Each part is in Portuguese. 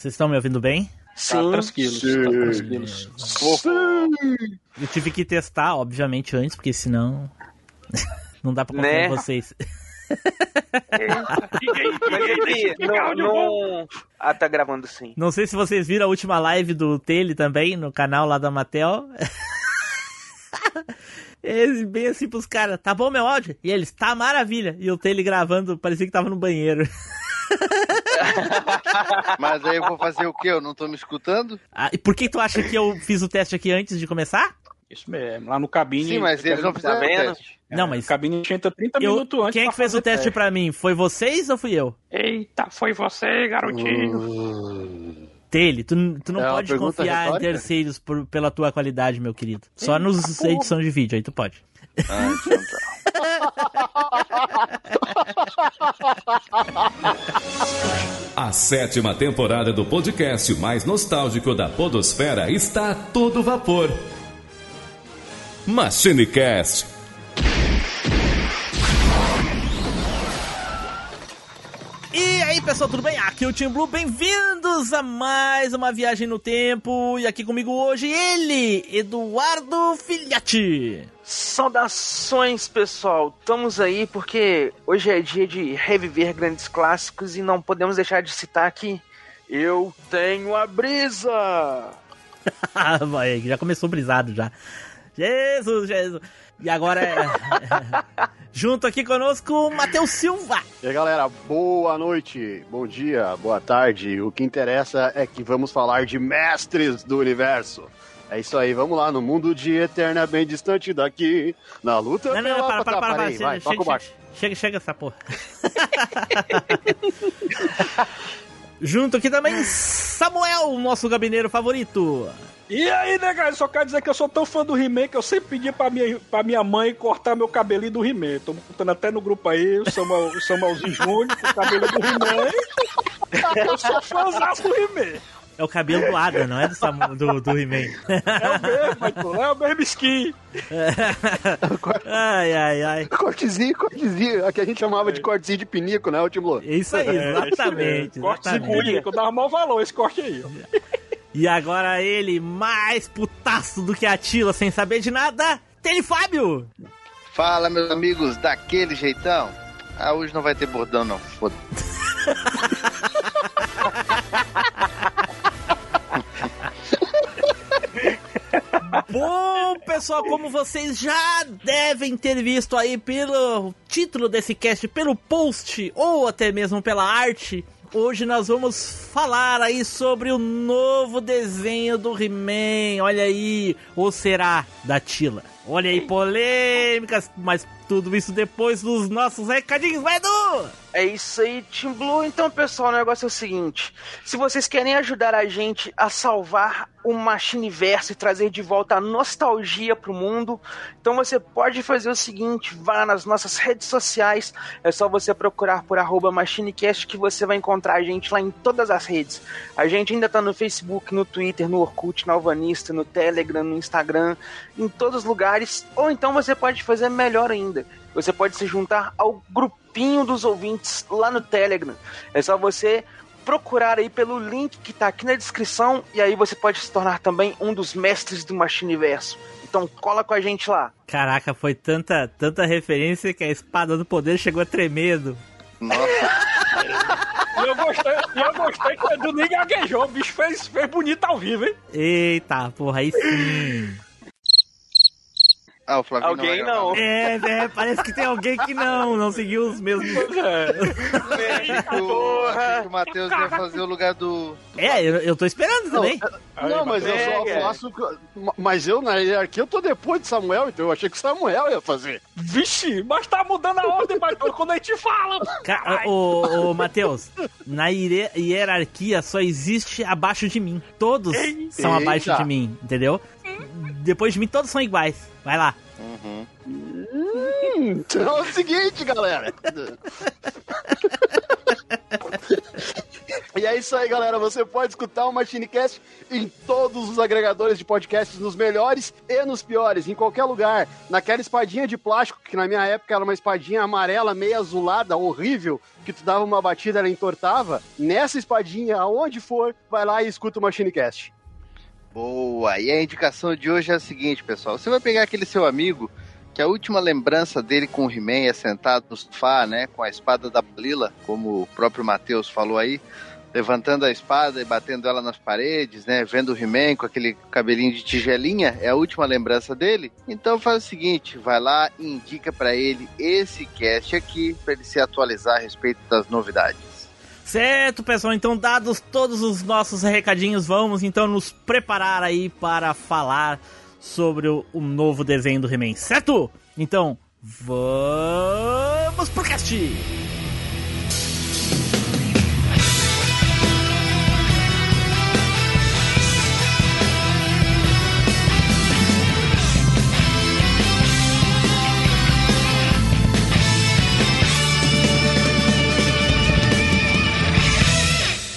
Vocês estão me ouvindo bem? Sim. Tá tranquilos. Sim. Tá tranquilos. Sim. Eu tive que testar, obviamente, antes, porque senão. não dá pra confiar né? em vocês. não, não... Ah, tá gravando sim. Não sei se vocês viram a última live do Tele também, no canal lá da Matel. Ele bem assim pros caras, tá bom meu áudio? E eles, tá maravilha. E o Tele gravando, parecia que tava no banheiro. Mas aí eu vou fazer o quê? Eu não tô me escutando? Ah, e por que tu acha que eu fiz o teste aqui antes de começar? Isso mesmo, lá no cabine. Sim, mas eles não fizeram o teste. Não, mas. A cabine tinha 30 eu, minutos antes. Quem é que fez o teste, teste pra mim? Foi vocês ou fui eu? Eita, foi você, garotinho. Uh... Tele, tu, tu não é pode confiar retórica? em terceiros por, pela tua qualidade, meu querido. Só nos edições de vídeo, aí tu pode. Ah, então tá. A sétima temporada do podcast mais nostálgico da Podosfera está a todo vapor. MachineCast. E aí pessoal, tudo bem? Aqui é o Team Blue, bem-vindos a mais uma viagem no tempo. E aqui comigo hoje ele, Eduardo Filhote. Saudações pessoal, estamos aí porque hoje é dia de reviver grandes clássicos e não podemos deixar de citar aqui Eu Tenho a Brisa! Vai, já começou brisado já. Jesus, Jesus. E agora é. junto aqui conosco o Matheus Silva. E aí, galera, boa noite, bom dia, boa tarde. O que interessa é que vamos falar de mestres do universo. É isso aí, vamos lá, no mundo de Eterna bem distante daqui, na luta não, não, não, para, para, para, para, vai, chega, chega, chega, chega essa porra. Junto aqui também Samuel, nosso gabineiro favorito. E aí, né, galera? Só quero dizer que eu sou tão fã do He-Man que eu sempre pedi pra minha, pra minha mãe cortar meu cabelinho do He-Man. Tô botando até no grupo aí, o, Samuel, o Samuelzinho Júnior, com o cabelo do He-Man. Eu sou fãzaço do He-Man. É o cabelo do Adam, não é do, Samu, do, do He-Man. É o mesmo, Michael. É o mesmo skin. ai, ai, ai. Cortezinho, cortezinho. Aqui a gente chamava de cortezinho de pinico, né, Timlo? Isso aí, é, exatamente. É, corte de pinico, dava mau valor esse corte aí. E agora ele, mais putaço do que a Tila, sem saber de nada, tem Fábio. Fala, meus amigos, daquele jeitão. Ah, hoje não vai ter bordão, não. Foda-se. Bom, pessoal, como vocês já devem ter visto aí pelo título desse cast, pelo post ou até mesmo pela arte, hoje nós vamos falar aí sobre o novo desenho do He-Man. Olha aí, ou será da Tila? Olha aí, polêmicas, mas tudo isso depois dos nossos recadinhos, vai Edu! É isso aí, Team Blue. Então, pessoal, o negócio é o seguinte: se vocês querem ajudar a gente a salvar o Machineverse e trazer de volta a nostalgia pro mundo, então você pode fazer o seguinte: vá nas nossas redes sociais, é só você procurar por MachineCast que você vai encontrar a gente lá em todas as redes. A gente ainda tá no Facebook, no Twitter, no Orkut, no Alvanista, no Telegram, no Instagram, em todos os lugares. Ou então você pode fazer melhor ainda você pode se juntar ao grupinho dos ouvintes lá no Telegram. É só você procurar aí pelo link que está aqui na descrição e aí você pode se tornar também um dos mestres do Machiniverso. Então cola com a gente lá. Caraca, foi tanta, tanta referência que a espada do poder chegou a tremedo. Nossa. eu gostei, eu gostei que o Edu nem gaguejou, o bicho fez, fez bonito ao vivo, hein? Eita, porra, aí sim. Ah, o Flavinho Alguém não. não. É, é, parece que tem alguém que não, não seguiu os mesmos. É. Porra. que o Matheus ia fazer o lugar do. do é, eu, eu tô esperando também. Não, não mas eu só faço. Mas eu na hierarquia eu tô depois de Samuel, então eu achei que o Samuel ia fazer. Vixe, mas tá mudando a ordem, mas quando a gente fala. Ca ô, ô, Matheus, na hierarquia só existe abaixo de mim. Todos Eita. são abaixo de mim, entendeu? Depois de mim, todos são iguais. Vai lá. Uhum. Hum, então é o seguinte, galera. E é isso aí, galera. Você pode escutar o Machinecast em todos os agregadores de podcasts, nos melhores e nos piores, em qualquer lugar. Naquela espadinha de plástico, que na minha época era uma espadinha amarela, meio azulada, horrível, que tu dava uma batida, ela entortava. Nessa espadinha, aonde for, vai lá e escuta o Machinecast. Boa! E a indicação de hoje é a seguinte, pessoal. Você vai pegar aquele seu amigo que a última lembrança dele com o He-Man é sentado no sofá, né, com a espada da Balila, como o próprio Matheus falou aí, levantando a espada e batendo ela nas paredes, né, vendo o He-Man com aquele cabelinho de tigelinha, é a última lembrança dele. Então faz o seguinte, vai lá e indica para ele esse cast aqui, para ele se atualizar a respeito das novidades. Certo, pessoal. Então, dados todos os nossos recadinhos, vamos então nos preparar aí para falar sobre o, o novo desenho do He-Man, certo? Então, vamos pro cast!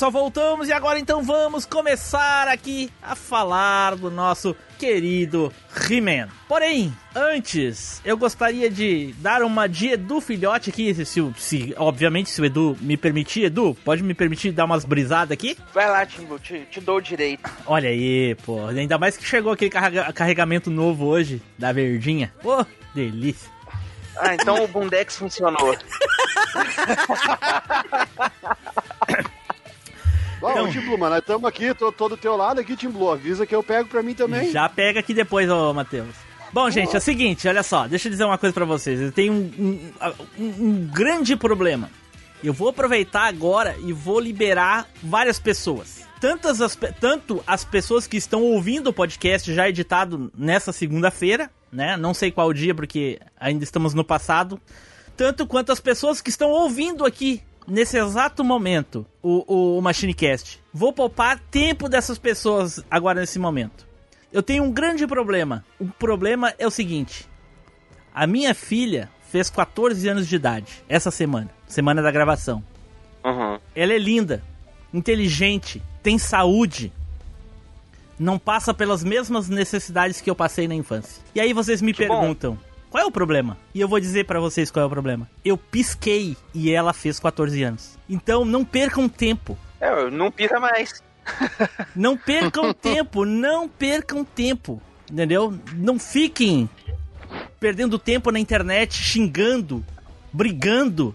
Pessoal, voltamos e agora então vamos começar aqui a falar do nosso querido He-Man. Porém, antes, eu gostaria de dar uma de Edu Filhote aqui, se, se, obviamente se o Edu me permitir. Edu, pode me permitir dar umas brisadas aqui? Vai lá, Timbu, te, te dou o direito. Olha aí, pô, ainda mais que chegou aquele carrega- carregamento novo hoje, da verdinha. Pô, delícia. Ah, então o Bundex funcionou. Bom, Então- Tim Blue, mano, estamos aqui, tô, tô do teu lado aqui, Tim Blue. Avisa que eu pego pra mim também. Já pega aqui depois, ô Matheus. Bom, gente, é o seguinte, olha só, deixa eu dizer uma coisa pra vocês. Eu tenho um, um- um- grande problema. Eu vou aproveitar agora e vou liberar várias pessoas. Tantas as, tanto as pessoas que estão ouvindo o podcast já editado nessa segunda-feira, né? Não sei qual dia, porque ainda estamos no passado. Tanto quanto as pessoas que estão ouvindo aqui nesse exato momento o, o, o MachineCast. Vou poupar tempo dessas pessoas agora nesse momento. Eu tenho um grande problema. O problema é o seguinte: a minha filha fez 14 anos de idade essa semana, semana da gravação. Uhum. Ela é linda, inteligente, tem saúde, não passa pelas mesmas necessidades que eu passei na infância. E aí vocês me Que bom. Qual é o problema? E eu vou dizer pra vocês qual é o problema. Eu pisquei e ela fez 14 anos. Então não percam tempo. É, não pira mais. Não percam tempo, não percam tempo, entendeu? Não fiquem perdendo tempo na internet xingando, brigando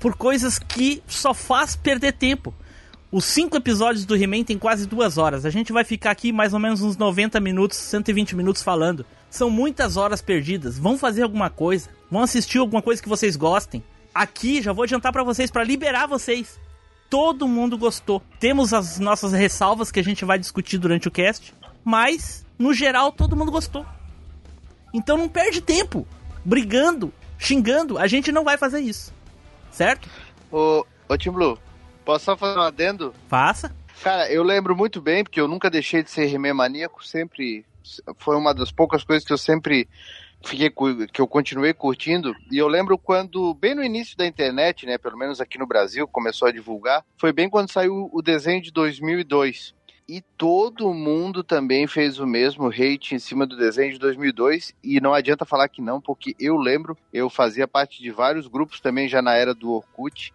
por coisas que só faz perder tempo. Os cinco episódios do He-Man tem quase duas horas. A gente vai ficar aqui mais ou menos uns 90 minutos, 120 minutos falando. São muitas horas perdidas. Vão fazer alguma coisa. Vão assistir alguma coisa que vocês gostem. Aqui, já vou adiantar pra vocês, pra liberar vocês. Todo mundo gostou. Temos as nossas ressalvas que a gente vai discutir durante o cast. Mas, no geral, todo mundo gostou. Então não perde tempo brigando, xingando. A gente não vai fazer isso. Certo? Ô, ô Tim Blue, Posso só fazer um adendo? Faça. Cara, eu lembro muito bem, porque eu nunca deixei de ser He-Man maníaco, sempre foi uma das poucas coisas que eu sempre fiquei que eu continuei curtindo. E eu lembro quando, bem no início da internet, né, pelo menos aqui no Brasil, começou a divulgar, foi bem quando saiu o desenho de 2002. E todo mundo também fez o mesmo hate em cima do desenho de 2002. E não adianta falar que não, porque eu lembro, eu fazia parte de vários grupos também já na era do Orkut.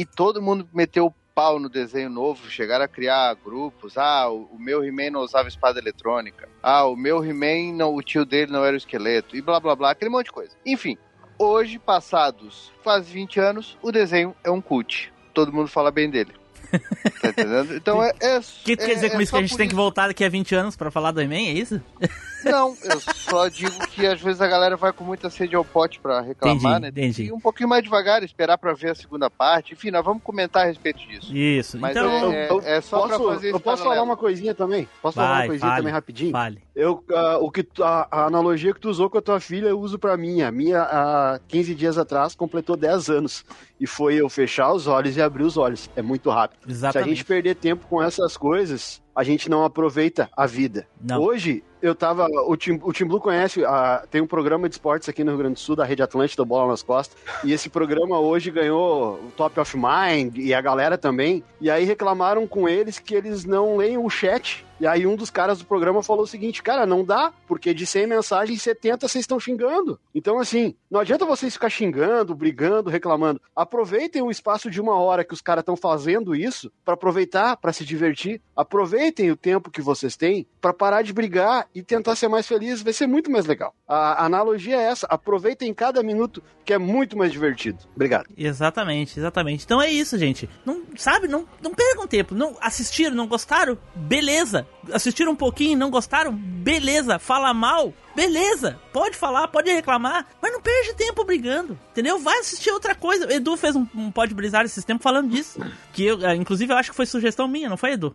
E todo mundo meteu o pau no desenho novo, chegaram a criar grupos. Ah, o, o meu He-Man não usava espada eletrônica. Ah, o meu He-Man, não- o tio dele não era o esqueleto. E blá blá blá, aquele monte de coisa. Enfim, hoje, passados quase 20 anos, o desenho é um cult. Todo mundo fala bem dele. Tá entendendo? Então é. é O que tu é- quer dizer com é isso? Que a gente tem que voltar daqui a 20 anos pra falar do He-Man, é isso? Não, eu só digo que às vezes a galera vai com muita sede ao pote pra reclamar, Entendi, né? entendi. Ir um pouquinho mais devagar, esperar pra ver a segunda parte. Enfim, nós vamos comentar a respeito disso. Isso. Mas então, é, Eu- é só pra posso, fazer eu posso falar uma coisinha também? Posso falar vai, uma coisinha fale, também rapidinho? Fale. Eu, ah, o que a, a analogia que tu usou com a tua filha, eu uso pra minha. A minha, há 15 dias atrás, completou 10 anos. E foi eu fechar os olhos e abrir os olhos. É muito rápido. Se a Exatamente. gente perder tempo com essas coisas, a gente não aproveita a vida. Não. Hoje, eu tava. O Tim, o Tim Blue conhece, ah, tem um programa de esportes aqui no Rio Grande do Sul, da Rede Atlântida, Bola nas Costas. E esse programa hoje ganhou o Top of Mind e a galera também. E aí reclamaram com eles que eles não leem o chat. E aí um dos caras do programa falou o seguinte, cara, não dá, porque de 100 mensagens, 70 vocês estão xingando. Então, assim, não adianta vocês ficar xingando, brigando, reclamando. Aproveitem o espaço de uma hora que os caras estão fazendo isso para aproveitar, para se divertir. Aproveitem o tempo que vocês têm para parar de brigar e tentar ser mais feliz. Vai ser muito mais legal. A analogia é essa. Aproveitem cada minuto, que é muito mais divertido. Obrigado. Exatamente, exatamente. Então é isso, gente. Não, sabe, não, não percam tempo. Não assistiram, não gostaram? Beleza. Assistiram um pouquinho, não gostaram? Beleza. Fala mal? Beleza. Pode falar, pode reclamar, mas não perde tempo brigando. Entendeu? Vai assistir outra coisa. Edu fez um, um Pode Brisar esses tempos falando disso. Que eu, eh, inclusive, eu acho que foi sugestão minha, não foi, Edu?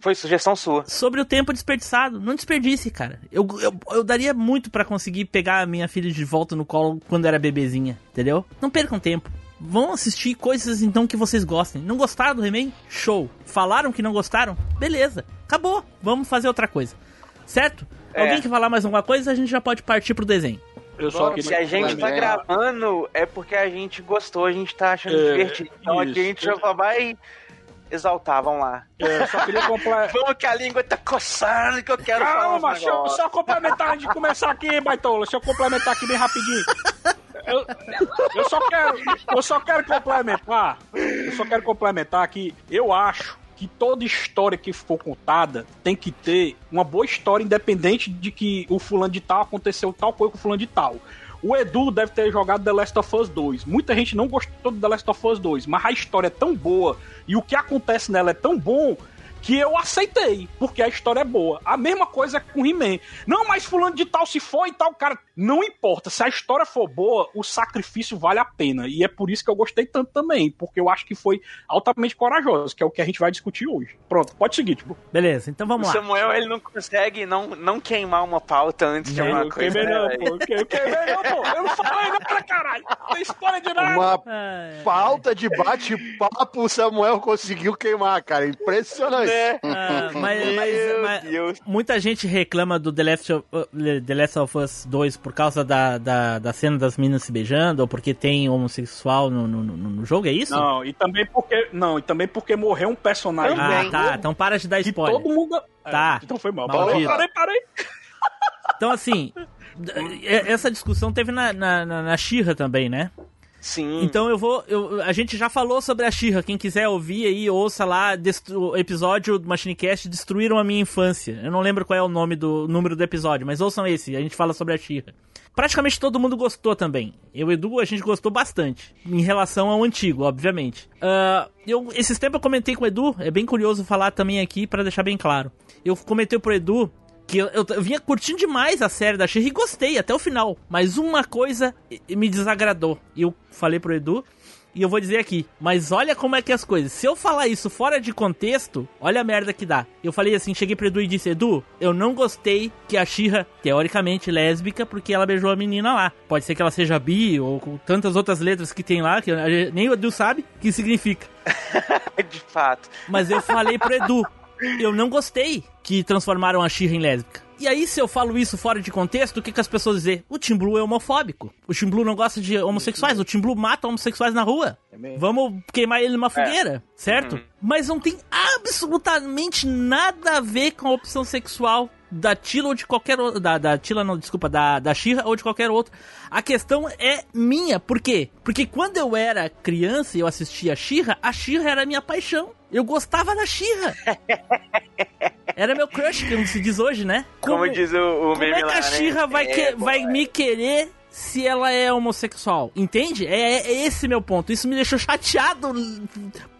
Foi sugestão sua. sobre o tempo desperdiçado. Não desperdice, cara. Eu, eu, eu daria muito pra conseguir pegar a minha filha de volta no colo quando era bebezinha, entendeu? Não percam tempo. Vão assistir coisas então que vocês gostem. Não gostaram do He-Man? Show. Falaram que não gostaram? Beleza. Acabou. Vamos fazer outra coisa. Certo? É. Alguém quer falar mais alguma coisa? A gente já pode partir pro desenho. Eu só Se queria a gente tá gravando, é porque a gente gostou, a gente tá achando É, divertido. Então aqui a isso. gente já só vai exaltar, vamos lá. É, só queria completar. Vamos que a língua tá coçando que eu quero falar Calma, deixa eu complementar antes de começar aqui, Baitola. Deixa eu complementar aqui bem rapidinho. Eu, eu só quero, eu só quero complementar. Eu só quero complementar que eu acho que toda história que for contada tem que ter uma boa história, independente de que o fulano de tal aconteceu tal coisa com o fulano de tal. O Edu deve ter jogado The Last of Us 2. Muita gente não gostou do The Last of Us 2, mas a história é tão boa e o que acontece nela é tão bom que eu aceitei, porque a história é boa. A mesma coisa com He-Man. Não, mas fulano de tal se foi e tal, cara. Não importa. Se a história for boa, o sacrifício vale a pena. E é por isso que eu gostei tanto também, porque eu acho que foi altamente corajoso, que é o que a gente vai discutir hoje. Pronto, pode seguir, tipo. Beleza, então O vamos lá. Samuel, ele não consegue não, não queimar uma pauta antes de uma Eu coisa. queimei não, né, pô. Eu queimei não, pô. Eu não falei nada, caralho. Não tem spoiler de nada. Uma pauta de bate-papo o Samuel conseguiu queimar, cara. Impressionante. Né? ah, mas, mas- mas- muita gente reclama do The Last of, uh, The Last of Us 2 por causa da, da, da cena das meninas se beijando, ou porque tem homossexual no, no, no- no jogo, é isso? Não, e também porque. Não, e também porque morreu um personagem. Ah, tá. Então para de dar spoiler. todo mundo. Tá. É, então foi mal. Maldito. Parei, parei. Então, assim, d- essa discussão teve na, na, na, na Xirra também, né? Sim. Então eu vou. eu- a gente já falou sobre a Xirra. Quem quiser ouvir aí, ouça lá o episódio do Machinecast Destruíram a Minha Infância. Eu não lembro qual é o nome do número do episódio, mas ouçam esse. A gente fala sobre a Xirra. Praticamente todo mundo gostou também. Eu e Edu, a gente gostou bastante. Em relação ao antigo, obviamente. Ah, eu, esses tempos eu comentei com o Edu. É bem curioso falar também aqui pra deixar bem claro. Eu comentei pro Edu que eu, eu, eu vinha curtindo demais a série da She e gostei até o final. Mas uma coisa me desagradou. E eu falei pro Edu e eu vou dizer aqui. Mas olha como é que é as coisas. Se eu falar isso fora de contexto, olha a merda que dá. Eu falei assim, cheguei pro Edu e disse, Edu, eu não gostei que a Xirra, teoricamente lésbica, porque ela beijou a menina lá. Pode ser que ela seja bi ou com tantas outras letras que tem lá, que nem o Edu sabe o que significa. De fato. Mas eu falei pro Edu, eu não gostei que transformaram a Xirra em lésbica. E aí, se eu falo isso fora de contexto, o que, que as pessoas dizem? O Tim Blue é homofóbico. O Tim Blue não gosta de homossexuais. O Tim Blue mata homossexuais na rua. Vamos queimar ele numa fogueira, certo? Mas não tem absolutamente nada a ver com a opção sexual da Tila ou de qualquer outra. Da, da Tila, não, desculpa, da, da Xirra ou de qualquer outra. A questão é minha. Por quê? Porque quando eu era criança e eu assistia a Xirra, a Xirra era a minha paixão. Eu gostava da Xirra. Era meu crush, como se diz hoje, né? Como, diz o, o Como meme é que lá, a né? Xirra vai, É, que- pô, vai me querer se ela é homossexual? Entende? É, é esse meu ponto. Isso me deixou chateado,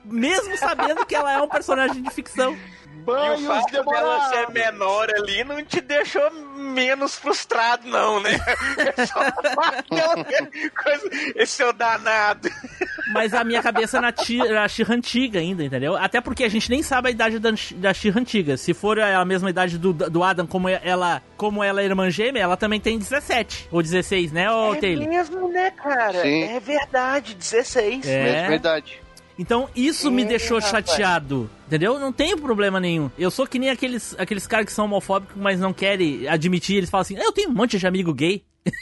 mesmo sabendo que ela é um personagem de ficção. E Banhos o fato dela ser menor ali não te deixou menos frustrado, não, né? É só aquela coisa, esse seu danado. Mas a minha cabeça na Ti- na Xirra antiga ainda, entendeu? Até porque a gente nem sabe a idade da, da Xirra antiga. Se for a mesma idade do, do Adam, como ela, como ela é irmã gêmea, ela também tem 17 ou 16, né, ô é Taylor? mesmo, né, cara? Sim. É verdade, 16. É. Mesma idade. Então isso me É, deixou rapaz. chateado, entendeu? Não tem problema nenhum. Eu sou que nem aqueles, aqueles caras que são homofóbicos, mas não querem admitir. Eles falam assim: eu tenho um monte de amigo gay.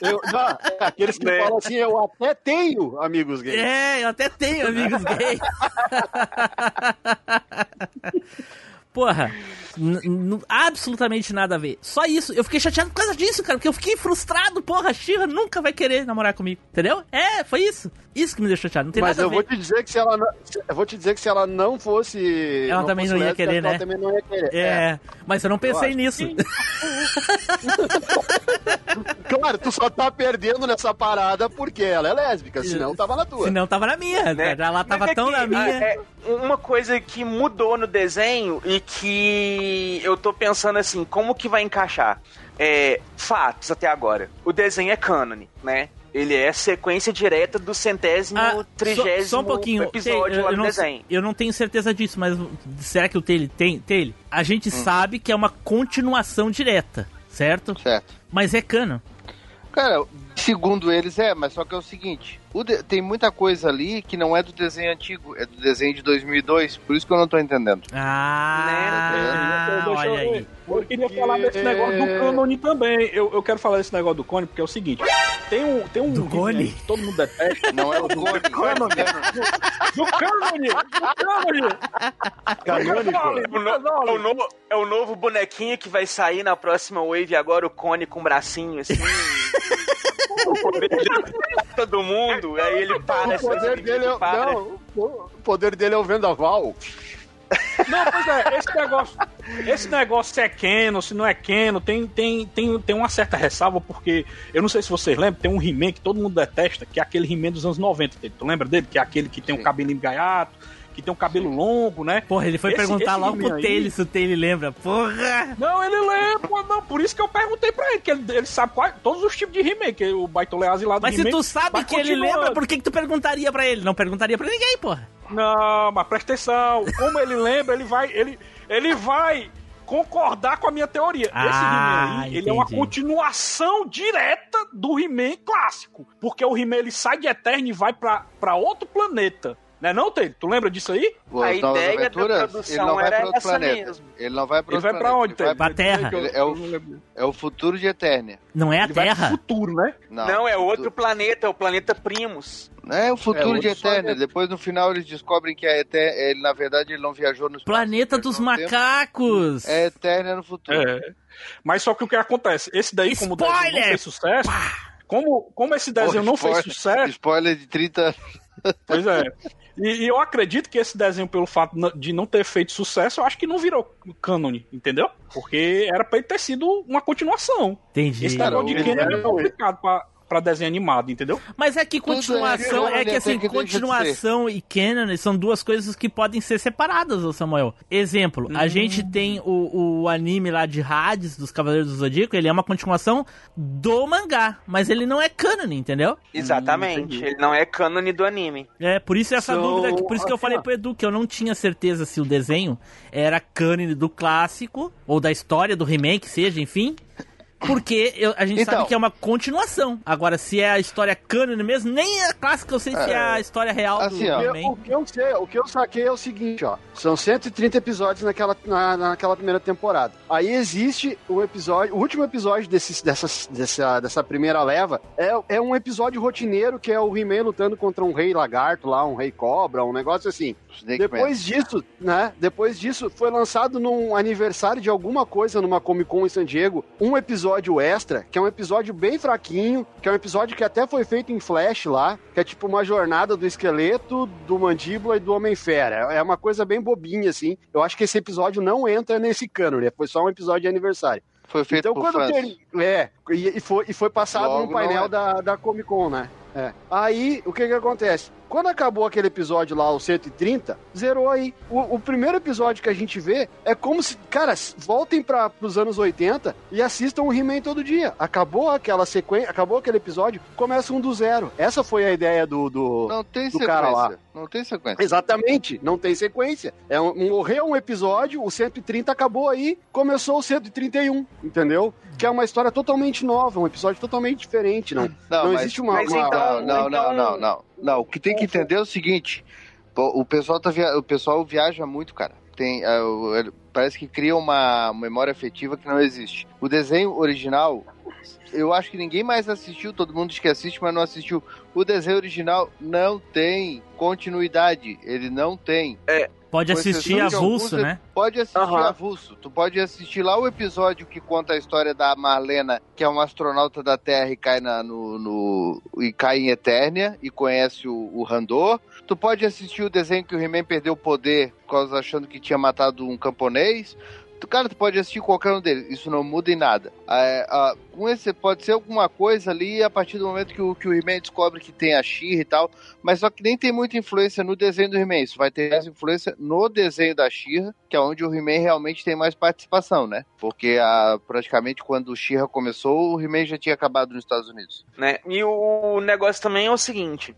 Eu- não, é aqueles que Né? falam assim, eu até tenho amigos gays. É, eu até tenho amigos gays. Porra, absolutamente nada a ver. Só isso. Eu fiquei chateado por causa disso, cara. Porque eu fiquei frustrado. Porra, a Xirra nunca vai querer namorar comigo. Entendeu? É, foi isso. Isso que me deixou chateado. Não tem Mas nada a eu ver. vou te dizer que se ela não, se- eu vou te dizer que se ela não fosse Ela também fosse não ia lésbica, querer, ela né? também não ia querer. É, mas eu não pensei acho nisso. Claro, tu só tá perdendo nessa parada porque ela é lésbica, senão tava na tua. Senão tava na minha. né? Ela tava Mas é tão que, na minha. é, é uma coisa que mudou no desenho e que eu tô pensando assim, como que vai encaixar? É, fatos até agora. O desenho é cânone, né? Ele é sequência direta do centésimo, Ah, só, trigésimo só um pouquinho. episódio lá eu, do não, desenho. eu não tenho certeza disso, mas será que o Taylor tem? Taylor, a gente Hum. sabe que é uma continuação direta, certo? Certo. Mas é cano. Cara, segundo eles é, mas só que é o seguinte: o de- tem muita coisa ali que não é do desenho antigo, é do desenho de 2002, por isso que eu não tô entendendo. Ah, Né? Deixa eu- olha aí. Eu queria falar desse negócio do cânone também. Eu, eu quero falar desse negócio do cone porque é o seguinte: tem um. Tem um Do cone? que todo mundo detesta. Não é o Cone. Cânone! Do cânone! Do cânone! Canônico. O no- é, o novo, é o novo bonequinho que vai sair na próxima Wave agora, o Cone com o bracinho assim. o poder dele é todo mundo, aí ele para. O poder dele é, para. não, o poder dele é o vendaval. Não, pois é, esse negócio, esse negócio se é Canon, se não é Canon, tem, tem, tem, tem uma certa ressalva, porque eu não sei se vocês lembram, tem um He-Man que todo mundo detesta, que é aquele He-Man dos anos 90. dele. Tu lembra dele? Que é aquele que tem um Sim. cabelinho gaiato, que tem um cabelo longo, né? Porra, ele foi Esse- perguntar esse logo pro He-Man aí- Taylor se o Taylor lembra. Porra! Não, ele lembra, não, por isso que eu perguntei pra ele, que ele, ele sabe todos os tipos de He-Man, que o Baitolease lá do Mas se He-Man. tu sabe que ele lembra, por que, que tu perguntaria pra ele? Não perguntaria pra ninguém, porra. Não, mas presta atenção. Como ele lembra, ele vai. Ele, ele vai concordar com a minha teoria. Esse Ah, He-Man aí, ele é uma continuação direta do He-Man clássico. Porque o He-Man ele sai de Eterno e vai pra outro planeta. Né não, Taylor? Tu lembra disso aí? A ideia da não vai era para essa planeta. mesmo. Ele não vai para Ele vai pra onde, Taylor? vai- Pra Terra. É o- É o futuro de Eternia. Não é a Ele vai pro Terra. futuro, né? Não, é outro planeta, é o planeta Primus. É o futuro É de Eternia. Depois no final eles descobrem que a Eter... ele na verdade ele não viajou no espaço, Planeta dos no tempo. macacos. É Eternia no futuro. É. Mas só que o que acontece? Esse daí, como o desenho não Spoiler! fez sucesso. Como, como esse desenho Pô, não fez spoiler- sucesso. Spoiler de 30 anos. Pois é. E, e eu acredito que esse desenho, pelo fato de não ter feito sucesso, eu acho que não virou cânone, entendeu? Porque era pra ele ter sido uma continuação. Entendi. Esse negócio de Canon é complicado pra, pra desenho animado, entendeu? Mas é que Tudo continuação, é é que assim, tem que continuação e canon são duas coisas que podem ser separadas, ô Samuel. Exemplo, a gente tem o, o anime lá de Hades, dos Cavaleiros do Zodíaco, ele é uma continuação do mangá, mas ele não é canon, entendeu? Exatamente. ele não é cânone do anime. É, por isso essa São- dúvida, que- por isso que eu assim, falei pro Edu que eu não tinha certeza se o desenho era cânone do clássico, ou da história do remake, seja, enfim. Porque eu- a gente Então. sabe que é uma continuação. Agora, se é a história cânone mesmo, nem a clássica eu sei se é a história real assim, do ó. O que- He-Man. O que eu sei, o que eu saquei é o seguinte, ó. São 130 episódios naquela, na- naquela primeira temporada. Aí existe um episódio, o último episódio desse, dessa, dessa, dessa primeira leva é, é um episódio rotineiro que é o He-Man lutando contra um rei lagarto lá, um rei cobra, um negócio assim. Snake Man. Depois disso, né? Depois disso, foi lançado num aniversário de alguma coisa numa Comic Con em San Diego, um episódio extra, que é um episódio bem fraquinho, que é um episódio que até foi feito em Flash lá, que é tipo uma jornada do esqueleto, do mandíbula e do Homem-Fera. É uma coisa bem bobinha, assim. Eu acho que esse episódio não entra nesse cânone, foi só um episódio de aniversário. Foi feito Então, por quando ter... É, e, foi, e foi passado Logo, no painel é. da, da Comic Con, né? É. Aí, o que que acontece? Quando acabou aquele episódio lá, o 130, zerou aí. O, o primeiro episódio que a gente vê é como se, cara, voltem para os anos 80 e assistam o He-Man todo dia. Acabou aquela sequência, acabou aquele episódio, começa um do zero. Essa foi a ideia do. do... Não tem do sequência. cara lá. Não tem sequência. Exatamente, não tem sequência. É um, morreu um episódio, o 130 acabou aí, começou o 131, entendeu? Que é uma história totalmente nova, um episódio totalmente diferente, não. Não, não mas- existe uma. mas uma- então- Não, não, não, não, não. Não, o que tem que entender é o seguinte: o pessoal, tá via... o pessoal viaja muito, cara. Tem, é, ele- parece que cria uma memória afetiva que não existe. O desenho original, eu acho que ninguém mais assistiu, todo mundo diz que assiste, mas não assistiu. O desenho original não tem continuidade, ele não tem. Pode Com assistir avulso, alguns, né? Pode assistir Aham. avulso. Tu pode assistir lá o episódio que conta a história da Marlena, que é uma astronauta da Terra e cai, na, no, no- e cai em Eternia e conhece o, o Randor. Tu pode assistir o desenho que o He-Man perdeu o poder, por causa achando que tinha matado um camponês. Tu, cara, tu pode assistir qualquer um deles. Isso não muda em nada. É, pode ser alguma coisa ali a partir do momento que o, que o He-Man descobre que tem a She-Ra e tal. Mas só que nem tem muita influência no desenho do He-Man. Isso vai ter mais influência no desenho da She-Ra, que é onde o He-Man realmente tem mais participação, né? Porque ah, praticamente quando o She-Ra começou, o He-Man já tinha acabado nos Estados Unidos. né? E o negócio também é o seguinte: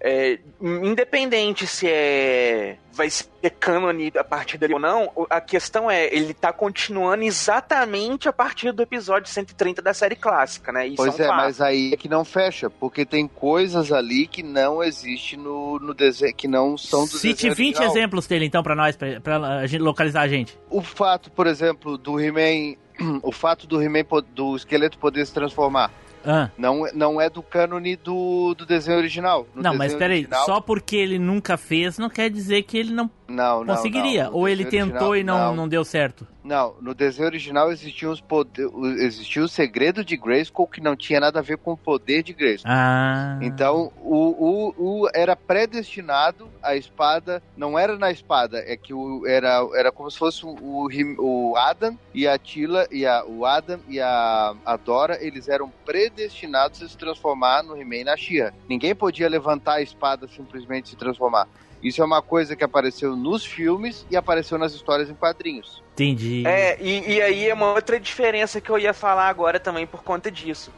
é, independente se é vai ser cânone a partir dele ou não, a questão é ele tá continuando exatamente a partir do episódio 130 da série clássica, né? Isso pois é, é, um mas aí é que não fecha, porque tem coisas ali que não existe no, no desenho, que não são do Cite desenho 20 original. exemplos dele, então, pra nós, pra, pra a gente localizar a gente. O fato, por exemplo, do He-Man, o fato do He-Man do esqueleto poder se transformar, Ah. não, não é do cânone do, do desenho original. No Não, mas desenho peraí, original- só porque ele nunca fez, não quer dizer que ele não não, não, conseguiria. não. Ou ele tentou original, e não, não. não deu certo. Não, no desenho original existia, os poder, o- existia o segredo de Grayskull que não tinha nada a ver com o poder de Grayskull. Ah. Então, o, o, o era predestinado a espada, não era na espada, é que o, era, era como se fosse o, o, Adam e a Tila, e a, o Adam e a, a Dora, eles eram predestinados a se transformar no He-Man na She-Ra. Ninguém podia levantar a espada simplesmente se transformar. Isso é uma coisa que apareceu nos filmes e apareceu nas histórias em quadrinhos. Entendi. É, e, e aí é uma outra diferença que eu ia falar agora também por conta disso.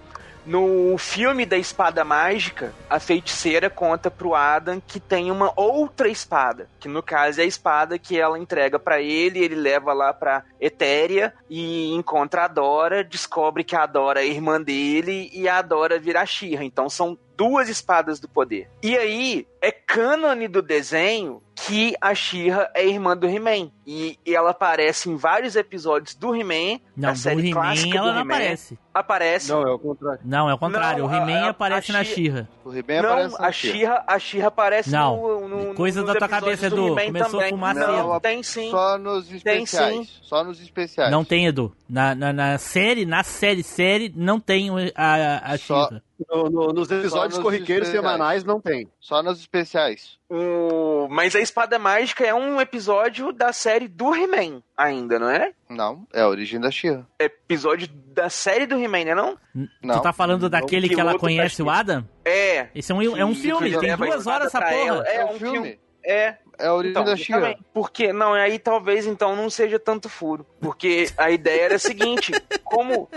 No filme da espada mágica, a feiticeira conta pro Adam que tem uma outra espada, que no caso é a espada que ela entrega pra ele, ele leva lá pra Etéria e encontra a Dora, descobre que a Dora é irmã dele e a Dora vira a She-Ra. Então são duas espadas do poder. E aí é cânone do desenho que a She-Ra é irmã do He-Man. E, e ela aparece em vários episódios do He-Man, do série He-Man clássica ela do não He-Man. aparece. Aparece. Não, é o contrário. Não, é o contrário. Não, o He-Man a- a- aparece a na She- She-Ra. O He-Man Não, aparece na a She-Ra. A aparece Não, no, no, coisa nos da tua cabeça, do Edu. He-Man Começou a também. fumar Não, cedo. tem sim. Só nos Tem especiais. sim. Só nos especiais. Não tem, Edu. Na, na, na série, na série, série, não tem a, a Só- She-Ra. No- no- nos episódios nos corriqueiros especiais. semanais não tem. Só nos especiais. O... Mas a Espada Mágica é um episódio da série do He-Man, ainda, não é? Não, é a origem da Shira. Episódio da série do He-Man, né? Não? Não. Tu tá falando daquele que ela piloto conhece o pra- Adam? É. Esse é um, é um Que- filme, que tem duas horas essa porra. ela. É É um filme. filme. É. É a origem Então, da Shira. Porque, não, aí talvez então não seja tanto furo. Porque a ideia era a seguinte: como.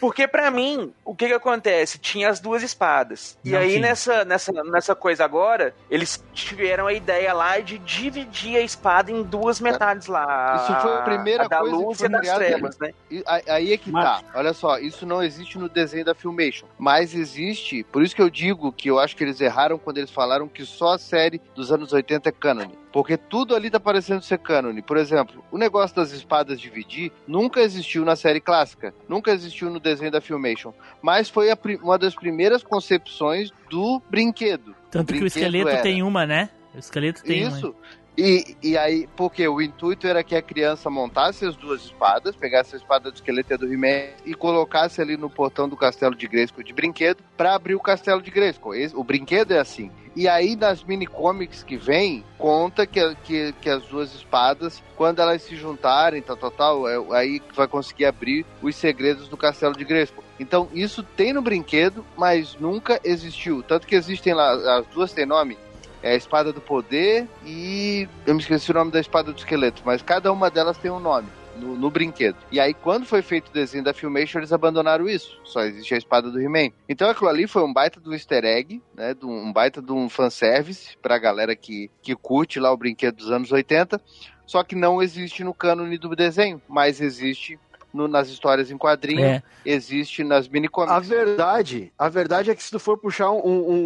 Porque pra mim, o que que acontece? Tinha as duas espadas. E Não aí tinha. nessa, nessa, nessa coisa agora, eles tiveram a ideia lá de dividir a espada em duas metades lá. Isso foi a primeira da coisa que luz foi e das criada. trevas, né? E aí- Aí é que Mas- tá. Olha só, isso não existe no desenho da Filmation. Mas existe, por isso que eu digo que eu acho que eles erraram quando eles falaram que só a série dos anos 80 é canon. Porque tudo ali tá parecendo ser canon. Por exemplo, o negócio das espadas dividir nunca existiu na série clássica. Nunca existiu no desenho da Filmation. Mas foi uma das primeiras concepções do brinquedo. Tanto que o brinquedo esqueleto era. tem uma, né? O esqueleto tem uma. E, e aí, porque o intuito era que a criança montasse as duas espadas, pegasse a espada do esqueleto e do He-Man e colocasse ali no portão do castelo de Grayskull de brinquedo para abrir o castelo de. Esse- O brinquedo é assim. E aí, nas mini comics que vem, conta que, que, que as duas espadas, quando elas se juntarem, tal, tal, tal, é, aí vai conseguir abrir os segredos do castelo de Grayskull. Então, isso tem no brinquedo, mas nunca existiu. Tanto que existem lá, as duas têm nome, é a espada do poder e eu me esqueci o nome da espada do esqueleto, mas cada uma delas tem um nome no, no brinquedo. E aí, quando foi feito o desenho da Filmation, eles abandonaram isso. Só existe a espada do He-Man. Então aquilo ali foi um baita do easter egg, né? um um baita de um fanservice pra galera que, que curte lá o brinquedo dos anos 80. Só que não existe no cânone do desenho, mas existe no- nas histórias em quadrinho, É. existe nas mini A verdade, a verdade é que se tu for puxar um,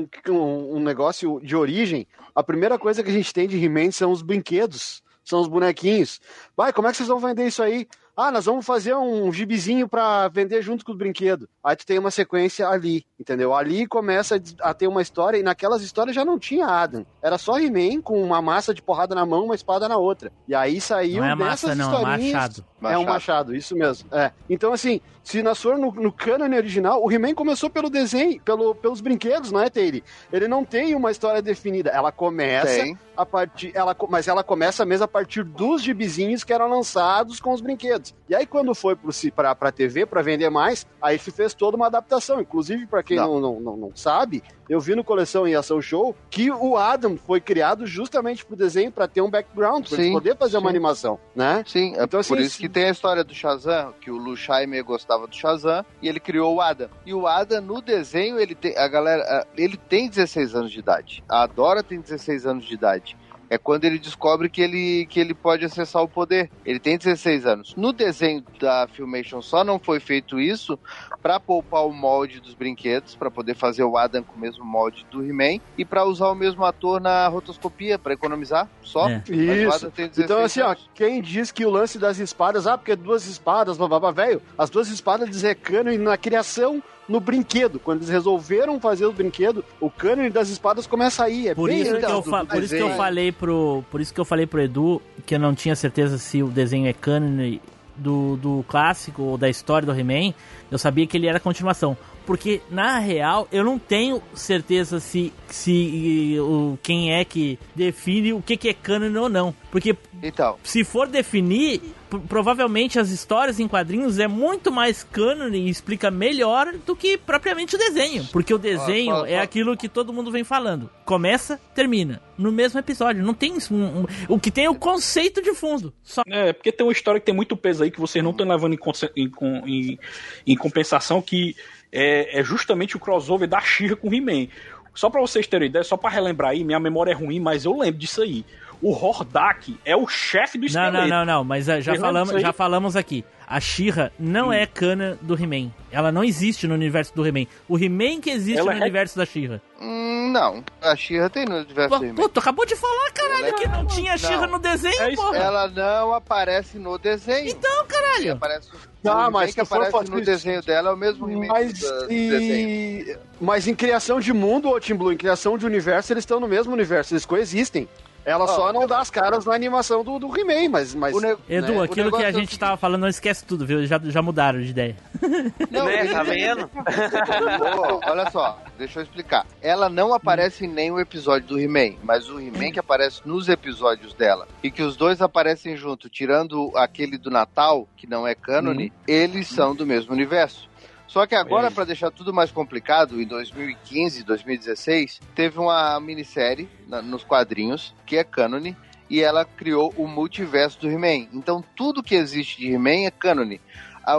um, um, um negócio de origem, a primeira coisa que a gente tem de He-Man são os brinquedos, são os bonequinhos. Vai, como é que vocês vão vender isso aí? Ah, nós vamos fazer um gibizinho pra vender junto com os brinquedos. Aí tu tem uma sequência ali, entendeu? Ali começa a ter uma história e naquelas histórias já não tinha Adam. Era só He-Man com uma massa de porrada na mão, uma espada na outra. E aí saiu Não é dessas massa, não, é historinhas... machado. É um machado, isso mesmo. É. Então, assim, se nós for no, no cânone original, o He-Man começou pelo desenho, pelo, pelos brinquedos, não é, Teire? Ele não tem uma história definida. Ela começa Tem. A partir. Ela, mas ela começa mesmo a partir dos gibizinhos que eram lançados com os brinquedos. E aí, quando foi pra, pra TV, pra vender mais, aí se fez toda uma adaptação. Inclusive, pra quem não, Não. não, não, sabe, eu vi no Coleção em Ação Show que o Adam foi criado justamente pro desenho pra ter um background, pra Sim, poder fazer uma sim. animação, né? Sim, é Então, assim, por isso que tem a história do Shazam, que o Lu Scheimer gostava do Shazam e ele criou o Adam. E o Adam, no desenho, ele tem, a galera, a- ele tem 16 anos de idade. A Dora tem 16 anos de idade. É quando ele descobre que ele, que ele pode acessar o poder. Ele tem 16 anos. No desenho da Filmation só não foi feito isso para poupar o molde dos brinquedos, para poder fazer o Adam com o mesmo molde do He-Man e para usar o mesmo ator na rotoscopia, para economizar só. É. Mas o Isso. Adam tem 16 Então, assim, ó, anos. quem diz que o lance das espadas, ah, porque duas espadas, blá, blá, blá, velho, as duas espadas é cânone na criação no brinquedo. Quando eles resolveram fazer o brinquedo, o cânone das espadas começa aí. É Por bem isso, que eu, fa- por isso que eu falei pro. Por isso que eu falei pro Edu que eu não tinha certeza se o desenho é cânone do, do clássico ou da história do He-Man. Eu sabia que ele era continuação. Porque, na real, eu não tenho certeza se, se o, quem é que define o que, que é cânone ou não. Porque Então, se for definir, provavelmente as histórias em quadrinhos é muito mais cânone e explica melhor do que propriamente o desenho. Porque o desenho fala, é aquilo que todo mundo vem falando. Começa, termina. No mesmo episódio. Não tem um- um- o que tem é o conceito de fundo. Só É, porque tem uma história que tem muito peso aí que vocês não estão levando em, em em- em compensação, que é, é justamente o crossover da Shira com o He-Man. Só pra vocês terem ideia, só pra relembrar aí, minha memória é ruim, mas eu lembro disso aí. O Hordak é o chefe do Não, esqueleto. não, não, não, mas ah, já Errando falamos, já falamos aqui. A Shira não é cana do He-Man. Ela não existe no universo do He-Man. O He-Man que existe Ela no é- universo da Shira. hum, não. A Shira tem no universo Pô, do He-Man. pô, tu acabou de falar, caralho, Ela é- que não tinha Não. Shira no desenho, É porra. Ela não aparece no desenho. Então, caralho. aparece, Ah, o He-Man mas que aparece no isso- desenho dela é o mesmo He-Man Mas, do, e... mas em criação de mundo, ô Tim Blue, em criação de universo, eles estão no mesmo universo, eles coexistem. Ela Ó, só não dá as caras na animação do, do He-Man, mas, mas. Ne- Edu, né, aquilo que a é gente tava falando, não esquece tudo, viu? Já, já mudaram de ideia. Não, né? Tá vendo? Ô, olha só, deixa eu explicar. Ela não aparece em nenhum episódio do He-Man, mas o He-Man que aparece nos episódios dela e que os dois aparecem junto, tirando aquele do Natal, que não é cânone, eles são do mesmo universo. Só que agora, É. para deixar tudo mais complicado, em 2015, 2016, teve uma minissérie na- nos quadrinhos, que é cânone, e ela criou o multiverso do He-Man. Então, tudo que existe de He-Man é cânone.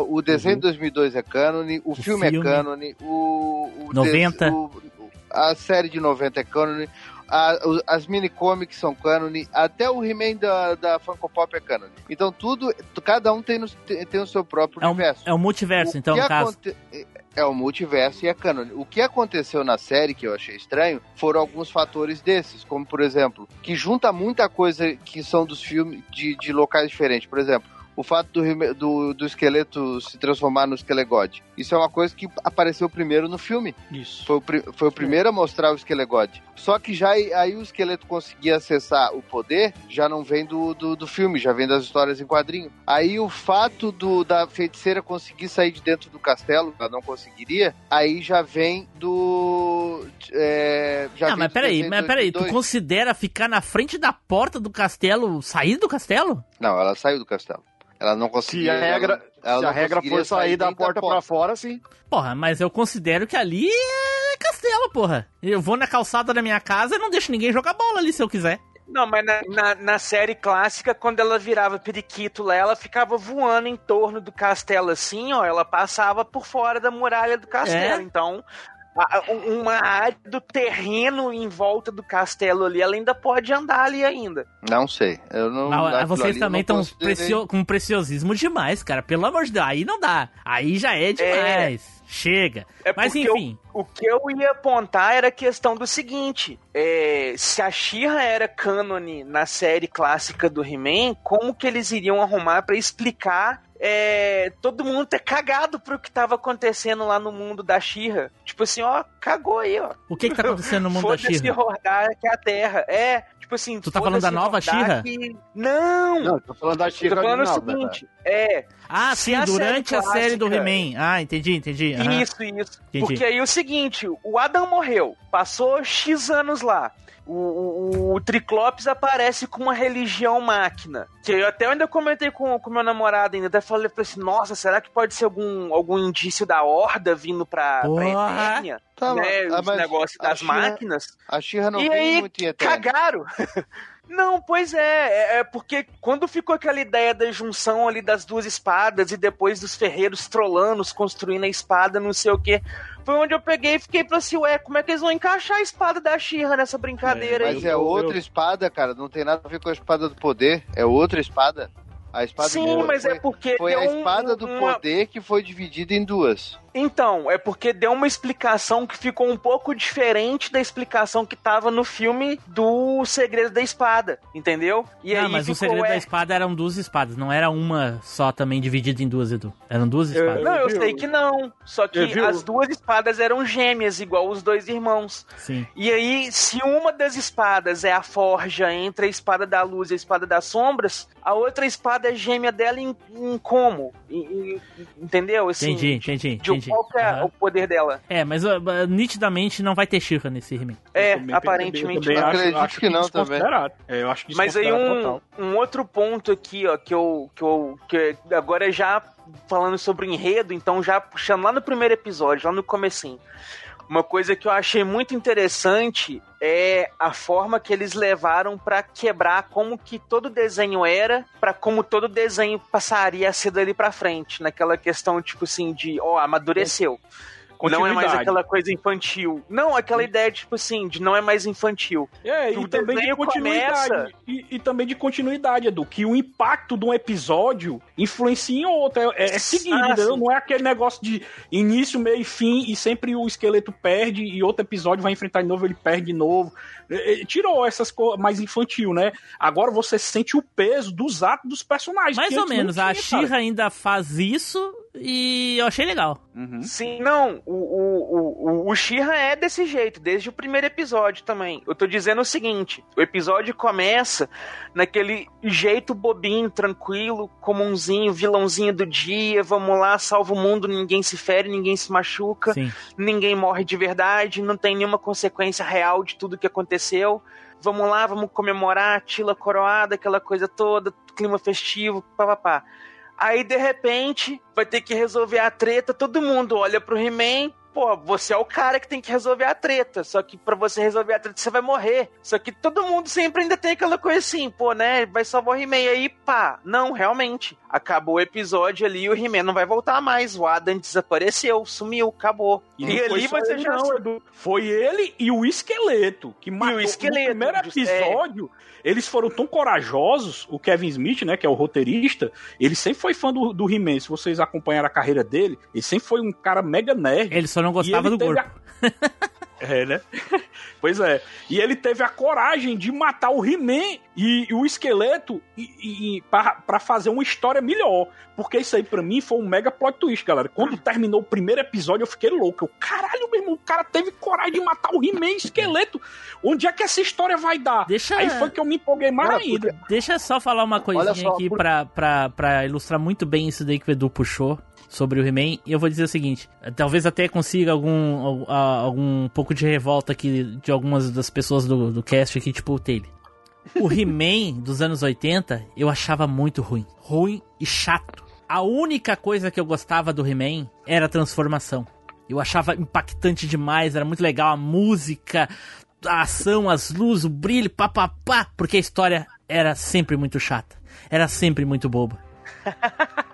O desenho de 2002 é cânone, o, filme, filme. é cânone, o, o 90. des- o- a série de 90 é cânone, a- as mini-comics são cânone, até o He-Man da, da Funko Pop é cânone. Então tudo, cada um tem, no- tem, tem o seu próprio É um, universo. é um multiverso, O então, no caso. É o multiverso e é cânone. O que aconteceu na série, que eu achei estranho, foram alguns fatores desses, como por exemplo, que junta muita coisa que são dos filmes de, de locais diferentes. Por exemplo, o fato do, do, do esqueleto se transformar no Skelegod. Isso é uma coisa que apareceu primeiro no filme. Isso. Foi o, foi o primeiro a mostrar o Skelegod. Só que já aí o esqueleto conseguia acessar o poder, já não vem do, do, do filme, já vem das histórias em quadrinho. Aí o fato do, da feiticeira conseguir sair de dentro do castelo, ela não conseguiria, aí já vem do. É, já vem mas do peraí, mas peraí, tu 2002. considera ficar na frente da porta do castelo, sair do castelo? Não, ela saiu do castelo. Ela não Se conseguia. a regra, ela- ela se a regra for sair da porta pra fora, sim. Porra, mas eu considero que ali é castelo, porra. Eu vou na calçada da minha casa e não deixo ninguém jogar bola ali se eu quiser. Não, mas na, na, na série clássica, quando ela virava periquito lá, ela ficava voando em torno do castelo assim, ó. Ela passava por fora da muralha do castelo. É? Então, uma área do terreno em volta do castelo ali, ela ainda pode andar ali ainda. Não sei. Eu não, aquilo vocês eu também estão considerei. com preciosismo demais, cara. Pelo amor de Deus, aí não dá. Aí já é demais. Chega. É Mas enfim. O que eu ia apontar era a questão do seguinte: é, se a She-Ra era cânone na série clássica do He-Man, como que eles iriam arrumar pra explicar é, todo mundo ter cagado pro que tava acontecendo lá no mundo da She-Ra? Tipo assim, ó, cagou aí, ó. O que que tá acontecendo no mundo da Foda-se She-Ra? rodar que é a Terra. É, tipo assim. Tu tá falando da foda-se nova She-Ra? que- Não! Não, tô falando da Tô Chica falando o original, né, seguinte, é, Ah, sim, a durante série a série do clássica- He-Man. Ah, entendi, entendi. Aham. Isso, isso. Entendi. Porque aí é o seguinte, o Adam morreu, passou X anos lá. O, o, o Triclops aparece com uma religião máquina. Que eu até ainda comentei com o meu namorado ainda. Até falei pra assim, nossa, será que pode ser algum, algum indício da horda vindo pra, pra Porra. Eternia? Tá, né, mas- os mas negócios das máquinas. A She-Ra não E vem aí, muito em Eterno. Cagaram! Não, pois é, é, é porque quando ficou aquela ideia da junção ali das duas espadas e depois dos ferreiros trollanos construindo a espada, não sei o que, foi onde eu peguei e fiquei pra assim, ué, como é que eles vão encaixar a espada da Shira nessa brincadeira aí? Mas é outra espada, cara. Não tem nada a ver com a espada do poder. É outra espada. A espada do Sim, mas foi, é porque foi a deu um- espada do uma- poder que foi dividida em duas. Então, é porque deu uma explicação que ficou um pouco diferente da explicação que tava no filme do Segredo da Espada, entendeu? E não, aí mas o segredo ué, da espada eram duas espadas, não era uma só também dividida em duas, Edu. Eram duas Eu- espadas. Não, eu Viu? sei que não. Só que Eu viu? as duas espadas eram gêmeas, igual os dois irmãos. Sim. E aí, se uma das espadas é a forja entre a espada da luz e a espada das sombras, a outra espada é gêmea dela em, em como? Em- em- entendeu? Assim, Entendi, entendi, De, entendi. Qual que é Aham. o poder dela? É, mas uh, uh, nitidamente não vai ter Shira nesse He-Man. É, também- aparentemente também não. acho, Acredito acho que não também. É, eu acho Mas aí um, total. um outro ponto aqui, ó, que eu, que eu que agora já falando sobre enredo, então já puxando lá no primeiro episódio, lá no comecinho. Uma coisa que eu achei muito interessante é a forma que eles levaram pra quebrar como que todo desenho era, pra como todo desenho passaria a ser dali pra frente, naquela questão tipo assim de, ó, amadureceu. Não é mais aquela coisa infantil. Não, aquela ideia, tipo assim, de não é mais infantil. É, que e o também de continuidade. começa- E, e também de continuidade, Edu. Que o impacto de um episódio influencia em outro. É, é seguido, Ah, entendeu? sim. Não é aquele negócio de início, meio e fim, e sempre o esqueleto perde, e outro episódio vai enfrentar de novo, ele perde de novo. É, é, tirou essas coisas mais infantil, né? Agora você sente o peso dos atos dos personagens. Mais ou menos, a tinha, cara. Shira ainda faz isso e eu achei legal. Uhum. Sim, não, o, o, o, o, She-Ra é desse jeito, desde o primeiro episódio também. Eu tô dizendo o seguinte: o episódio começa naquele jeito bobinho, tranquilo, comunzinho, vilãozinho do dia, vamos lá, salva o mundo, ninguém se fere, ninguém se machuca, Sim. ninguém morre de verdade, não tem nenhuma consequência real de tudo que aconteceu. Vamos lá, vamos comemorar, Tila coroada, aquela coisa toda, clima festivo, papapá. Aí, de repente, vai ter que resolver a treta, todo mundo olha pro He-Man, pô, você é o cara que tem que resolver a treta, só que pra você resolver a treta você vai morrer. Só que todo mundo sempre ainda tem aquela coisa assim, pô, né, vai salvar o He-Man, aí pá, não, realmente, acabou o episódio ali, o He-Man não vai voltar mais, o Adam desapareceu, sumiu, acabou. E, E, ali você ele já... não, Edu. Foi ele e o esqueleto que matou. esqueleto, no primeiro just- episódio, eles foram tão corajosos. O Kevin Smith, né, que é o roteirista, ele sempre foi fã do, do He-Man. Se vocês acompanharam a carreira dele, ele sempre foi um cara mega nerd. Ele só não gostava E do corpo. É, né? pois é. E ele teve a coragem de matar o He-Man e, e o esqueleto e, e, e pra, pra fazer uma história melhor. Porque isso aí, pra mim, foi um mega plot twist, galera. Quando terminou o primeiro episódio, eu fiquei louco. Eu, caralho, meu irmão, o cara teve coragem de matar o He-Man e o esqueleto. Onde é que essa história vai dar? Deixa- Aí foi que eu me empolguei mais Cara, ainda. Deixa eu só falar uma coisinha Olha só, aqui por- pra, pra, pra ilustrar muito bem isso daí que o Edu puxou sobre o He-Man. E eu vou dizer o seguinte: talvez até consiga algum, algum pouco de revolta aqui de algumas das pessoas do, do cast aqui, tipo o Taylor. O He-Man dos anos 80 eu achava muito ruim. Ruim e chato. A única coisa que eu gostava do He-Man era a transformação. Eu achava impactante demais, era muito legal a música, a ação, as luzes, o brilho, papapá, porque a história era sempre muito chata. Era sempre muito boba.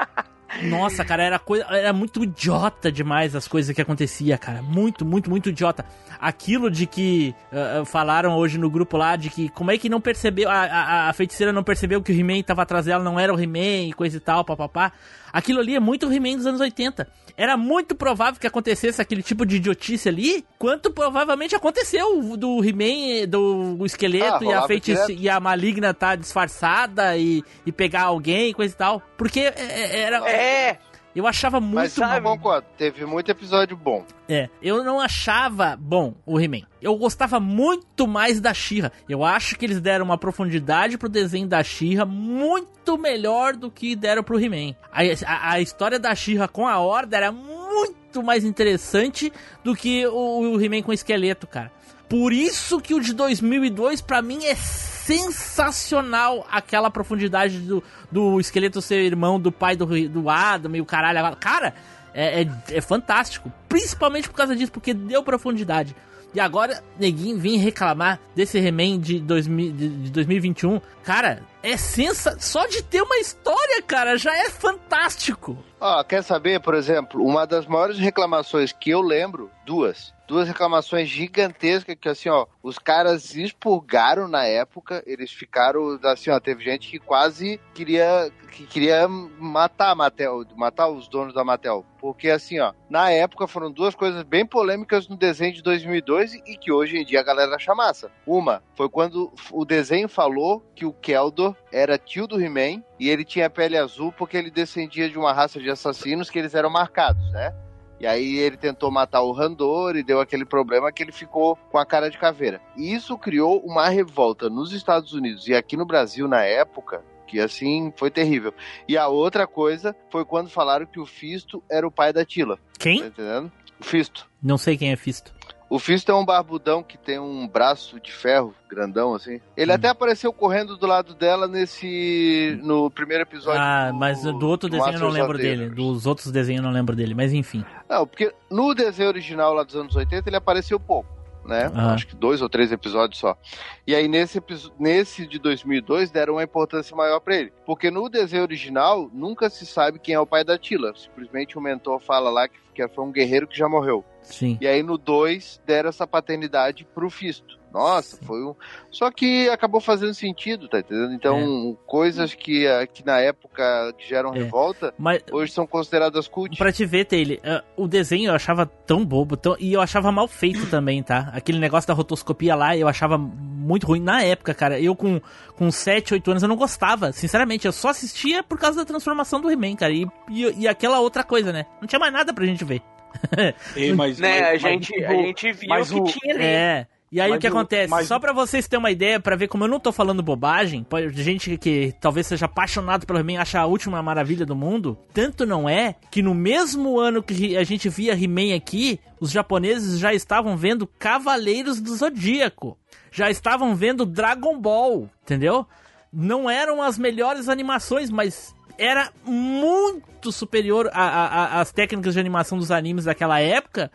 Nossa, cara, era coisa, era muito idiota demais as coisas que acontecia, cara. Muito, muito, muito idiota. Aquilo de que ah, falaram hoje no grupo lá de que como é que não percebeu a, a, a feiticeira não percebeu que o He-Man tava atrás dela, não era o He-Man e coisa e tal, papapá. Aquilo ali é muito He-Man dos anos 80. Era muito provável que acontecesse aquele tipo de idiotice ali, quanto provavelmente aconteceu do He-Man, do esqueleto Ah, e a direto. e a maligna tá disfarçada e, e pegar alguém, coisa e tal. Porque é- é- era. É, Eu achava muito. Mas eu concordo, teve muito episódio bom. É, eu não achava bom o He-Man. Eu gostava muito mais da She-Ra. Eu acho que eles deram uma profundidade pro desenho da She-Ra muito melhor do que deram pro He-Man. A, a- a história da She-Ra com a Horda era muito mais interessante do que o, o He-Man com o esqueleto, cara. Por isso que o de 2002 pra mim é sensacional aquela profundidade do, do esqueleto ser irmão do pai do, do Adam e o caralho. Cara, é, é, é fantástico. Principalmente por causa disso, porque deu profundidade. E agora, neguinho vem reclamar desse He-Man de, 2000 de de 2021. Cara, é sensa... Só de ter uma história, cara, já é fantástico. Ó, quer saber, por exemplo, uma das maiores reclamações que eu lembro, duas. Duas reclamações gigantescas que, assim, ó, os caras expurgaram na época, eles ficaram, assim, ó, teve gente que quase queria, que queria matar a Mattel, matar os donos da Mattel. Porque, assim, ó, na época foram duas coisas bem polêmicas no desenho de 2002 e que hoje em dia a galera acha massa. Uma foi quando o desenho falou que o Keldor era tio do He-Man e ele tinha pele azul porque ele descendia de uma raça de assassinos que eles eram marcados, né? E aí ele tentou matar o Randor e deu aquele problema que ele ficou com a cara de caveira. E isso criou uma revolta nos Estados Unidos e aqui no Brasil na época, que assim foi terrível. E a outra coisa foi quando falaram que o Fisto era o pai da Tila. Tá Quem? entendendo? O Fisto. Não sei quem é Fisto. O Fisto é um barbudão que tem um braço de ferro grandão assim. Ele Hum. até apareceu correndo do lado dela nesse no primeiro episódio. Ah, mas do outro desenho eu não lembro dele. Dos outros desenhos eu não lembro dele, mas enfim. Não, porque no desenho original lá dos anos 80 ele apareceu pouco, né? Ah. Acho que dois ou três episódios só. E aí nesse, nesse de 2002 deram uma importância maior pra ele. Porque no desenho original nunca se sabe quem é o pai da Tila. Simplesmente o mentor fala lá que, que foi um guerreiro que já morreu. Sim. E aí no 2 deram essa paternidade pro Fisto. Nossa, foi um. Só que acabou fazendo sentido, tá entendendo? Então, coisas que, ah, que na época que geram É. revolta, Mas hoje são consideradas cult. Pra te ver, Taylor, eh, o desenho eu achava tão bobo, tão- e eu achava mal feito também, tá? Aquele negócio da rotoscopia lá, eu achava muito ruim. Na época, cara, eu com, com 7, 8 anos eu não gostava. Sinceramente, eu só assistia por causa da transformação do He-Man, cara. E, e, e aquela outra coisa, né? Não tinha mais nada pra gente ver. Ei, mas, Né, mas- a mas, gente, tipo, a gente via mas o que o- tinha ali. É. E aí Mas o que acontece? mas- Só pra vocês terem uma ideia, pra ver como eu não tô falando bobagem, pode, gente que talvez seja apaixonado pelo He-Man acha a última maravilha do mundo, tanto não é que no mesmo ano que a gente via He-Man aqui, os japoneses já estavam vendo Cavaleiros do Zodíaco. Já estavam vendo Dragon Ball, entendeu? Não eram as melhores animações, mas era muito superior às técnicas de animação dos animes daquela época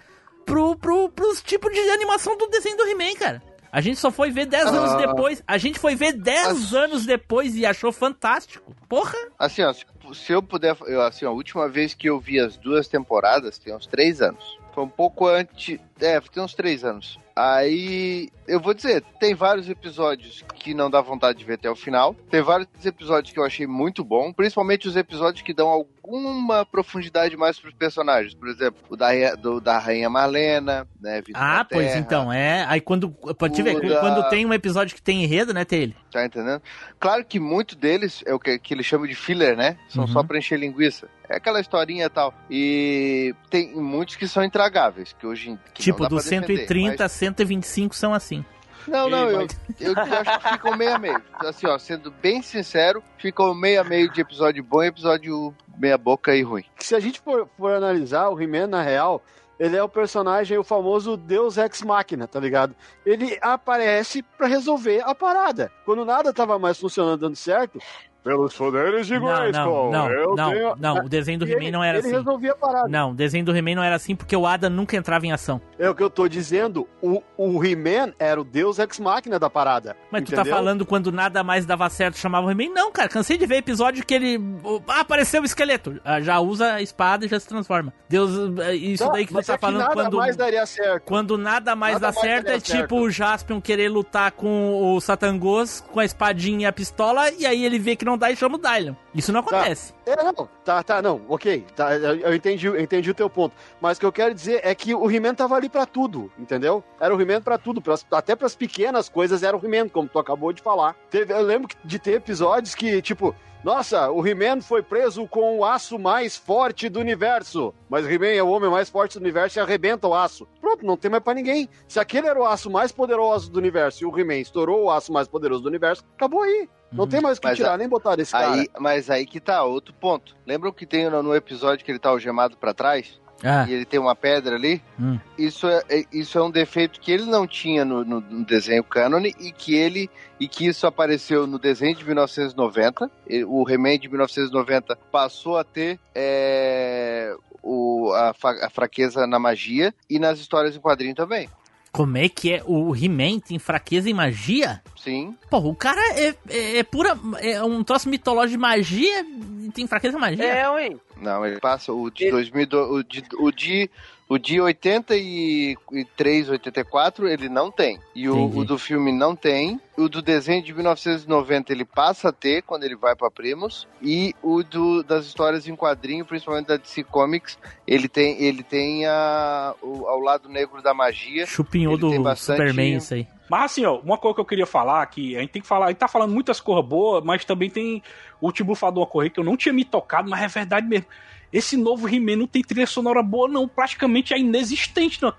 pro, pro, pros tipos de animação do desenho do He-Man, cara. A gente só foi ver 10 anos depois. A gente foi ver 10 Mas- anos depois e achou fantástico. Porra! Assim, ó, se, se eu puder, eu, assim, ó, a última vez que eu vi as duas temporadas tem uns três anos. Foi um pouco antes. É, tem uns três anos. Aí, eu vou dizer, tem vários episódios que não dá vontade de ver até o final. Tem vários episódios que eu achei muito bom, principalmente os episódios que dão alguma profundidade mais pros personagens. Por exemplo, o da, Rainha- do- da Rainha Marlena, né? Vida Ah, pois Terra, então, é. Aí quando. Pode te ver, quando tem um episódio que tem enredo, né, Taylor? Tá entendendo? Claro que muito deles é o que, que eles chamam de filler, né? São Uhum. só pra encher linguiça. É aquela historinha e tal. E tem muitos que são intragáveis, que hoje que tipo, do pra defender, 130 a 125 são assim. Não, não, eu, eu acho que ficam meio a meio. Assim, ó, sendo bem sincero, ficam meio a meio de episódio bom e episódio meia boca e ruim. Se a gente for, for analisar, o He-Man, na real, ele é o personagem, o famoso Deus Ex Machina, tá ligado? Ele aparece pra resolver a parada. Quando nada tava mais funcionando, dando certo, pelos poderes de Grayskull, não, não, não, tenho... não. O desenho do He-Man ele- não era ele assim. resolvia a parada. Não, o desenho do He-Man não era assim porque o Adam nunca entrava em ação. É o que eu tô dizendo. O, o He-Man era o Deus Ex Machina da parada. Mas tu tá entendeu? falando quando nada mais dava certo, chamava o He-Man? Não, cara, cansei de ver episódio que ele. Ah, apareceu o esqueleto. Ah, Já usa a espada e já se transforma. Deus, eh, isso Tá, daí que tu tá é falando nada quando. mais daria certo. Quando nada mais Nada dá mais certo, é tipo certo. o Jaspion querer lutar com o Satangos com a espadinha e a pistola, e aí ele vê que não dá e chama o Dylion. Isso não acontece. É, não, tá, tá, não, ok, tá, eu eu entendi, eu entendi o teu ponto. Mas o que eu quero dizer é que o He-Man tava ali pra tudo, entendeu? Era o He-Man pra tudo, pras- até pras pequenas coisas era o He-Man, como tu acabou de falar. Teve- eu lembro de ter episódios que, tipo, nossa, o He-Man foi preso com o aço mais forte do universo. Mas He-Man é o homem mais forte do universo e arrebenta o aço. Pronto, não tem mais pra ninguém. Se aquele era o aço mais poderoso do universo e o He-Man estourou o aço mais poderoso do universo, acabou aí. Não tem mais o que Mas tirar, a- nem botar desse cara. Aí, mas aí que tá, outro ponto. Lembram que tem no, no episódio que ele tá algemado pra trás? Ah, E ele tem uma pedra ali? Hum. Isso, é, é- isso é um defeito que ele não tinha no, no- no desenho cânone e que ele e que isso apareceu no desenho de 1990. E O He-Man de 1990 passou a ter é, o, a, a fraqueza na magia e nas histórias em quadrinho também. Como é que é? O He-Man tem fraqueza em magia? Sim. Pô, o cara é, é, é pura. É um troço mitológico de magia e tem fraqueza em magia. É, ué. Não, ele passa o de Ele- 2002, o de, o de o de 83, 84 ele não tem. E o, o do filme não tem. O do desenho de 1990 ele passa a ter quando ele vai pra Primos. E o do, das histórias em quadrinho, principalmente da DC Comics, ele tem, ele tem a, o, ao lado negro da magia. Chupinhou do bastante- Superman, isso aí. Mas assim, ó, uma coisa que eu queria falar que a gente tem que falar, a gente tá falando muitas coisas boas, mas também tem o Tibu falou uma coisa que eu não tinha me tocado, mas é verdade mesmo. Esse novo He-Man não tem trilha sonora boa, não. Praticamente é inexistente. Não.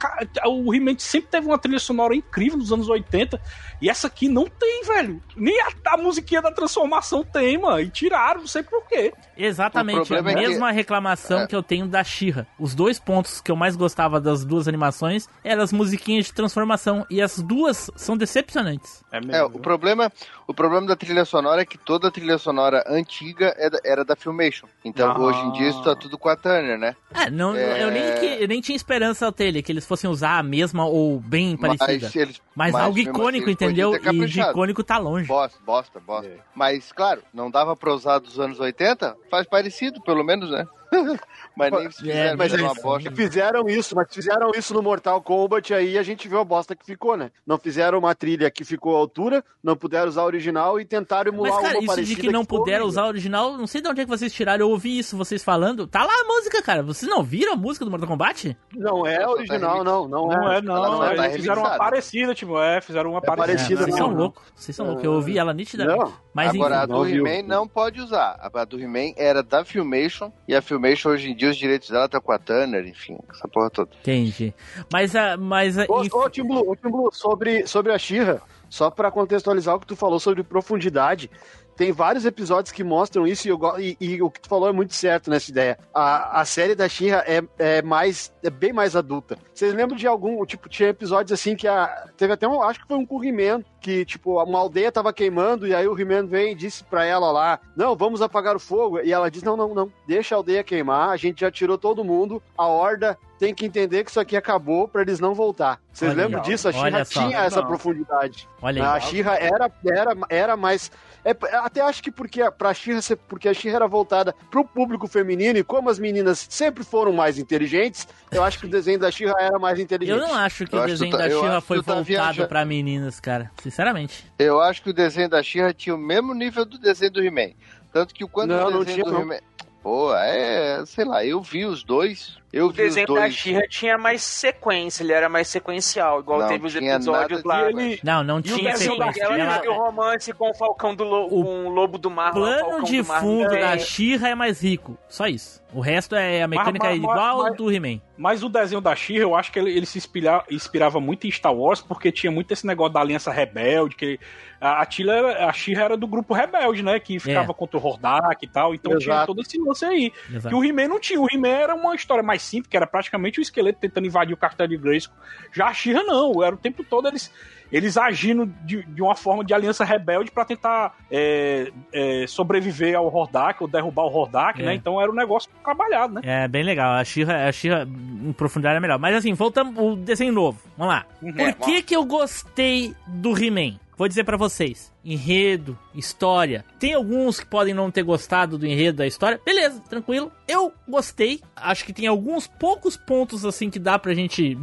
O He-Man sempre teve uma trilha sonora incrível nos anos 80. E essa aqui não tem, velho. Nem a, a musiquinha da transformação tem, mano. E tiraram, não sei porquê. Exatamente, O a é que- mesma reclamação É. que eu tenho da Shira. Os dois pontos que eu mais gostava das duas animações eram as musiquinhas de transformação. E as duas são decepcionantes. É, É, o problema, o problema da trilha sonora é que toda a trilha sonora antiga era, era da Filmation. Então Ah. hoje em dia isso tá tudo com a Turner, né? É, não, É. Eu, nem, que- eu nem tinha esperança dele que eles fossem usar a mesma ou bem parecida. Mas, eles, Mas, algo mesmo icônico, assim, entendeu? E de icônico tá longe. Bosta, bosta, bosta. É. Mas, claro, não dava pra usar dos anos 80? Faz parecido, pelo menos, né? Mas nem fizeram É, Mas eles uma bosta. fizeram isso, mas fizeram isso no Mortal Kombat aí a gente viu a bosta que ficou, né? Não fizeram uma trilha que ficou à altura, não puderam usar a original e tentaram emular Mas, cara, uma isso parecida de que não ficou puderam usar o original, não sei de onde é que vocês tiraram. Eu ouvi isso, vocês falando. Tá lá a música, cara. Vocês não viram a música do Mortal Kombat? Não é tá original, não, não, Não é. é, não. Não tá eles fizeram uma parecida, tipo, é, fizeram uma parecida, parecida. vocês não, são não. loucos. Vocês são loucos. Eu ouvi ela nitidamente. Não. Mas Agora, a enfim. do não viu. He-Man não pode usar. A do He-Man era da Filmation, e a Filmation, hoje em dia, os direitos dela tá com a Turner, enfim, essa porra toda. Entendi. Mas a. Mas a. Ô, ô, Tim Blue, ô, Tim Blue, sobre, sobre a Shira, só pra contextualizar o que tu falou sobre profundidade, tem vários episódios que mostram isso e, eu e- e o que tu falou é muito certo nessa ideia. A, a série da Shira é, é mais é bem mais adulta. Vocês lembram de algum, tipo, tinha episódios assim que a, teve até um, acho que foi um com o He-Man, que tipo, uma aldeia tava queimando e aí o He-Man vem e disse pra ela lá, não, vamos apagar o fogo. E ela diz, não, não, não, deixa a aldeia queimar, a gente já tirou todo mundo, a horda tem que entender que isso aqui acabou pra eles não voltar. Vocês Olha lembram aí, disso? A Shira tinha essa Não. profundidade. Olha A aí. Shira era, era, era mais. É, até acho que porque pra Shira, porque a Shira era voltada pro público feminino e como as meninas sempre foram mais inteligentes, eu acho que o desenho da Shira era mais inteligente. Eu não acho que Eu o acho que desenho tá- da que foi tá voltado viajando. pra meninas, cara. Sinceramente. Eu acho que o desenho da She-Ra tinha o mesmo nível do desenho do He-Man. Tanto que quando Não, o não desenho tinha, do não. He-Man... Pô, é... Sei lá, eu vi os dois. Eu O vi os desenho da. Shira tinha mais sequência, ele era mais sequencial, igual Não teve os tinha episódios lá. E ele, Não, não E o tinha desenho da sequência. Ela Shira- teve o romance com o Falcão do Lo... O com o Lobo do Mar. o plano de do fundo da Shira é mais rico. Só isso. O resto é a mecânica mas- é igual ao mas- do He-Man. Mas o desenho da She, eu acho que ele, ele se inspira- inspirava muito em Star Wars, porque tinha muito esse negócio da aliança rebelde, que a, a, Tila a She era do grupo rebelde, né? Que ficava contra o Hordak e tal, então tinha Exato. todo esse lance aí. Exato. Que o He-Man não tinha. O He-Man era uma história mais simples, que era praticamente o esqueleto tentando invadir o castelo de Grayskull. Já a She-Ra não, era o tempo todo eles, eles agindo de, de uma forma de aliança rebelde pra tentar é, é, sobreviver ao Hordak, ou derrubar o Hordak, É. né? Então era um negócio trabalhado, né? É bem legal. A Shira, a Shira em profundidade é melhor. Mas assim, voltamos o desenho novo. Vamos lá. Uhum. Por que que eu gostei do He-Man? Vou dizer pra vocês. Enredo, história. Tem alguns que podem não ter gostado do enredo da história. Beleza, tranquilo. Eu gostei. Acho que tem alguns poucos pontos assim que dá pra gente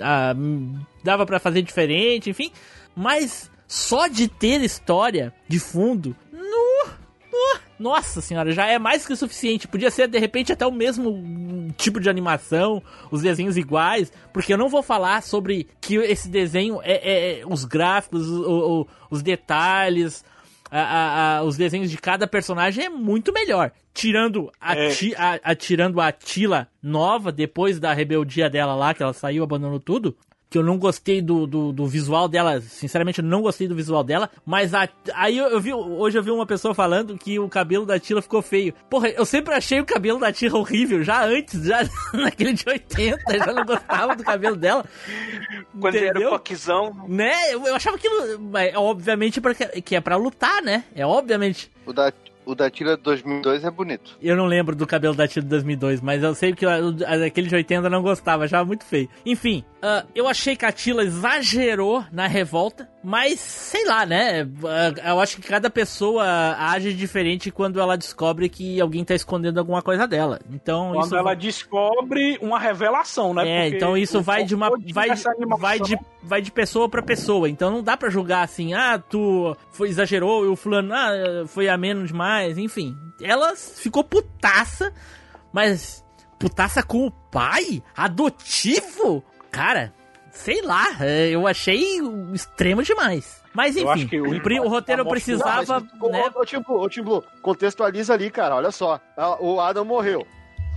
ah, dava pra fazer diferente, enfim. Mas só de ter história de fundo, nossa senhora, já é mais que o suficiente. Podia ser de repente até o mesmo tipo de animação, os desenhos iguais, porque eu não vou falar sobre que esse desenho é, é- é os gráficos, o- o- os detalhes, a- a- a- os desenhos de cada personagem é muito melhor. Tirando a, É. Ti- a- tirando a Tila nova, depois da rebeldia dela lá, que ela saiu, abandonou tudo. Que eu não gostei do, do, do visual dela, sinceramente eu não gostei do visual dela, mas a- aí eu, eu vi, hoje eu vi uma pessoa falando que o cabelo da Tila ficou feio. Porra, eu sempre achei o cabelo da Tila horrível, já antes, já naquele de 80, eu já não gostava do cabelo dela. Quando ele era o entendeu? coquizão. Né? Eu, eu achava aquilo. Mas, obviamente, porque, que é pra lutar, né? É obviamente. O da, o da Tira de 2002 é bonito. Eu não lembro do cabelo da Tila de 2002, mas eu sei que aquele de 80 eu não gostava, achava muito feio. Enfim, ah, eu achei que a Tila exagerou na revolta, mas sei lá, né? Ah, eu acho que cada pessoa age diferente quando ela descobre que alguém tá escondendo alguma coisa dela. Então, Quando isso ela descobre uma revelação, né? É, Porque então isso vai de uma vai, vai de vai de pessoa pra pessoa. Então não dá pra julgar assim, ah, tu foi exagerou e o fulano ah, foi ameno demais, enfim. Ela ficou putaça, mas putaça com o pai adotivo? Cara, sei lá, é, eu achei extremo demais. Mas enfim, o o, pri- o roteiro precisava, Não, né? ô, Tim Blue, ô, Tim Blue, contextualiza ali, cara, olha só. O Adam morreu.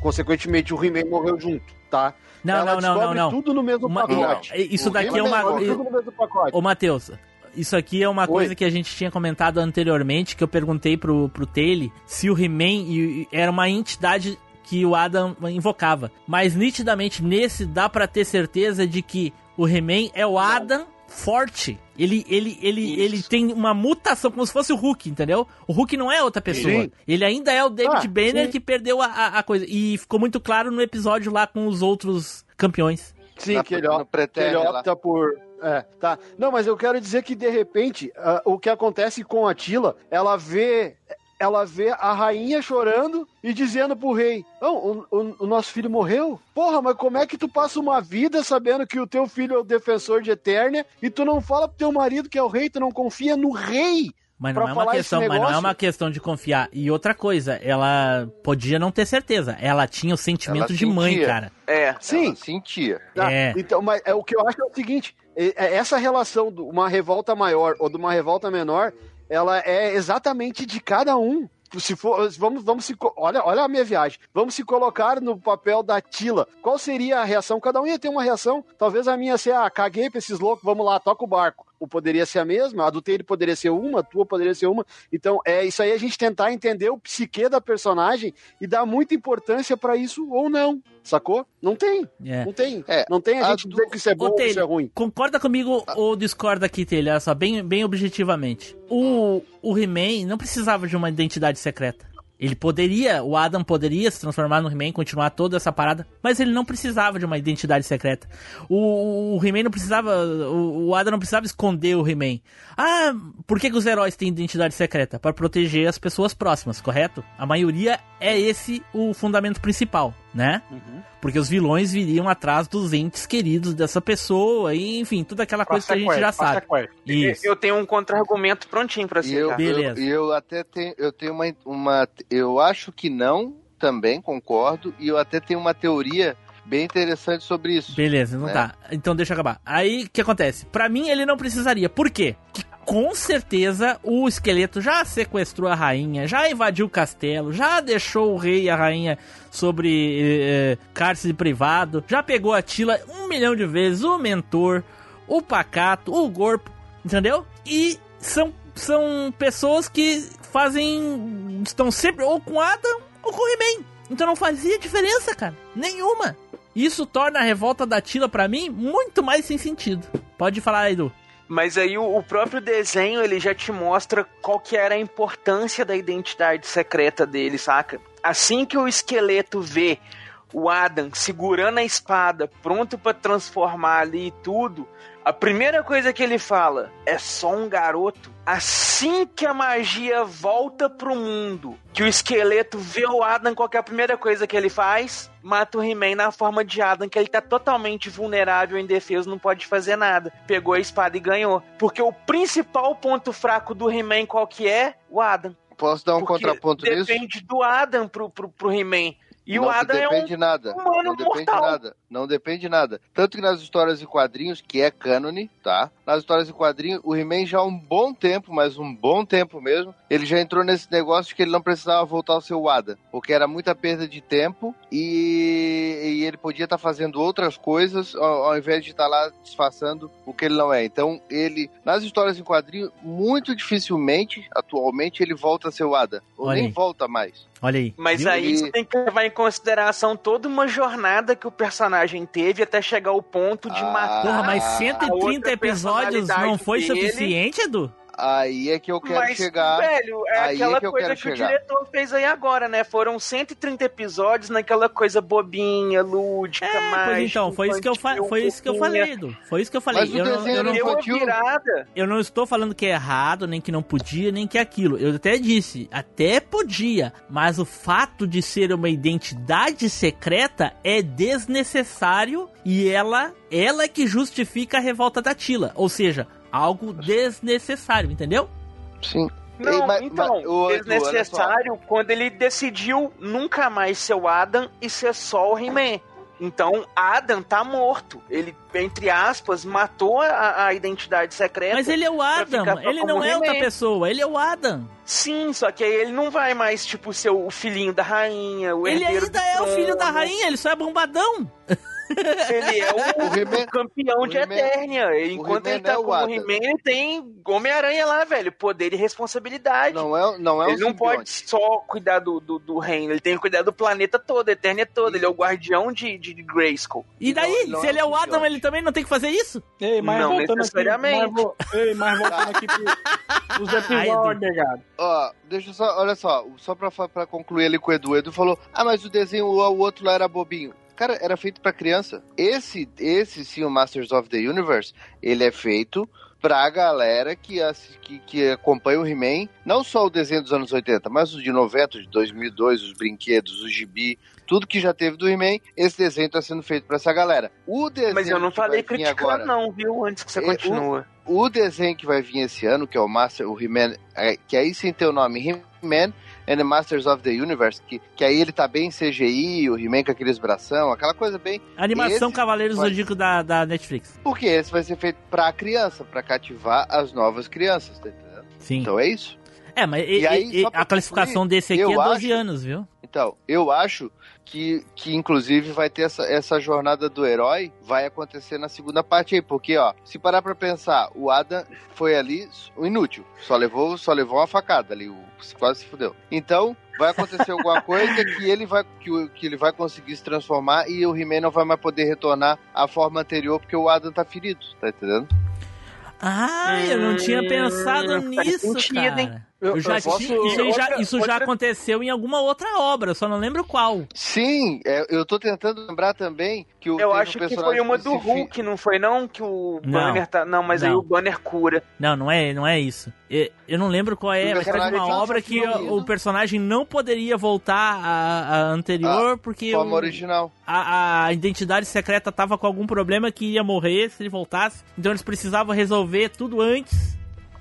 Consequentemente, o He-Man morreu junto, tá? Não, Ela não, não, não, tudo no mesmo Uma- pacote. Isso O daqui é uma tudo no mesmo pacote. Ô, Matheus, isso aqui é uma Oi. coisa que a gente tinha comentado anteriormente, que eu perguntei pro, pro Taylor se o He-Man era uma entidade que o Adam invocava. Mas nitidamente nesse dá pra ter certeza de que o He-Man é o Adam forte. Ele, ele, ele, Isso. ele tem uma mutação, como se fosse o Hulk, entendeu? O Hulk não é outra pessoa. Sim. Ele ainda é o David Ah, Banner sim. que perdeu a, a, coisa. E ficou muito claro no episódio lá com os outros campeões. Sim, Na- que ele, ó, que ele opta por. É, tá. Não, mas eu quero dizer que de repente ah, o que acontece com a Tila, ela vê. Ela vê a rainha chorando e dizendo pro rei: "Não, o, o- o nosso filho morreu? Porra, mas como é que tu passa uma vida sabendo que o teu filho é o defensor de Eternia e tu não fala pro teu marido que é o rei, tu não confia no rei?" Mas não é uma questão, mas não é uma questão de confiar. E outra coisa, ela podia não ter certeza. Ela tinha o sentimento Ela de mãe, sentia. cara. É. Sim, Ela sentia. Tá, É. Então, mas é, o que eu acho é o seguinte: é- é essa relação de uma revolta maior ou de uma revolta menor, ela é exatamente de cada um. Se for, vamos, vamos se, olha, olha a minha viagem. Vamos se colocar no papel da Tila. Qual seria a reação? Cada um ia ter uma reação. Talvez a minha seja, ah, caguei pra esses loucos, vamos lá, toca o barco. Poderia ser a mesma, a do Taylor poderia ser uma, a tua poderia ser uma. Então, é isso aí a gente tentar entender o psique da personagem e dar muita importância pra isso ou não. Sacou? Não tem. É. Não tem. É, não tem a, a gente do- dizer que isso é bom ou isso é ruim. concorda comigo ou discorda aqui, Taylor? Olha só, bem, bem objetivamente. O, o He-Man não precisava de uma identidade secreta. Ele poderia, o Adam poderia se transformar no He-Man, continuar toda essa parada, mas ele não precisava de uma identidade secreta. O, o He-Man não precisava, o, o Adam não precisava esconder o He-Man. Ah, por que, que os heróis têm identidade secreta? Para proteger as pessoas próximas, correto? A maioria é esse o fundamento principal, né? Porque os vilões viriam atrás dos entes queridos dessa pessoa, e, enfim, toda aquela coisa que a gente já sabe. Isso. Eu tenho um contra-argumento prontinho pra E você. eu. Beleza. eu, e eu até tenho, eu tenho uma, uma. Eu acho que não, também concordo, e eu até tenho uma teoria bem interessante sobre isso. Beleza, não né? tá. Então deixa eu acabar. Aí o que acontece? Pra mim ele não precisaria. Por quê? Que com certeza o esqueleto já sequestrou a rainha, já invadiu o castelo, já deixou o rei e a rainha sobre eh, cárcere privado, já pegou a Tila um milhão de vezes, o mentor, o pacato, o corpo, entendeu? E são, são pessoas que fazem. estão sempre ou com Adam ou com He-Man. Então não fazia diferença, cara. Nenhuma. Isso torna a revolta da Tila pra mim muito mais sem sentido. Pode falar Edu. Mas aí o, próprio desenho ele já te mostra qual que era a importância da identidade secreta dele, saca? Assim que o esqueleto vê o Adam segurando a espada, pronto pra transformar ali tudo, a primeira coisa que ele fala é só um garoto. Assim que a magia volta pro mundo, que o esqueleto vê o Adam, qual é a primeira coisa que ele faz? Mata o He-Man na forma de Adam, que ele tá totalmente vulnerável, indefeso, não pode fazer nada. Pegou a espada e ganhou. Porque o principal ponto fraco do He-Man qual que é? O Adam. Posso dar um Porque contraponto nisso? depende do Adam pro, pro, pro He-Man. E não o Adam é um depende de nada. humano não depende mortal. de nada. Não depende de nada. Tanto que nas histórias e quadrinhos, que é cânone, tá? Nas histórias e quadrinhos, o He-Man já há um bom tempo, mas um bom tempo mesmo, ele já entrou nesse negócio de que ele não precisava voltar ao seu Ada. Porque era muita perda de tempo e, e ele podia estar fazendo outras coisas ao, ao invés de estar lá disfarçando o que ele não é. Então, ele, nas histórias em quadrinhos, muito dificilmente, atualmente, ele volta a ser o Ada. Ou Olha nem aí. volta mais. Olha aí. Mas Viu? aí você tem que levar em consideração toda uma jornada que o personagem teve até chegar ao ponto de Ah, matar. Porra, mas a 130 outra episódios não foi dele. suficiente, Edu? Aí é que eu quero Mas, chegar. velho, é Aí é aquela que eu coisa quero que o chegar. diretor fez aí agora, né? Foram 130 episódios naquela coisa bobinha, lúdica, É, mágica. pois então, foi isso que eu, fa foi isso que eu falei, Edu. Foi isso que eu falei. Mas o Eu não, desenho eu não infantil. virada. Eu não estou falando que é errado, nem que não podia, nem que é aquilo. Eu até disse, até podia, mas o fato de ser uma identidade secreta é desnecessário e ela, ela é que justifica a revolta da Tila. Ou seja, algo desnecessário, entendeu? Sim. Não, Ei, mas- então, mas, olha desnecessário quando ele decidiu nunca mais ser o Adam e ser só o He-Man. Então, Adam tá morto. Ele, entre aspas, matou a, a identidade secreta. Mas ele é o Adam, ele não é outra pessoa, ele é o Adam. Sim, só que aí ele não vai mais, tipo, ser o filhinho da rainha, o Ele ainda é o filho da rainha, ele só é bombadão. Ele é o, O campeão o de Eternia. Enquanto ele tá não é o como Adam. He-Man, ele tem Homem-Aranha lá, velho. Poder e responsabilidade. Não é, não é um ele não simbionte. pode só cuidar do, do, do reino, ele tem que cuidar do planeta todo, a Eternia toda. Ele é o guardião de, de Grayskull. E daí, não se é ele é um o Adam, ele também não tem que fazer isso? Ei, mas Não necessariamente. aqui, mas, vo- ei, mas voltando aqui pro, os episódios, negado. Ó, deixa eu só, olha só, só pra, pra concluir ali com o Edu. O Edu falou, ah, mas o desenho, o, o outro lá era bobinho. Cara, era feito pra criança. Esse, esse sim, o Masters of the Universe, ele é feito pra galera que, que, que acompanha o He-Man, não só o desenho dos anos 80, mas os de 90, de 2002, os brinquedos, o gibi, tudo que já teve do He-Man, esse desenho tá sendo feito pra essa galera. O desenho Mas eu não falei criticando, agora, não, viu? Antes que você É, continua. o desenho que vai vir esse ano, que é o Master, o He-Man, é, que aí sim tem o nome He-Man and the Masters of the Universe, que, que aí ele tá bem CGI, o He-Man com aqueles bração, aquela coisa bem. Animação Esse Cavaleiros do vai- Zodíaco da, da Netflix. Porque esse vai ser feito pra criança, pra cativar as novas crianças, tá entendendo? Sim. Então é isso. é, mas e- e aí, e- a classificação desse aqui é 12 acho- anos, viu? Então, eu acho que, que inclusive vai ter essa, essa jornada do herói, vai acontecer na segunda parte aí, porque ó, se parar pra pensar, o Adam foi ali o inútil, só levou, só levou uma facada ali, o, quase se fudeu. Então, vai acontecer alguma coisa que ele vai que, o- que ele vai conseguir se transformar e o He-Man não vai mais poder retornar à forma anterior porque o Adam tá ferido, tá entendendo? Ah, eu não tinha pensado Hum, faz nisso, sentido, cara. hein? Eu, Eu- já eu posso- tinha, isso aí já, outra- isso já outra- aconteceu em alguma outra obra, eu só não lembro qual. Sim, é, eu tô tentando lembrar também que o Eu teve um acho que foi uma do Hulk, não foi não? Que o Não. Banner tá. Não, mas aí Não. o Banner cura. Não, não é, não é isso. Eu, eu não lembro qual é, O mas teve uma obra que sofrendo. o personagem não poderia voltar à, à anterior porque forma o- original. a, a identidade secreta tava com algum problema que ia morrer se ele voltasse. Então eles precisavam resolver tudo antes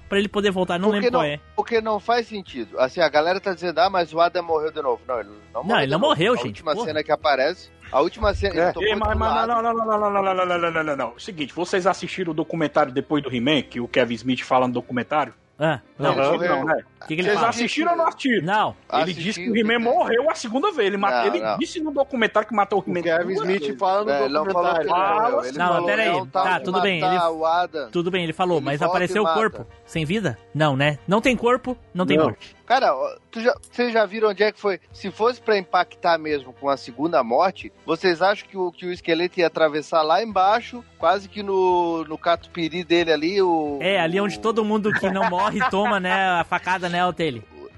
pra ele poder voltar. Não Porque lembro não, qual é. porque não faz sentido. Assim, a galera tá dizendo, ah, mas o Adam morreu de novo. Não, ele não morreu. ele de não morreu, a gente, última porra. cena que aparece. A última cena. É. Ele Ei, mas, mas, não, não, não, não, não, não, não, não, não, não, não, não, não, não. Seguinte, vocês assistiram o documentário depois do He-Man, que o Kevin Smith fala no documentário? Ah, não. Ele Não, não, né? O que, que ele Vocês fala? assistiram ou não assistiram? Não. Ele Assisti, disse que o He-Man morreu a segunda vez. Ele, mata- Não, ele não. disse no documentário que matou o O He-Man. Kevin duas Smith fala no É, ele não falou que documentário. ele Ah. Ele não, falou, pera aí. não, tá, Tá, tudo bem, ele- O. Tudo bem, ele falou, Ele mas apareceu e o corpo. Sem vida? Não, né? Não tem corpo, não tem Não. morte. Cara, tu já, vocês já viram onde é que foi? Se fosse pra impactar mesmo com a segunda morte, vocês acham que o, que o esqueleto ia atravessar lá embaixo, quase que no, no catupiry dele ali, o... É, ali onde o- todo mundo que não morre toma, né, a facada, né?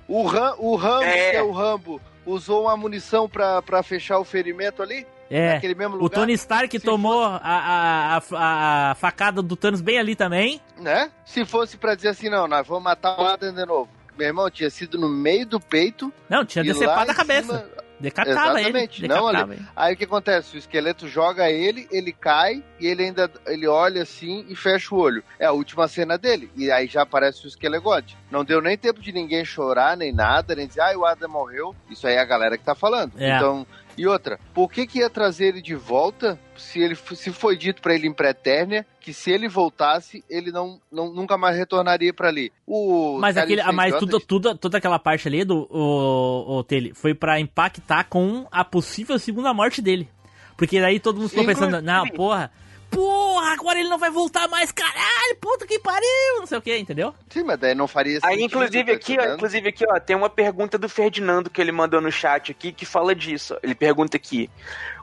O, Ram, o Rambo, É. que é o Rambo, usou uma munição pra, pra fechar o ferimento ali? É. Naquele mesmo O lugar? Tony Stark Se tomou a, a, a, a facada do Thanos bem ali também. Né? Se fosse pra dizer assim, não, nós vamos matar o Adam de novo. Meu irmão, tinha sido no meio do peito. Não, tinha decepado a cabeça. cima- Decapitava ele. Exatamente, não ele. Aí o que acontece? O esqueleto joga ele, ele cai e ele ainda ele olha assim e fecha o olho. É a última cena dele. E aí já aparece o esquelegode. Não deu nem tempo de ninguém chorar, nem nada, nem dizer, ah, o Adam morreu. Isso aí é a galera que tá falando. É. Então, e outra, por que que ia trazer ele de volta se ele se foi dito pra ele em Pretérnia que se ele voltasse, ele não, não nunca mais retornaria pra ali? O Mas, aquele, é mas tudo, tudo, toda aquela parte ali do o, o Tele foi pra impactar com a possível segunda morte dele. Porque daí todo mundo ficou pensando, não, porra, porra, agora ele não vai voltar mais, caralho, puta que pariu, não sei o que, entendeu? Sim, mas daí não faria Aí, sentido, inclusive aqui, ó, inclusive aqui, ó, tem uma pergunta do Ferdinando que ele mandou no chat aqui que fala disso. ó. Ele pergunta aqui: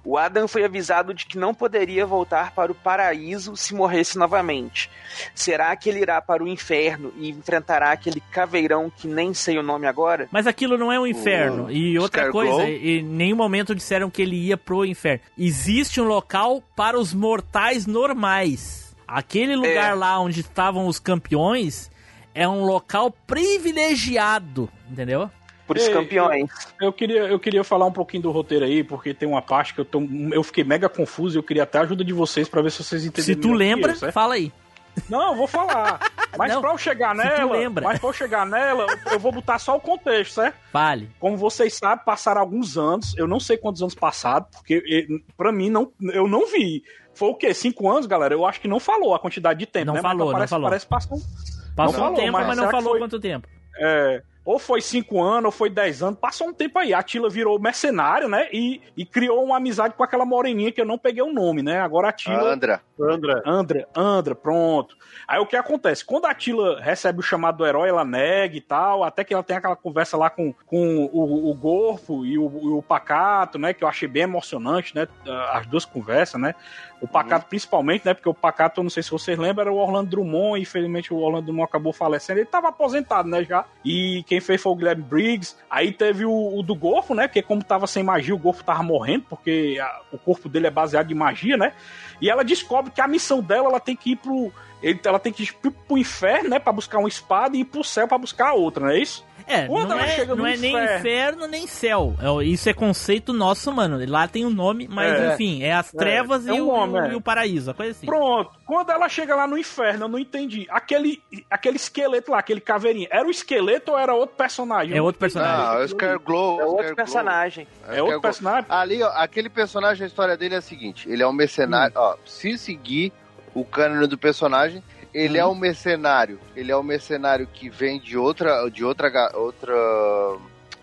O Adam foi avisado de que não poderia voltar para o paraíso se morresse novamente. Será que ele irá para o inferno e enfrentará aquele caveirão que nem sei o nome agora? Mas aquilo não é um inferno. e outra coisa, em nenhum momento disseram que ele ia pro inferno. Existe um local para os mortais normais. Aquele lugar É. lá onde estavam os campeões é um local privilegiado, entendeu? Por Ei, campeões. Eu queria, eu queria falar um pouquinho do roteiro aí, porque tem uma parte que eu, tô, eu fiquei mega confuso e eu queria até a ajuda de vocês pra ver se vocês entenderam. Se tu lembra, certo? fala aí. Não, eu vou falar. Mas Não, pra eu chegar nela, lembra. mas pra eu chegar nela, eu- vou botar só o contexto, certo? Fale. Como vocês sabem, passaram alguns anos, eu não sei quantos anos passaram, porque pra mim não, eu não vi. Foi o quê? Cinco anos, galera? Eu acho que não falou a quantidade de tempo, Não né? Mas falou, não parece, falou. Parece que passou, Passou Não um falou, tempo, mas mas, não falou foi- quanto tempo. é, ou foi cinco anos, ou foi dez anos, passou um tempo aí. A Tila virou mercenário, né? E, e criou uma amizade com aquela moreninha que eu não peguei o nome, né? Agora a Tila. Andra. Andra. Andra, Andra, pronto. Aí o que acontece? Quando a Tila recebe o chamado do herói, ela nega e tal, até que ela tem aquela conversa lá com, com o, o Gorfo e o, e o Pacato, né? Que eu achei bem emocionante, né? As duas conversas, né? O Pacato principalmente, né? Porque o Pacato, eu não sei se vocês lembram, era o Orlando Drummond, e infelizmente o Orlando Drummond acabou falecendo. Ele tava aposentado, né, já. E quem quem fez foi o Guilherme Briggs. Aí teve o, o do Golfo, né? Porque como tava sem magia, o Golfo tava morrendo, porque a- o corpo dele é baseado em magia, né? E ela descobre que a missão dela, ela tem que ir pro. ele- ela tem que ir pro, inferno, né? Pra buscar uma espada e ir pro céu pra buscar outra, não é isso? É, Quando não ela é, chega no não é nem inferno. nem céu. É, Isso é conceito nosso, mano. Lá tem um nome, mas É. enfim, é as trevas é e, um o, nome, é. e o paraíso, a coisa assim. Pronto. Quando ela chega lá no inferno, eu não entendi. Aquele, aquele esqueleto lá, aquele caveirinha, era o esqueleto ou era outro personagem? É outro personagem. Não, é o Scareglow. É outro personagem. É outro personagem? Ali, ó, aquele personagem, a história dele é a seguinte: ele é um mercenário. Hum. Ó, se seguir o cânone do personagem, ele é Hum. um mercenário. Ele é um mercenário que vem de outra, de outra, outra,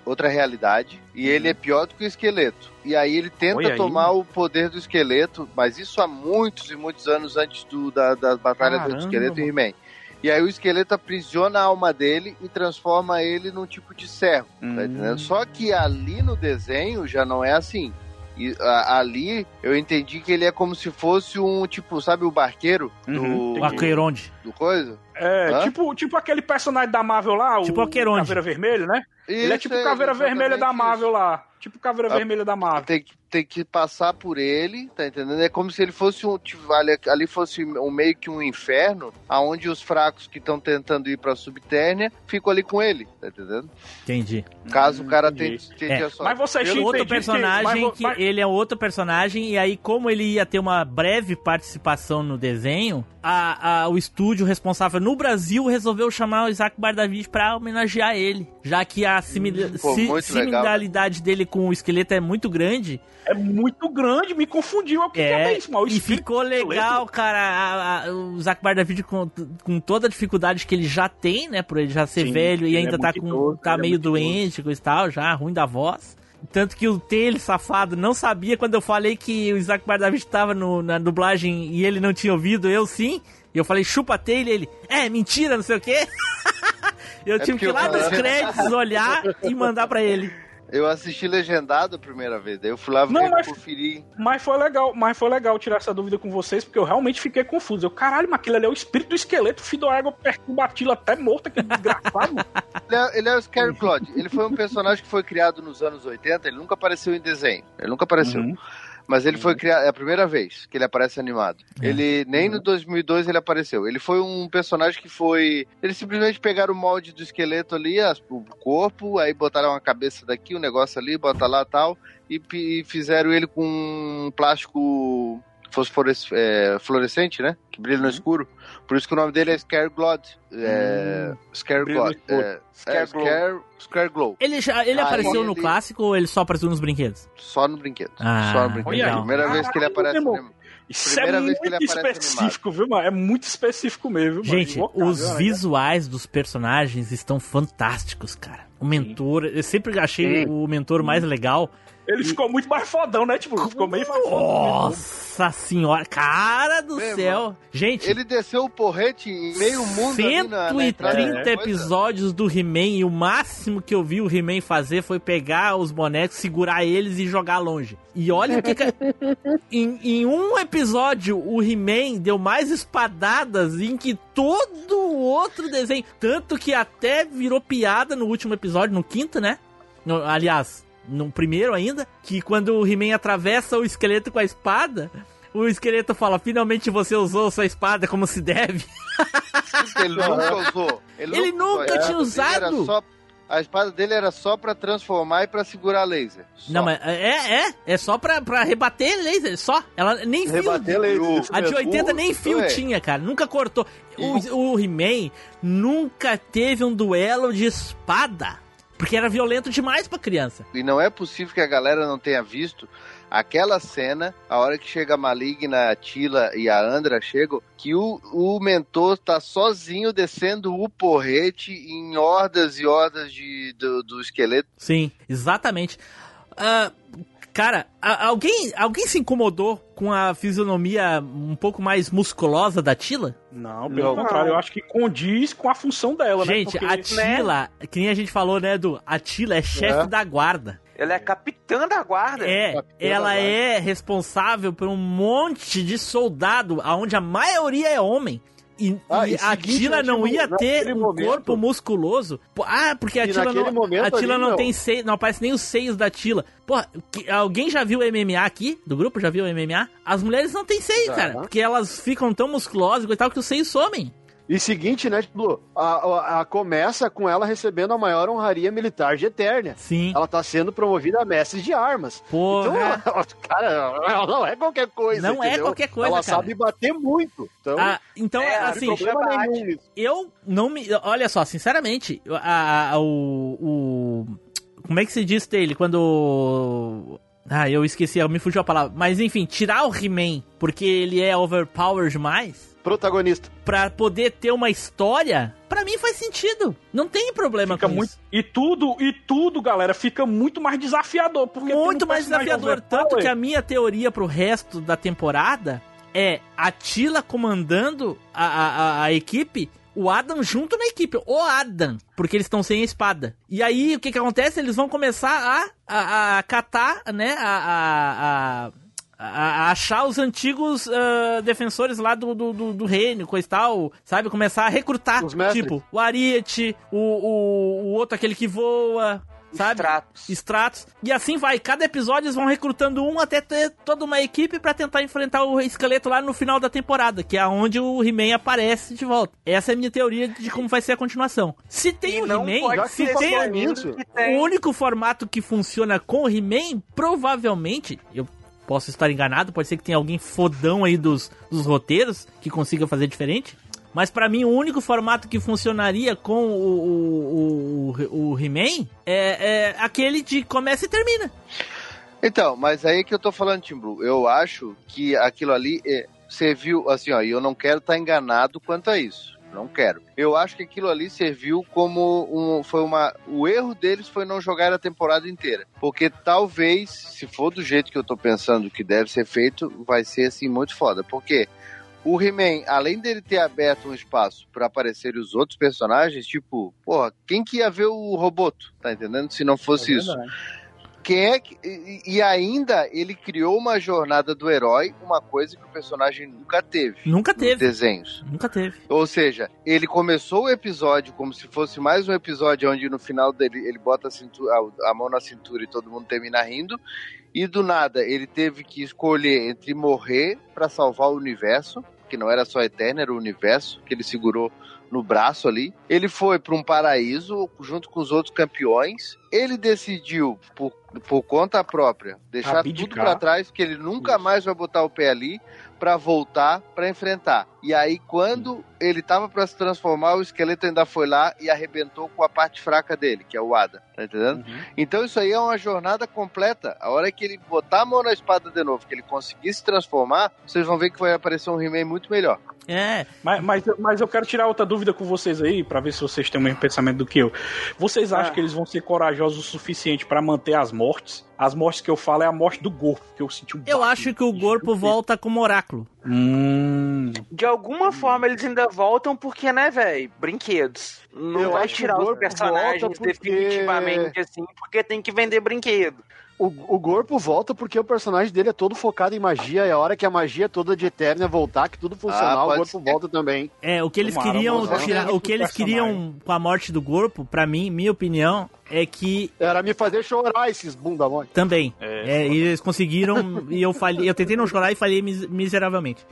outra realidade. E ele é pior do que o esqueleto. E aí ele tenta Hum. Aí. tomar o poder do esqueleto, mas isso há muitos e muitos anos antes do, da, da batalha Caramba, do esqueleto e mano. He-Man. E aí o esqueleto aprisiona a alma dele e transforma ele num tipo de servo. Hum. Tá entendendo? Só que ali no desenho já não é assim. E, a- ali eu entendi que ele é como se fosse um tipo, sabe, o barqueiro do, Uhum, O Aqueronde. do coisa? É, Hã? tipo, tipo aquele personagem da Marvel lá, Tipo o Alqueronde. Caveira Vermelha, né? ele é Isso, tipo Caveira Vermelha da Marvel isso. lá. Tipo Caveira Ah, Vermelha da Marvel. Tem que, tem que passar por ele, tá entendendo? É como se ele fosse um. tipo, ali, ali fosse um meio que um inferno, aonde os fracos que estão tentando ir pra subterrânea ficam ali com ele, tá entendendo? Entendi. Caso o cara entendi. tente, tente É, a sorte. Mas você outro entendido que- personagem, mas que mas- ele é outro personagem, e aí, como ele ia ter uma breve participação no desenho, a, a- o estúdio responsável no Brasil resolveu chamar o Isaac Bardavid pra homenagear ele. Já que a Hum, Pô, si- legal, similaridade dele com o esqueleto é muito grande. É muito grande, me confundiu. O que que é, É, isso, mano? O e ficou legal, cara. a- a- o Zac Bardavid com, com toda a dificuldade que ele já tem, né? Por ele já ser Sim, velho e ele ainda é tá, muito com, idoso, tá é meio muito doente com isso e tal, já ruim da voz. Tanto que o Taylor, safado, não sabia quando eu falei que o Isaac Bardavid tava no, na dublagem e ele não tinha ouvido, eu sim. E eu falei, chupa Taylor, ele, é, mentira, não sei o quê. eu tive que ir lá nos créditos olhar e mandar pra ele. Eu assisti legendado a primeira vez, daí eu fui lá Não, ver, mas- conferir. Mas foi legal, mas foi legal tirar essa dúvida com vocês, porque eu realmente fiquei confuso. Eu, caralho, mas aquele ali é o espírito do esqueleto, filho do água perturba aquilo até morto, aquele desgraçado. Ele é, ele é o Scarecrow. Ele foi um personagem que foi criado nos anos 80, ele nunca apareceu em desenho. Ele nunca apareceu. Uhum. Mas ele foi criado, é a primeira vez que ele aparece animado. É. Ele nem no 2002 ele apareceu. Ele foi um personagem que foi, eles simplesmente pegaram o molde do esqueleto ali, as- o corpo, aí botaram uma cabeça daqui, um negócio ali, bota lá tal e, e fizeram ele com um plástico fosfores, é, fluorescente, né? Que brilha Uhum. no escuro. Por isso que o nome dele é Scareglod. É, Scareglod. no escuro. É, é, Scareglow. Scare, Scareglow. Ele, já, ele Ah, apareceu ele- no clássico ou ele só apareceu nos brinquedos? Só no brinquedo. Ah, Só no brinquedo. olha É primeira vez que ele aparece. no-. Isso Primeira é vez que ele muito específico, viu, mano? É muito específico mesmo, viu, mano? Gente, os né? visuais dos personagens estão fantásticos, cara. O mentor, eu sempre achei Sim. o mentor mais legal. Ele ficou muito mais fodão, né? Tipo, ficou meio mais fodão. Nossa senhora, cara do céu. Gente, Ele desceu o porrete em meio mundo ali na, 130 da coisa. episódios do He-Man e o máximo que eu vi o He-Man fazer foi pegar os bonecos, segurar eles e jogar longe. E olha o que. que... em, em um episódio, o He-Man deu mais espadadas em que todo o outro desenho. Tanto que até virou piada no último episódio, no quinto, né? No- aliás, no primeiro ainda, que quando o He-Man atravessa o esqueleto com a espada. O esqueleto fala: Finalmente você usou sua espada como se deve. Ele nunca usou. Ele nunca usou. A tinha usado. só- a espada dele era só pra transformar e pra segurar laser. Só. Não, mas é, é, é só pra, pra rebater laser, só. Ela nem fio. Rebater laser. O- isso A de mesmo. 80 nem fio Ué. tinha, cara. Nunca cortou. O, o He-Man nunca teve um duelo de espada. Porque era violento demais pra criança. E não é possível que a galera não tenha visto aquela cena, a hora que chega a Maligna, a Tila e a Andra chegam, que o, o mentor tá sozinho descendo o porrete em hordas e hordas de, do, do esqueleto. Sim, exatamente. Ah, cara, a- alguém, alguém se incomodou com a fisionomia um pouco mais musculosa da Tila? Não, pelo Não. contrário, eu acho que condiz com a função dela, né? Gente, a Tila, que nem a gente falou, né, Edu? A Tila é chefe É. da guarda. Ela é capitã da guarda. É, Capitã ela da guarda. é responsável por um monte de soldado, aonde a maioria é homem. E, Ah, e a Tila não ia ter um momento- corpo musculoso. Ah, porque a Tila não, a Tila não tem seio, não aparece nem os seios da Tila. Pô, que- alguém já viu o MMA aqui? Do grupo já viu o MMA? As mulheres não têm seio, cara. Porque elas ficam tão musculosas e tal que os seios somem. E seguinte, né, Blue? A, a- a- começa com ela recebendo a maior honraria militar de Eternia. Sim. Ela tá sendo promovida a mestre de armas. Porra. Então, ela, cara, ela não é qualquer coisa. Não é entendeu? qualquer coisa, Ela cara. sabe bater muito. Então, Ah, então, É, assim, não eu não me. Olha só, sinceramente, a, a- o, o. Como é que se diz dele? Quando. Ah, eu esqueci, me fugiu a palavra. Mas enfim, tirar o He-Man porque ele é overpowered demais. Protagonista. Pra poder ter uma história, pra mim faz sentido. Não tem problema Fica com muito, isso. e tudo, e tudo, galera, fica muito mais desafiador. Muito um mais desafiador. Tanto que a minha teoria pro resto da temporada é a Tila comandando a, a, a- a equipe, o Adam junto na equipe. O Adam, porque eles estão sem a espada. E aí, o que que acontece? Eles vão começar a, a, a catar, né? A, a, a, a- a achar os antigos ah, defensores lá do, do, do, do reino, coisa e tal, sabe? Começar a recrutar, tipo, o Ariete, o, o, o outro, aquele que voa, sabe? Stratos. Stratos. E assim vai. Cada episódio eles vão recrutando um até ter toda uma equipe pra tentar enfrentar o esqueleto lá no final da temporada, que é onde o He-Man aparece de volta. Essa é a minha teoria de como vai ser a continuação. Se tem E o He-Man, se tem o único formato que funciona com o He-Man, provavelmente, eu posso estar enganado, pode ser que tenha alguém fodão aí dos, dos roteiros que consiga fazer diferente. Mas pra mim, o único formato que funcionaria com o, o, o, o He-Man é, é aquele de começa e termina. Então, mas aí que eu tô falando, Tim Blue. Eu acho que aquilo ali é, serviu, assim, ó, e eu não quero estar enganado quanto a isso. Não quero. Eu acho que aquilo ali serviu como um. Foi uma. O erro deles foi não jogar a temporada inteira. Porque talvez, se for do jeito que eu tô pensando que deve ser feito, vai ser assim muito foda. Porque o He-Man, além dele ter aberto um espaço para aparecerem os outros personagens, tipo, porra, quem que ia ver o Roboto? Tá entendendo? Se não fosse É isso. É que, e, e ainda ele criou uma jornada do herói, uma coisa que o personagem nunca teve. Nunca teve. desenhos. Nunca teve. Ou seja, ele começou o episódio como se fosse mais um episódio onde no final dele ele bota a, cintura- a- a mão na cintura e todo mundo termina rindo. E do nada ele teve que escolher entre morrer para salvar o universo, que não era só eterno, era o universo que ele segurou no braço ali. Ele foi para um paraíso junto com os outros campeões. Ele decidiu por, por conta própria deixar Abdicar. tudo para trás, que ele nunca mais vai botar o pé ali para voltar para enfrentar. E aí quando ele tava para se transformar, o esqueleto ainda foi lá e arrebentou com a parte fraca dele, que é o Ada, tá entendendo? Uhum. Então isso aí é uma jornada completa. A hora que ele botar a mão na espada de novo, que ele conseguir se transformar, vocês vão ver que vai aparecer um He-Man muito melhor. É, Mas, mas, mas eu quero tirar outra dúvida com vocês aí, pra ver se vocês têm o mesmo pensamento do que eu. Vocês acham Ah. que eles vão ser corajosos o suficiente pra manter as mortes? As mortes que eu falo é a morte do Gorpo, que eu senti um eu acho que o corpo peito. volta como oráculo. Hum. De alguma forma eles ainda voltam porque, né, velho? Brinquedos. Não Eu vai tirar os personagens porque- definitivamente assim, porque tem que vender brinquedo. O, o corpo volta porque o personagem dele é todo focado em magia, e a hora que a magia toda de Eternia voltar, que tudo funcionar, Ah, o corpo ser. volta também. É, o que eles Tomara, queriam é tirar, o que eles personagem. queriam com a morte do corpo, pra mim, minha opinião, é que Era me fazer chorar esses bunda mole. também. É, É, e eles conseguiram e eu falhei, eu tentei não chorar e falhei mis- miseravelmente.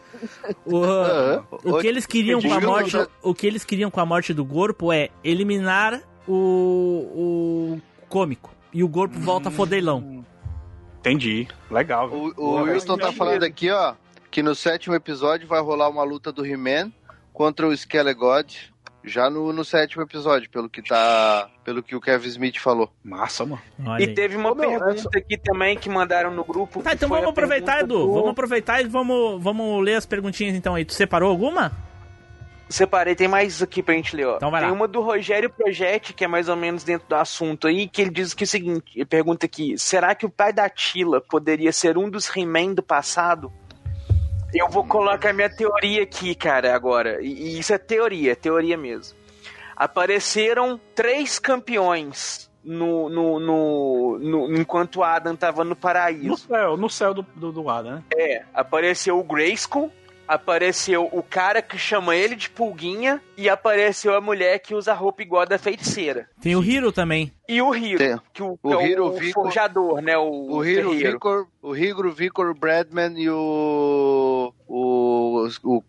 O, Aham. o que eles queriam com a morte, o que eles queriam com a morte do corpo é eliminar o, o cômico e o corpo volta fodelão. Entendi. Legal. viu? O, o Wilson tá legal. falando aqui, ó, que no sétimo episódio vai rolar uma luta do He-Man contra o Skelegod. Já no, no sétimo episódio, pelo que tá. Pelo que o Kevin Smith falou. Massa, mano. Olha E aí. teve uma Ô, meu, pergunta aqui também que mandaram no grupo. Tá, então vamos aproveitar, Edu. do- Vamos aproveitar e vamos, vamos ler as perguntinhas então aí. Tu separou alguma? Separei, tem mais aqui pra gente ler, ó. Então vai tem lá. uma do Rogério Projetti, que é mais ou menos dentro do assunto aí, que ele diz que é o seguinte, ele pergunta aqui, será que o pai da Tila poderia ser um dos He-Man do passado? Eu vou colocar minha teoria aqui, cara, agora. E, e isso é teoria, é teoria mesmo. Apareceram três campeões no, no, no, no- enquanto o Adam tava no No paraíso. céu, no céu do, do, do Adam, né? É, apareceu o Grayskull, Apareceu o cara que chama ele de pulguinha e apareceu a mulher que usa roupa igual a da feiticeira. Tem o Hiro também. E o Hiro, Tem. que o, O é Hiro o Vico- forjador, né? O, O Hiro. Vicor, o Hiro Vicor, o Bradman e o o o,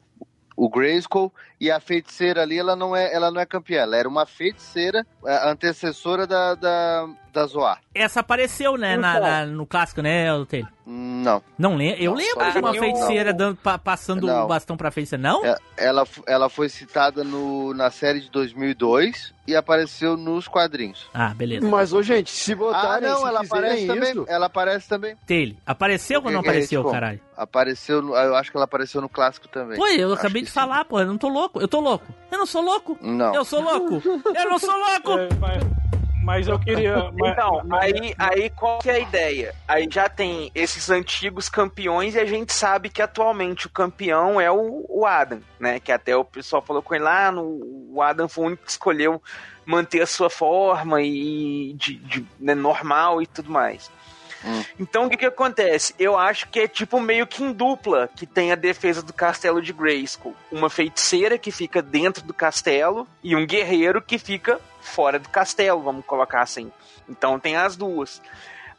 o Grayskull e a feiticeira ali, ela não é, ela não é campeã, ela era uma feiticeira, a antecessora da da, da Zoar. Essa apareceu, né, na, Então. na- no clássico, né, Otelho? Não. Não lembro. Eu Não, lembro de uma feiticeira dando, pa- passando Não. o bastão pra feiticeira. Não? É, Ela, ela foi citada no, na série de 2002 e apareceu nos quadrinhos. Ah, beleza. Mas, ô, gente, se Ah, botarem, não, se ela aparece também. isso... Ela aparece também. Tele. Apareceu ou não é apareceu, caralho? Apareceu, eu acho que ela apareceu no clássico também. Pô, eu Acho acabei de sim. falar, pô. Eu não tô louco. Eu tô louco. Eu não sou louco. Não. Eu sou louco. Eu não sou louco. É, mas, mas eu queria. mas- Então, mas- aí, aí qual que é a ideia? Aí já tem esses antigos campeões e a gente sabe que atualmente o campeão é o, o Adam, né? Que até o pessoal falou com ele lá, no, o Adam foi o único que escolheu manter a sua forma e de, de- né, normal e tudo mais. Hum. Então o que que acontece? Eu acho que é tipo meio que em dupla que tem a defesa do castelo de Grayskull. Uma feiticeira que fica dentro do castelo e um guerreiro que fica fora do castelo, vamos colocar assim. Então tem as duas.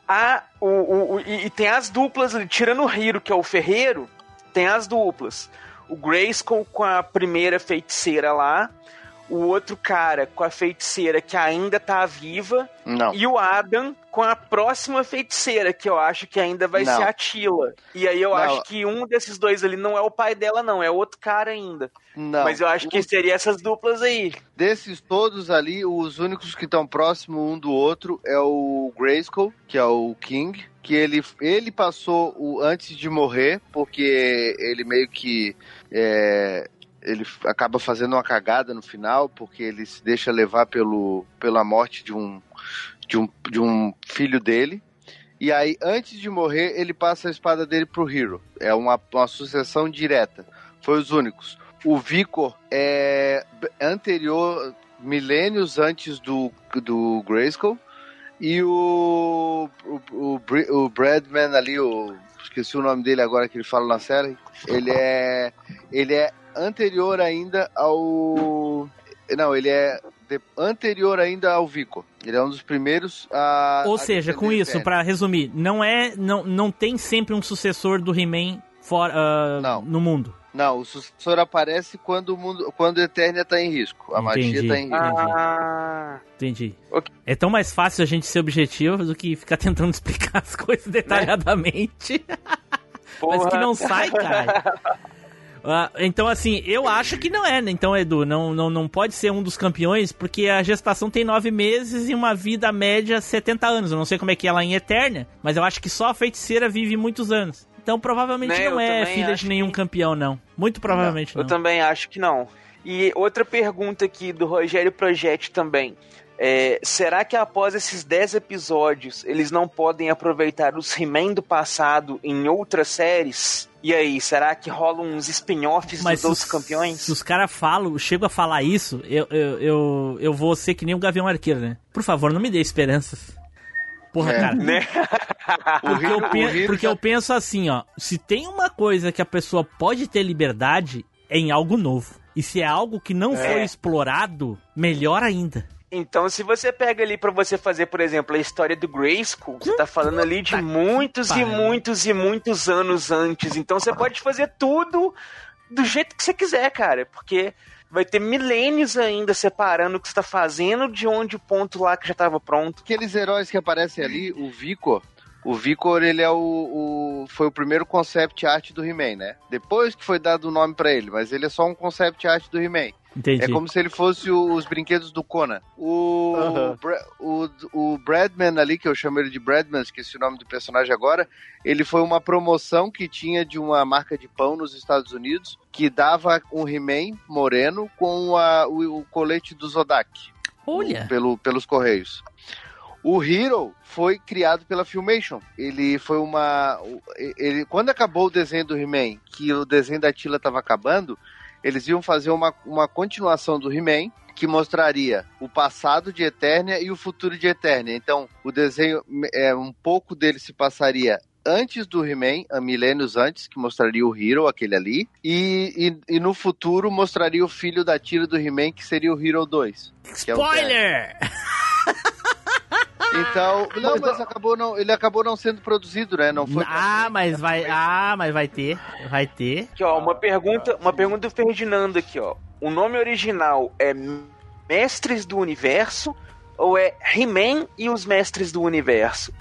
A, o, o- o- e, e tem as duplas, ali, tirando o Hiro, que é o ferreiro, tem as duplas. O Grayskull com a primeira feiticeira lá, o outro cara com a feiticeira que ainda tá viva, Não. e o Adam com a próxima feiticeira, que eu acho que ainda vai Não. ser a Tila. E aí eu Não. acho que um desses dois ali não é o pai dela, não, é outro cara ainda. Não. Mas eu acho que seria essas duplas aí. Desses todos ali, os únicos que estão próximos um do outro é o Grayskull, que é o King, que ele, ele passou o antes de morrer, porque ele meio que é, ele acaba fazendo uma cagada no final, porque ele se deixa levar pelo, pela morte de um, de um, de um filho dele. E aí, antes de morrer, ele passa a espada dele pro Hero. É uma, uma sucessão direta. Foi os únicos. O Vicor é anterior, milênios antes do, do Grayskull. E o, o, o, o Bradman ali, o, esqueci o nome dele agora que ele fala na série. Ele é, ele é anterior ainda ao. Não, ele é de- anterior ainda ao Vicor. Ele é um dos primeiros a. Ou a seja, com isso, pra resumir, não é, não, não tem sempre um sucessor do He-Man fora Não. no mundo. Não, o sucessor aparece quando o mundo, quando a Eternia tá em risco. A magia Entendi. tá em risco. Entendi. Ah, Entendi. Ok. É tão mais fácil a gente ser objetivo do que ficar tentando explicar as coisas detalhadamente. Mas porra. que não sai, cara. Ah, então, assim, eu acho que não é, né? Então, Edu, não, não, não pode ser um dos campeões, porque a gestação tem nove meses e uma vida média 70 anos. Eu não sei como é que é lá em Eternia, mas eu acho que só a feiticeira vive muitos anos. Então, provavelmente Né, não eu é filha de nenhum que- campeão, não. Muito provavelmente Eu não. também acho que não. E outra pergunta aqui do Rogério Projetti também. É, será que após esses 10 episódios eles não podem aproveitar os He-Man do passado em outras séries? E aí, será que rolam uns spin-offs Mas dos se outros os, campeões? se os caras falam, chegam a falar isso, eu, eu, eu, eu vou ser que nem o Gavião Arqueiro, né? Por favor, não me dê esperanças. Porra, É. cara. Né? Porque, eu, Hiro- pen- o Hiro porque já- eu penso assim, ó. Se tem uma coisa que a pessoa pode ter liberdade, é em algo novo. E se é algo que não foi explorado, melhor ainda. Então, se você pega ali pra você fazer, por exemplo, a história do Grayskull, você tá falando ali de muitos e muitos e muitos anos antes. Então, você pode fazer tudo do jeito que você quiser, cara, porque vai ter milênios ainda separando o que você tá fazendo de onde o ponto lá que já tava pronto. Aqueles heróis que aparecem ali, o Vicor. O Vicor, ele é o, o- foi o primeiro concept art do He-Man, né? Depois que foi dado o nome pra ele, mas ele é só um concept art do He-Man. Entendi. É como se ele fosse o- os brinquedos do Conan. O, o, o Bradman ali, que eu chamo ele de Bradman, esqueci o nome do personagem agora, ele foi uma promoção que tinha de uma marca de pão nos Estados Unidos, que dava um He-Man moreno com a- o, o colete do Zodak Olha. pelo, pelos Correios. O Hero foi criado pela Filmation. Ele foi uma. Ele, quando acabou o desenho do He-Man, que o desenho da Tila estava acabando, eles iam fazer uma, uma continuação do He-Man que mostraria o passado de Eternia e o futuro de Eternia. Então, o desenho, é um pouco dele se passaria antes do He-Man, milênios antes, que mostraria o Hero, aquele ali, e, e, e no futuro mostraria o filho da tira do He-Man, que seria o Hero 2. que é o. Spoiler! Então, não, mas acabou não, ele acabou não sendo produzido, né? Não foi. Ah, mas vai, ah, mas vai ter, vai ter. Aqui, ó, uma pergunta, uma pergunta do Ferdinando aqui, ó. O nome original é Mestres do Universo ou é He-Man e os Mestres do Universo?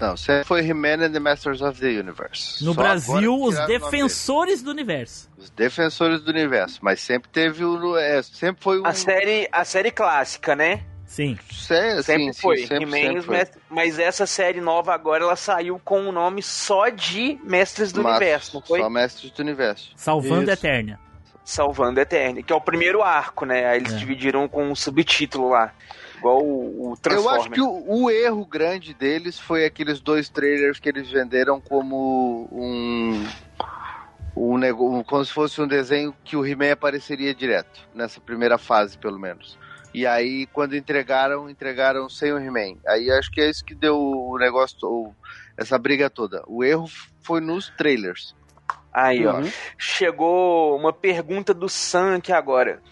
Não, sempre foi He-Man and the Masters of the Universe. No Só Brasil, os defensores do universo. Os defensores do universo, mas sempre teve o. É, sempre foi um. A série, a série clássica, né? Sim. Sé- Sempre sim, foi. sim, sempre, He-Man sempre os foi. Mestres- Mas essa série nova agora, ela saiu com o nome só de Mestres do Mas Universo, não foi? Só Mestres do Universo. Salvando Isso. a Eternia. Salvando Eterno, que é o primeiro arco, né? Aí eles É. dividiram com um subtítulo lá. Igual o, o. Eu acho que o, o erro grande deles foi aqueles dois trailers que eles venderam como um. Um nego, como se fosse um desenho que o He-Man apareceria direto, nessa primeira fase, pelo menos. E aí, quando entregaram, entregaram sem o He-Man. Aí acho que é isso que deu o negócio, o- essa briga toda. O erro foi nos trailers. Aí, ó. Uhum. Chegou uma pergunta do Sam aqui agora.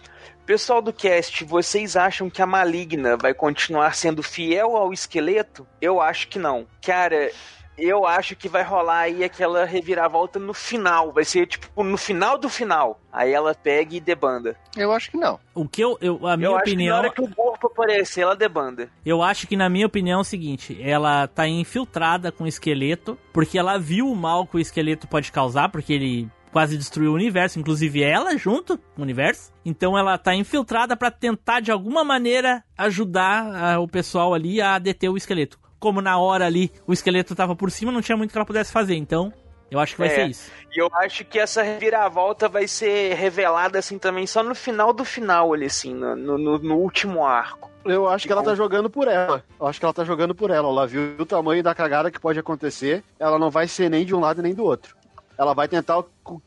Pessoal do cast, vocês acham que a Maligna vai continuar sendo fiel ao esqueleto? Eu acho que não. Cara, eu acho que vai rolar aí aquela reviravolta no final. Vai ser tipo no final do final. Aí ela pega e debanda. Eu acho que não. O que eu, eu a minha eu acho que na opinião, hora que o corpo aparecer, ela debanda. eu acho que na minha opinião é o seguinte, ela tá infiltrada com o esqueleto, porque ela viu o mal que o esqueleto pode causar, porque ele quase destruiu o universo, inclusive ela junto com o universo. Então ela tá infiltrada pra tentar de alguma maneira ajudar ah, o pessoal ali a deter o esqueleto. Como na hora ali o esqueleto tava por cima, não tinha muito que ela pudesse fazer. Então, eu acho que vai É. ser isso. E eu acho que essa reviravolta vai ser revelada assim também só no final do final, ali, assim, no, no- no último arco. Eu acho que ela tá jogando por ela. Eu acho que ela tá jogando por ela. Ela viu o tamanho da cagada que pode acontecer. Ela não vai ser nem de um lado nem do outro. Ela vai tentar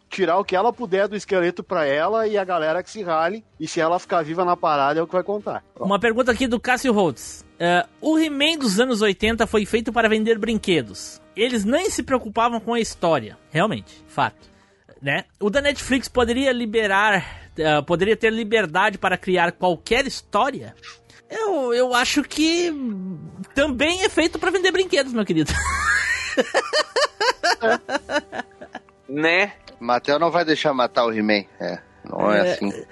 tirar o que ela puder do esqueleto pra ela e a galera que se rale. E se ela ficar viva na parada é o que vai contar. Uma pergunta aqui do Cássio Holtz. É, o He-Man dos anos 80 foi feito para vender brinquedos. Eles nem se preocupavam com a história. Realmente, fato. Né? O da Netflix poderia liberar, eh, poderia ter liberdade para criar qualquer história? Eu, eu acho que também é feito para vender brinquedos, meu querido. Né? Mattel não vai deixar matar o He-Man. É, não é, É, assim.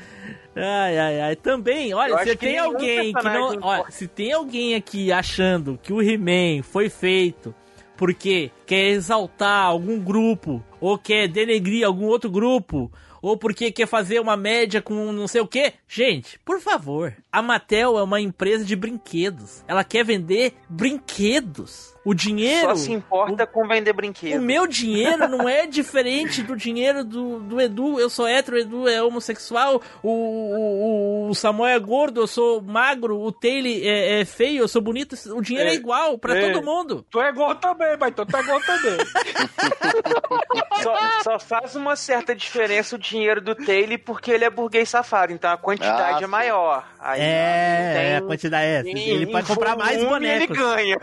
Ai, ai, ai. Também, olha, se tem alguém que não. Olha, se tem alguém aqui achando que o He-Man foi feito porque quer exaltar algum grupo, ou quer denegrir algum outro grupo, ou porque quer fazer uma média com não sei o que, gente, por favor. A Mattel é uma empresa de brinquedos. Ela quer vender brinquedos. O dinheiro. Só se importa com vender O brinquedo. meu dinheiro não é diferente do dinheiro do, do Edu. Eu sou hétero, o Edu é homossexual. O, o, o Samuel é gordo, eu sou magro. O Taylor é, é feio, eu sou bonito. O dinheiro é, É. igual pra É. todo mundo. Tu é gordo também, mas tu é gordo também. Só, só faz uma certa diferença o dinheiro do Taylor porque ele é burguês safado, então a quantidade Ah, é maior. Aí É, tem- é, a quantidade é essa. em- Ele em pode comprar mais volume, Ele bonecos. ganha.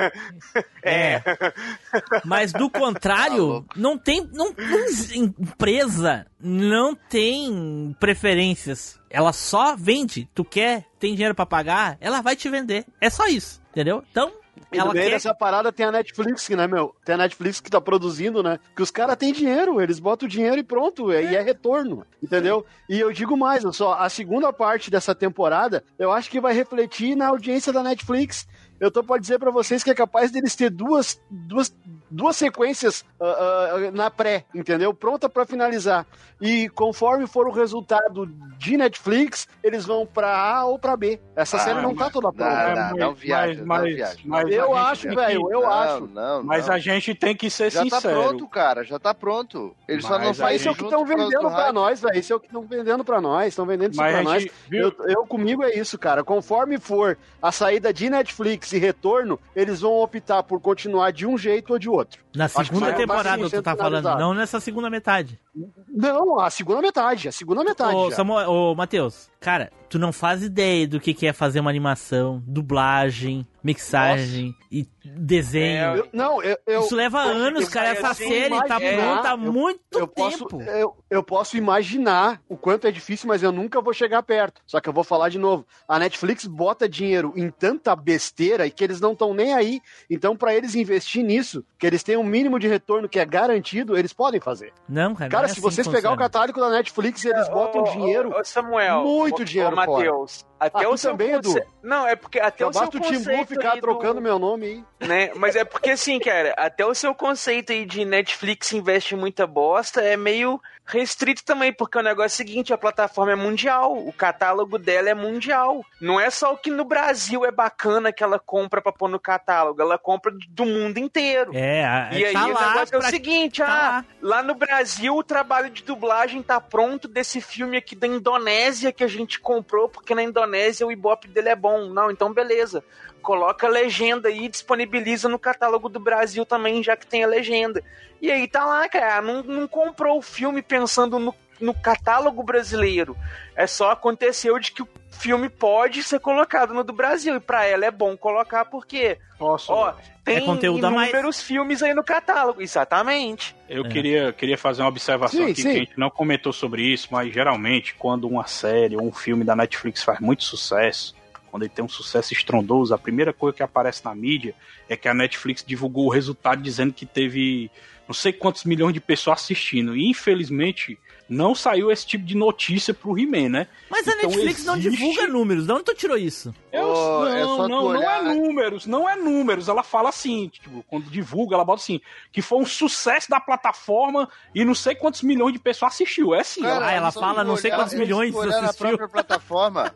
É. Mas do Tá contrário, louco. não tem. Não, não- empresa não tem preferências. Ela só vende. Tu quer, tem dinheiro pra pagar, ela vai te vender. É só isso, entendeu? Então, E no ela meio quer. dessa parada tem a Netflix, né, meu? Tem a Netflix que tá produzindo, né? Que os caras têm dinheiro, eles botam o dinheiro e pronto, é- e é retorno, entendeu? E eu digo mais, olha só, a segunda parte dessa temporada, eu acho que vai refletir na audiência da Netflix. Eu tô pra dizer pra vocês que é capaz deles ter duas, duas, duas sequências ah, ah, na pré, entendeu? Pronta pra finalizar. E conforme for o resultado de Netflix, eles vão pra A ou pra B. Essa Ah, série não tá toda pronta. Não, não, mas- não viaja, mas- não viaja. mas- Eu acho, velho, eu não, acho. Não, Mas não. a gente tem que ser Já tá sincero. pronto, cara, já tá pronto. Eles só Mas não fazem Isso é o que estão vendendo do pra nós, velho. Isso é o que estão vendendo pra nós. Estão vendendo isso Mas pra nós. viu- Eu, eu comigo é isso, cara. Conforme for a saída de Netflix e retorno, eles vão optar por continuar de um jeito ou de outro. Na segunda vai temporada tu tá 100% falando, não nessa segunda metade. Não, a segunda metade. A segunda metade. Ô, já. Samuel, ô, Matheus, cara, tu não faz ideia do que, que é fazer uma animação, dublagem, mixagem e desenho. Eu- não, eu, eu, Isso leva anos, cara. Essa assim, série tá pronta há muito eu posso, tempo. eu, eu posso imaginar o quanto é difícil, mas eu nunca vou chegar perto. Só que eu vou falar de novo. A Netflix bota dinheiro em tanta besteira e que eles não estão nem aí. Então, pra eles investir nisso, que eles têm um mínimo de retorno que é garantido, eles podem fazer. Não, cara. Cara, não é se assim vocês pegar o catálogo da Netflix, eles botam Ô, ô, dinheiro. ô, Samuel, muito ô, dinheiro ô, Matheus, até Ah, o seu também, conce- Edu? Não, é porque até Já o seu basta o Tim conceito ficar aí do- trocando meu nome aí. né? Mas é porque assim, cara, até o seu conceito aí de Netflix investe muita bosta é meio restrito também, porque o negócio é o seguinte, a plataforma é mundial, o catálogo dela é mundial. Não é só o que no Brasil é bacana que ela compra pra pôr no catálogo, ela compra do mundo inteiro. É, a- E aí tá o lá negócio é o pra- seguinte, tá ah, lá. lá no Brasil o trabalho de dublagem tá pronto desse filme aqui da Indonésia que a gente comprou, porque na Indonésia o ibope dele é bom. Não, então beleza. Coloca a legenda aí e disponibiliza no catálogo do Brasil também, já que tem a legenda. E aí tá lá, cara, não, não comprou o filme pensando no, no catálogo brasileiro. É só aconteceu de que o filme pode ser colocado no do Brasil. E pra ela é bom colocar porque, Posso? ó, tem É conteúdo a mais. inúmeros filmes aí no catálogo. Exatamente. Eu É. queria, queria fazer uma observação Sim, aqui, sim. que a gente não comentou sobre isso, mas geralmente quando uma série ou um filme da Netflix faz muito sucesso, quando ele tem um sucesso estrondoso, a primeira coisa que aparece na mídia é que a Netflix divulgou o resultado dizendo que teve não sei quantos milhões de pessoas assistindo. E infelizmente não saiu esse tipo de notícia pro He-Man, né? Mas a Então Netflix não existe- divulga números. De onde tu tirou isso? Eu, Ô, não, é não, não é números, não é números. Ela fala assim, tipo, quando divulga, ela bota assim, que foi um sucesso da plataforma e não sei quantos milhões de pessoas assistiu. É assim, Cara, Ah, ela fala não sei quantos milhões olhar na assistiu. própria plataforma.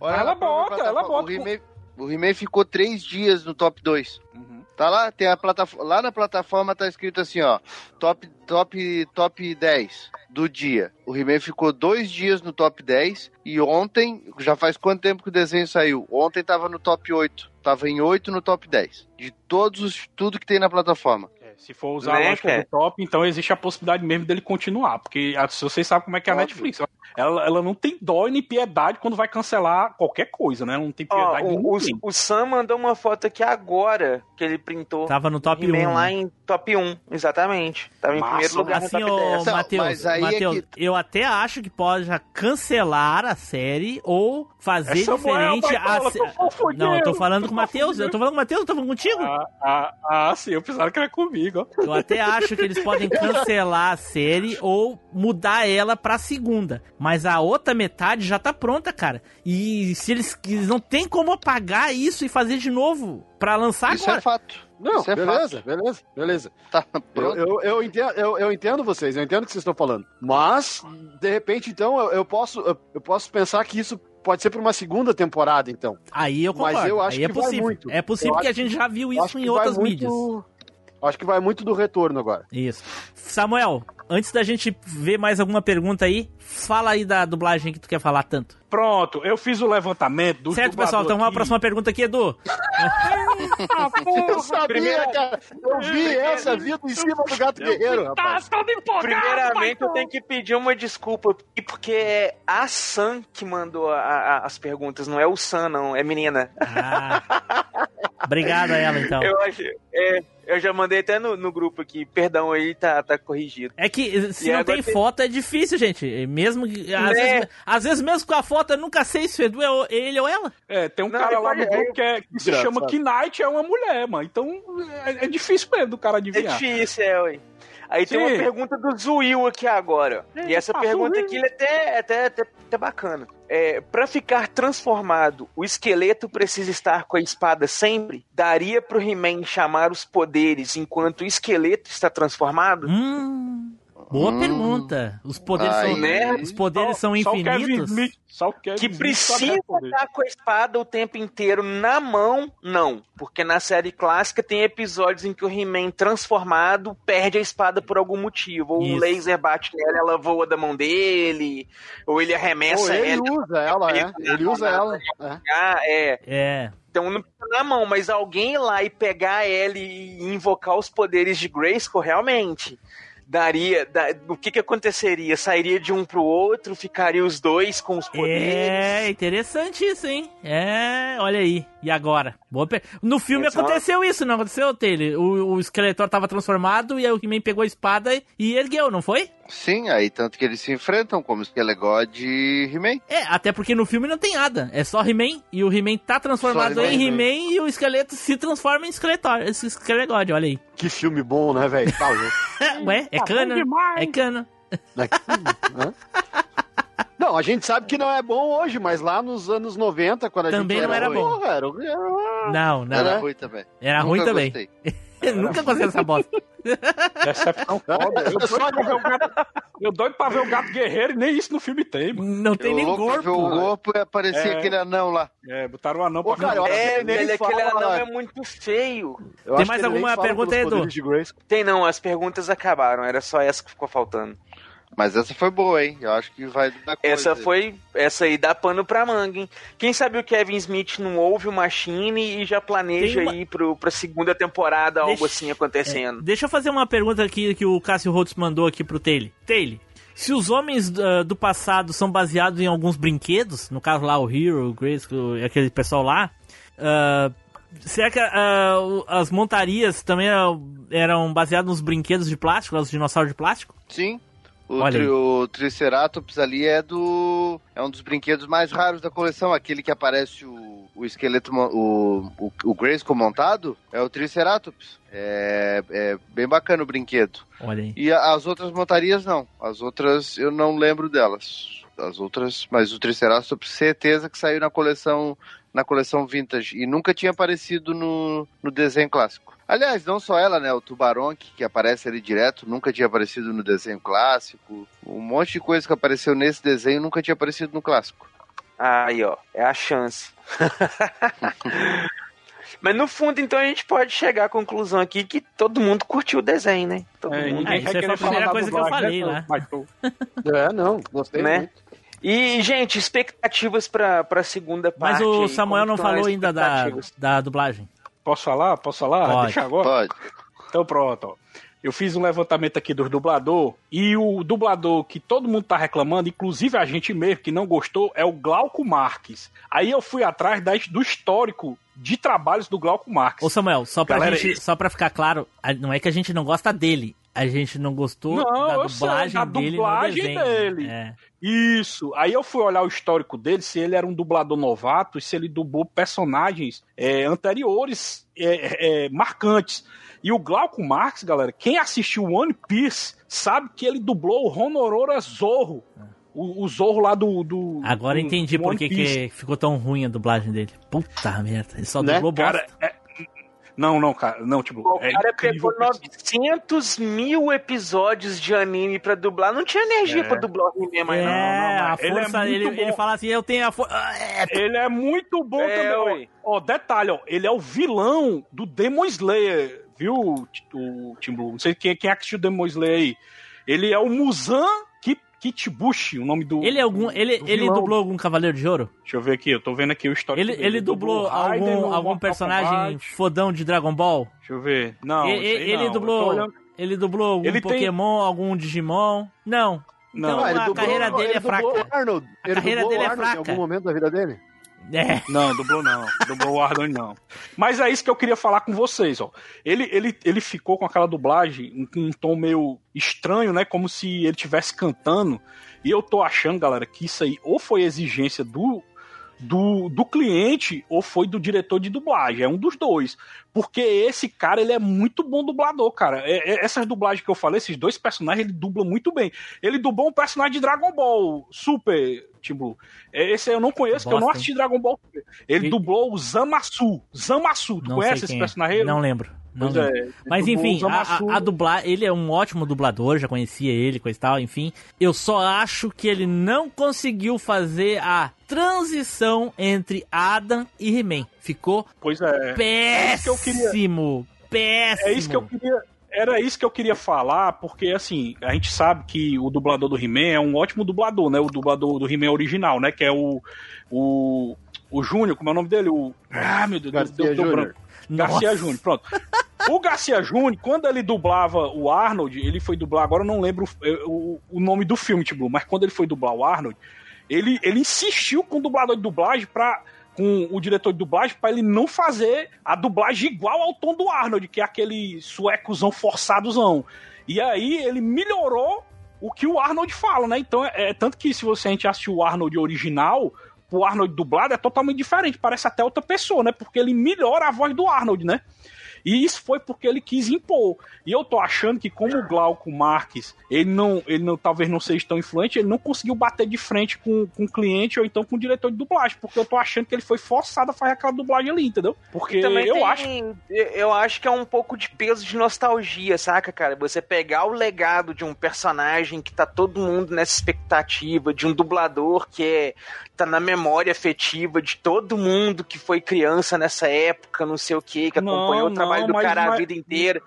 Olha Ela bota, ela bota. O He-Man, o He-Man ficou três dias no top 2. Uhum. Tá lá, tem a plataforma. Lá na plataforma tá escrito assim, ó. Top, top, top 10 do dia. O He-Man ficou dois dias no top 10. E ontem, já faz quanto tempo que o desenho saiu? Ontem tava no top 8. Tava em 8 no top 10. De todos os. tudo que tem na plataforma. É, se for usar Né, a lógica cara? do top, então existe a possibilidade mesmo dele continuar. Porque a- se vocês sabem como é que é a Óbvio. Netflix. Ela, ela não tem dó e nem piedade quando vai cancelar qualquer coisa, né? Ela não tem Ó, piedade de o, o, o Sam mandou uma foto aqui agora que ele printou. Tava no top He-Man 1. lá em top 1, exatamente. Tava em primeiro lugar Assim, no top ô 10. Então, Matheus, mas aí é Matheus, que- eu até acho que pode já cancelar a série ou fazer É diferente a Baitola, confundindo, Não, eu tô tô falando com o Matheus, eu tô falando com o Matheus, eu tô falando contigo. Ah, ah, ah, sim, eu pensava que era comigo. ó. Eu até acho que eles podem cancelar a série ou mudar ela pra segunda. Mas a outra metade já tá pronta, cara. E se eles, eles não tem como apagar isso e fazer de novo pra lançar Isso agora. é fato. Não, Isso é beleza, beleza, beleza. Tá Eu, pronto. eu, eu entendo, eu, eu entendo vocês, eu entendo o que vocês estão falando. Mas, de repente, então, eu, eu posso, eu, eu posso pensar que isso pode ser para uma segunda temporada, então. Aí eu Mas concordo. eu acho Aí é que vai possível. muito. É possível Eu que a gente já viu isso em vai outras muito- mídias. Acho que vai muito do retorno agora. Isso. Samuel, antes da gente ver mais alguma pergunta aí, fala aí da dublagem que tu quer falar tanto. Pronto, eu fiz o levantamento do certo, pessoal? Então vamos à próxima pergunta aqui, Edu. Eu sabia, Primeira- cara. Eu vi essa vida em cima do gato guerreiro, rapaz. Primeiramente, eu tenho que pedir uma desculpa, e porque é a Sam que mandou a- a- as perguntas, não é o Sam, não, é menina. Ah, obrigado a ela, então. Eu acho. É, eu já mandei até no, no grupo aqui, perdão aí, tá, tá corrigido. É que se E não tem tem- foto é difícil, gente. Mesmo que. Às, Né? vezes, às vezes, mesmo com a foto, eu nunca sei se o Edu é ele ou ela. É, tem um Não, cara ele lá no grupo que, é- que se chama Knight, é uma mulher, mano. Então é, é difícil mesmo do cara É adivinhar. difícil, é, ué. Aí tem Sim. uma pergunta do Zuil aqui agora. e essa Eita, pergunta aqui é até, até, até, até bacana. É, para ficar transformado, o esqueleto precisa estar com a espada sempre? Daria pro He-Man chamar os poderes enquanto o esqueleto está transformado? Hum. Boa Hum. pergunta. Os poderes Aí. são. Né? Os poderes são Só o Kevin infinitos. Smith- Só o Kevin Que precisa estar com a espada o tempo inteiro na mão, não. Porque na série clássica tem episódios em que o He-Man transformado perde a espada por algum motivo. Ou o laser bate nela, ela voa da mão dele, ou ele Ou arremessa ele ela. usa ela, é. Ele usa ela. é. Ah, é. É. Então não precisa na mão, mas alguém ir lá e pegar ela e invocar os poderes de Grayskull, realmente. Daria. da- o que que aconteceria? Sairia de um pro outro, ficaria os dois com os poderes. É, interessante isso, hein? É, olha aí. E agora? Boa pe- No filme uma- aconteceu isso, não aconteceu, Taylor? O, o Skeletor tava transformado e aí o He-Man pegou a espada e- e ergueu, não foi? Sim, aí tanto que eles se enfrentam como Skelegod e He-Man. É, até porque no filme não tem nada. É só He-Man e o He-Man tá transformado Só em He-Man. He-Man e o esqueleto se transforma em Skeletor. Esse Skelegod, olha aí. Que filme bom, né, velho? Tá. Ué, é Tá cana. É cana. Né? Não, a gente sabe que não é bom hoje, mas lá nos anos 90, quando a Também gente não era bom. porra, era, era- Não, não. Era Era, ruim também. ruim Nunca também. gostei. Nunca gostei dessa bosta. Decepção foda. Eu doido, pra ver o gato, eu doido pra ver o gato guerreiro e nem isso no filme tem, mano. Não tem Eu nem ver o corpo. corpo e aparecia É. aquele anão lá. É, botaram um anão Ô, pra cara, eu É, velho, aquele anão é muito feio. Eu Tem mais alguma pergunta Edu? Tem não, as perguntas acabaram, era só essa que ficou faltando. Mas essa foi boa, hein? Eu acho que vai dar coisa. Essa foi. Essa aí dá pano pra manga, hein? Quem sabe o Kevin Smith não ouve o Machine e já planeja uma- ir pro, pra segunda temporada, algo Deixa- assim acontecendo. Deixa eu fazer uma pergunta aqui que o Cássio Holtz mandou aqui pro Taylor. Taylor, se os homens ah, do passado são baseados em alguns brinquedos, no caso lá o Hero, o Grace, o- aquele pessoal lá, ah, será que o- as montarias também eram baseadas nos brinquedos de plástico, os dinossauros de plástico? Sim. O, tri- o Triceratops ali é do. É um dos brinquedos mais raros da coleção. Aquele que aparece o, o esqueleto, o, o, o Grayskull montado, é o Triceratops. É, é bem bacana o brinquedo. Olha aí. E a- as outras montarias não. As outras eu não lembro delas. As outras, mas o Triceratops certeza que saiu na coleção na coleção vintage e nunca tinha aparecido no, no desenho clássico. Aliás, não só ela, né? O Tubaronk, que aparece ali direto, nunca tinha aparecido no desenho clássico. Um monte de coisa que apareceu nesse desenho nunca tinha aparecido no clássico. Aí, ó, é a chance. Mas no fundo, então, a gente pode chegar à conclusão aqui que todo mundo curtiu o desenho, né? Todo É, mundo. ninguém isso foi a primeira coisa que eu falei né, tô- É, não, gostei Né? muito. E, gente, expectativas pra, pra segunda Mas parte. o aí, Samuel não falou ainda da, da dublagem. Posso falar? Posso falar? Pode. Deixa agora. Pode. Então pronto, ó. Eu fiz um levantamento aqui dos dublador e o dublador que todo mundo tá reclamando, inclusive a gente mesmo que não gostou, é o Glauco Marques. Aí eu fui atrás da- do histórico de trabalhos do Glauco Marques. Ô Samuel, só pra, Galera, gente, só pra ficar claro, não é que a gente não gosta dele, a gente não gostou Não, da eu sei, dublagem da dele dublagem dele. É. Isso. Aí eu fui olhar o histórico dele, se ele era um dublador novato e se ele dublou personagens é, anteriores é, é, marcantes. E o Glauco Marx, galera, quem assistiu One Piece sabe que ele dublou o Honorora Zorro. O, o Zorro lá do. do Agora do- entendi do por que, que ficou tão ruim a dublagem dele. Puta merda, ele só Né? dublou bosta. Cara, é- Não, não, cara. Não, tipo, O é cara incrível. pegou 900 mil episódios de anime pra dublar. Não tinha energia É. pra dublar o anime mais, é, não. não, a mas ele é força, muito ele, bom. ele fala assim, eu tenho a força... Ele é muito bom É, também. Ó, Ó, detalhe, ó, ele é o vilão do Demon Slayer, viu, o Tim Blue? Não sei quem, quem assistiu Demon Slayer aí. Ele é o Muzan Ki- Kitbushi, o nome do. Ele, é algum, do- ele, do ele dublou algum Cavaleiro de Ouro? Deixa eu ver aqui, eu tô vendo aqui o histórico. Ele, dele. ele dublou Raiden algum, algum personagem Kombat. fodão de Dragon Ball? Deixa eu ver. Não, aí ele não. Dublou, ele dublou algum Ele tem- Pokémon, algum Digimon? Não. Não, Então, Ah, a dublou- carreira dele ele é dublou fraca. o Arnold. A Ele carreira dublou dele é Arnold em fraca. algum momento da vida dele? É. Não, dublou não. Dublou o Ardon não. Mas é isso que eu queria falar com vocês, ó. Ele, ele, ele ficou com aquela dublagem, um, um tom meio estranho, né? Como se ele estivesse cantando. E eu tô achando, galera, que isso aí ou foi exigência do, do, do cliente ou foi do diretor de dublagem. É um dos dois. Porque esse cara, ele é muito bom dublador, cara. É- é- essas dublagens que eu falei, esses dois personagens, ele dubla muito bem. Ele dublou um personagem de Dragon Ball Super, tipo. Esse eu não conheço, que eu não assisti Dragon Ball Super. Ele E- dublou o Zamasu. Zamasu, tu Não conhece esse é. personagem? Não lembro. Não Pois é, Mas enfim, a, a, a dublar, ele é um ótimo dublador, já conhecia ele, coisa e tal, enfim. Eu só acho que ele não conseguiu fazer a transição entre Adam e He-Man. Ficou Pois é. isso que eu queria- péssimo. Péssimo. É isso que eu queria. Era isso que eu queria falar, porque assim, a gente sabe que o dublador do He-Man é um ótimo dublador, né? O dublador do He-Man original, né? Que é o. O, o Júnior, como é o nome dele? O. Ah, meu Deus, Garcia deu, deu Júnior. branco. Garcia. Júnior, pronto. O Garcia Júnior, quando ele dublava o Arnold, ele foi dublar, agora eu não lembro o, o, nome do filme, tipo, mas quando ele foi dublar o Arnold, ele, ele insistiu com o dublador de dublagem pra. Com o diretor de dublagem pra ele não fazer a dublagem igual ao tom do Arnold, que é aquele suecozão forçadozão. E aí ele melhorou o que o Arnold fala, né? Então é, é tanto que se você a gente assistir o Arnold original, o Arnold dublado é totalmente diferente, parece até outra pessoa, né? Porque ele melhora a voz do Arnold, né? E isso foi porque ele quis impor. E eu tô achando que como o Glauco Marques, ele não, ele não, talvez não seja tão influente, ele não conseguiu bater de frente com, com o cliente ou então com o diretor de dublagem, porque eu tô achando que ele foi forçado a fazer aquela dublagem ali, entendeu? Porque Também eu tem- acho Eu acho que é um pouco de peso de nostalgia, saca, cara? Você pegar o legado de um personagem que tá todo mundo nessa expectativa, de um dublador que é, tá na memória afetiva de todo mundo que foi criança nessa época, não sei o que, que Não, acompanhou o trabalho não, do mas- cara a mas- vida inteira.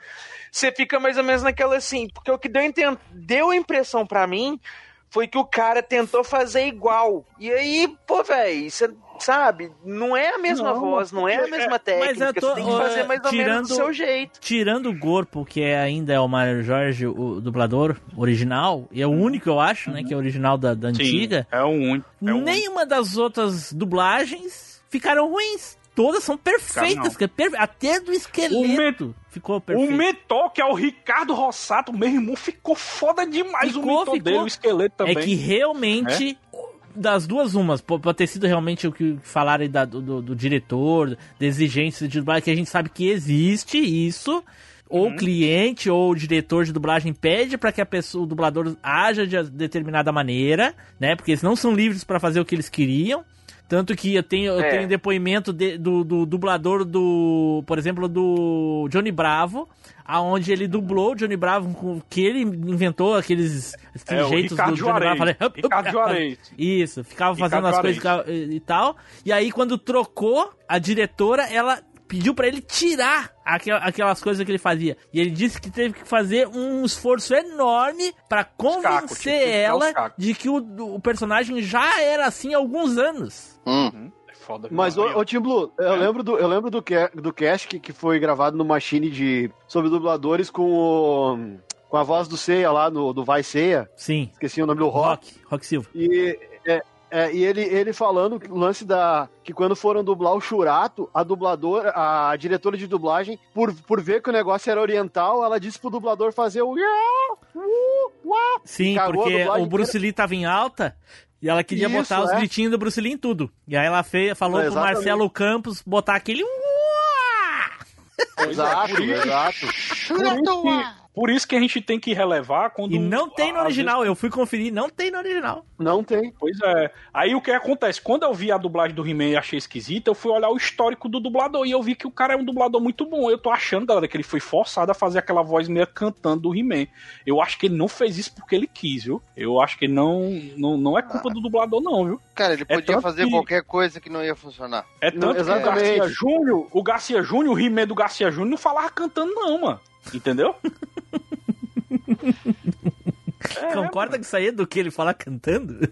Você fica mais ou menos naquela assim, porque o que deu, a deu a impressão pra mim foi que o cara tentou fazer igual. E aí, pô, velho, você sabe, não é a mesma Não, voz, não é a porque- mesma mas eu técnica, tô- você tem que fazer mais ou menos tirando- do seu jeito. Tirando o Gorpo, que é, ainda é o Mário Jorge, o dublador original, e é o único, eu acho, né, que é original da, da antiga, Sim, é o único. É o único. nenhuma das outras dublagens ficaram ruins. Todas são perfeitas, é perfe- até do esqueleto ficou O perfeito. mentor, que é o Ricardo Rossato, meu irmão, ficou foda demais Ficou, o mentor ficou. dele, o esqueleto também. É que realmente, das duas umas, po- pode ter sido realmente o que falaram da- do, do- diretor, da exigência de dublagem, que a gente sabe que existe isso. Ou o cliente ou o diretor de dublagem pede para que a pessoa, o dublador haja de determinada maneira, né? Porque eles não são livres para fazer o que eles queriam. Tanto que eu tenho, eu É. tenho depoimento de- do, do dublador do, por exemplo, do Johnny Bravo, aonde ele dublou o Johnny Bravo com que ele inventou aqueles É, o jeitos Ricardo do Johnny Bravo. Falei, Ricardo Juarez. Isso, ficava Ricardo fazendo as coisas Juarez. e tal. E aí, quando trocou, a diretora, ela pediu pra ele tirar aquel- aquelas coisas que ele fazia. E ele disse que teve que fazer um esforço enorme pra cacos, convencer tirar ela de que o, o personagem já era assim há alguns anos. Hum. É foda. Mas, ô, ô Tim Blue, eu lembro do, eu lembro do, do cast que, que foi gravado no Machine de, sobre dubladores com o, com a voz do Ceia lá, no, do Vai Ceia. Sim. Esqueci o nome do Rock. Rock, Rock Silva. E, é, e ele, ele falando que o lance da. que quando foram dublar o Churato, a dubladora, a diretora de dublagem, por, por ver que o negócio era oriental, ela disse pro dublador fazer o. Sim, Cagou porque o Bruce Lee tava em alta e ela queria Isso, botar os é. gritinhos do Bruce Lee em tudo. E aí ela fez, falou É, pro. Marcelo Campos botar aquele. Exato, exato. Por isso, que, por isso que a gente tem que relevar quando. E não tem no original, eu fui conferir, não tem no original. Não tem. Pois é. Aí o que acontece? Quando eu vi a dublagem do He-Man e achei esquisita, eu fui olhar o histórico do dublador e eu vi que o cara é um dublador muito bom. Eu tô achando, galera, que ele foi forçado a fazer aquela voz meio cantando do He-Man. Eu acho que ele não fez isso porque ele quis, viu? Eu acho que não, não, não é culpa do dublador, não, viu? Cara, ele É podia tanto fazer que- qualquer coisa que não ia funcionar. É Não, tanto que o exatamente. Garcia Júnior, o Garcia Júnior, o He-Man do Garcia Júnior não falava cantando, não, mano. Entendeu? É, Concorda que isso aí é do que ele fala cantando?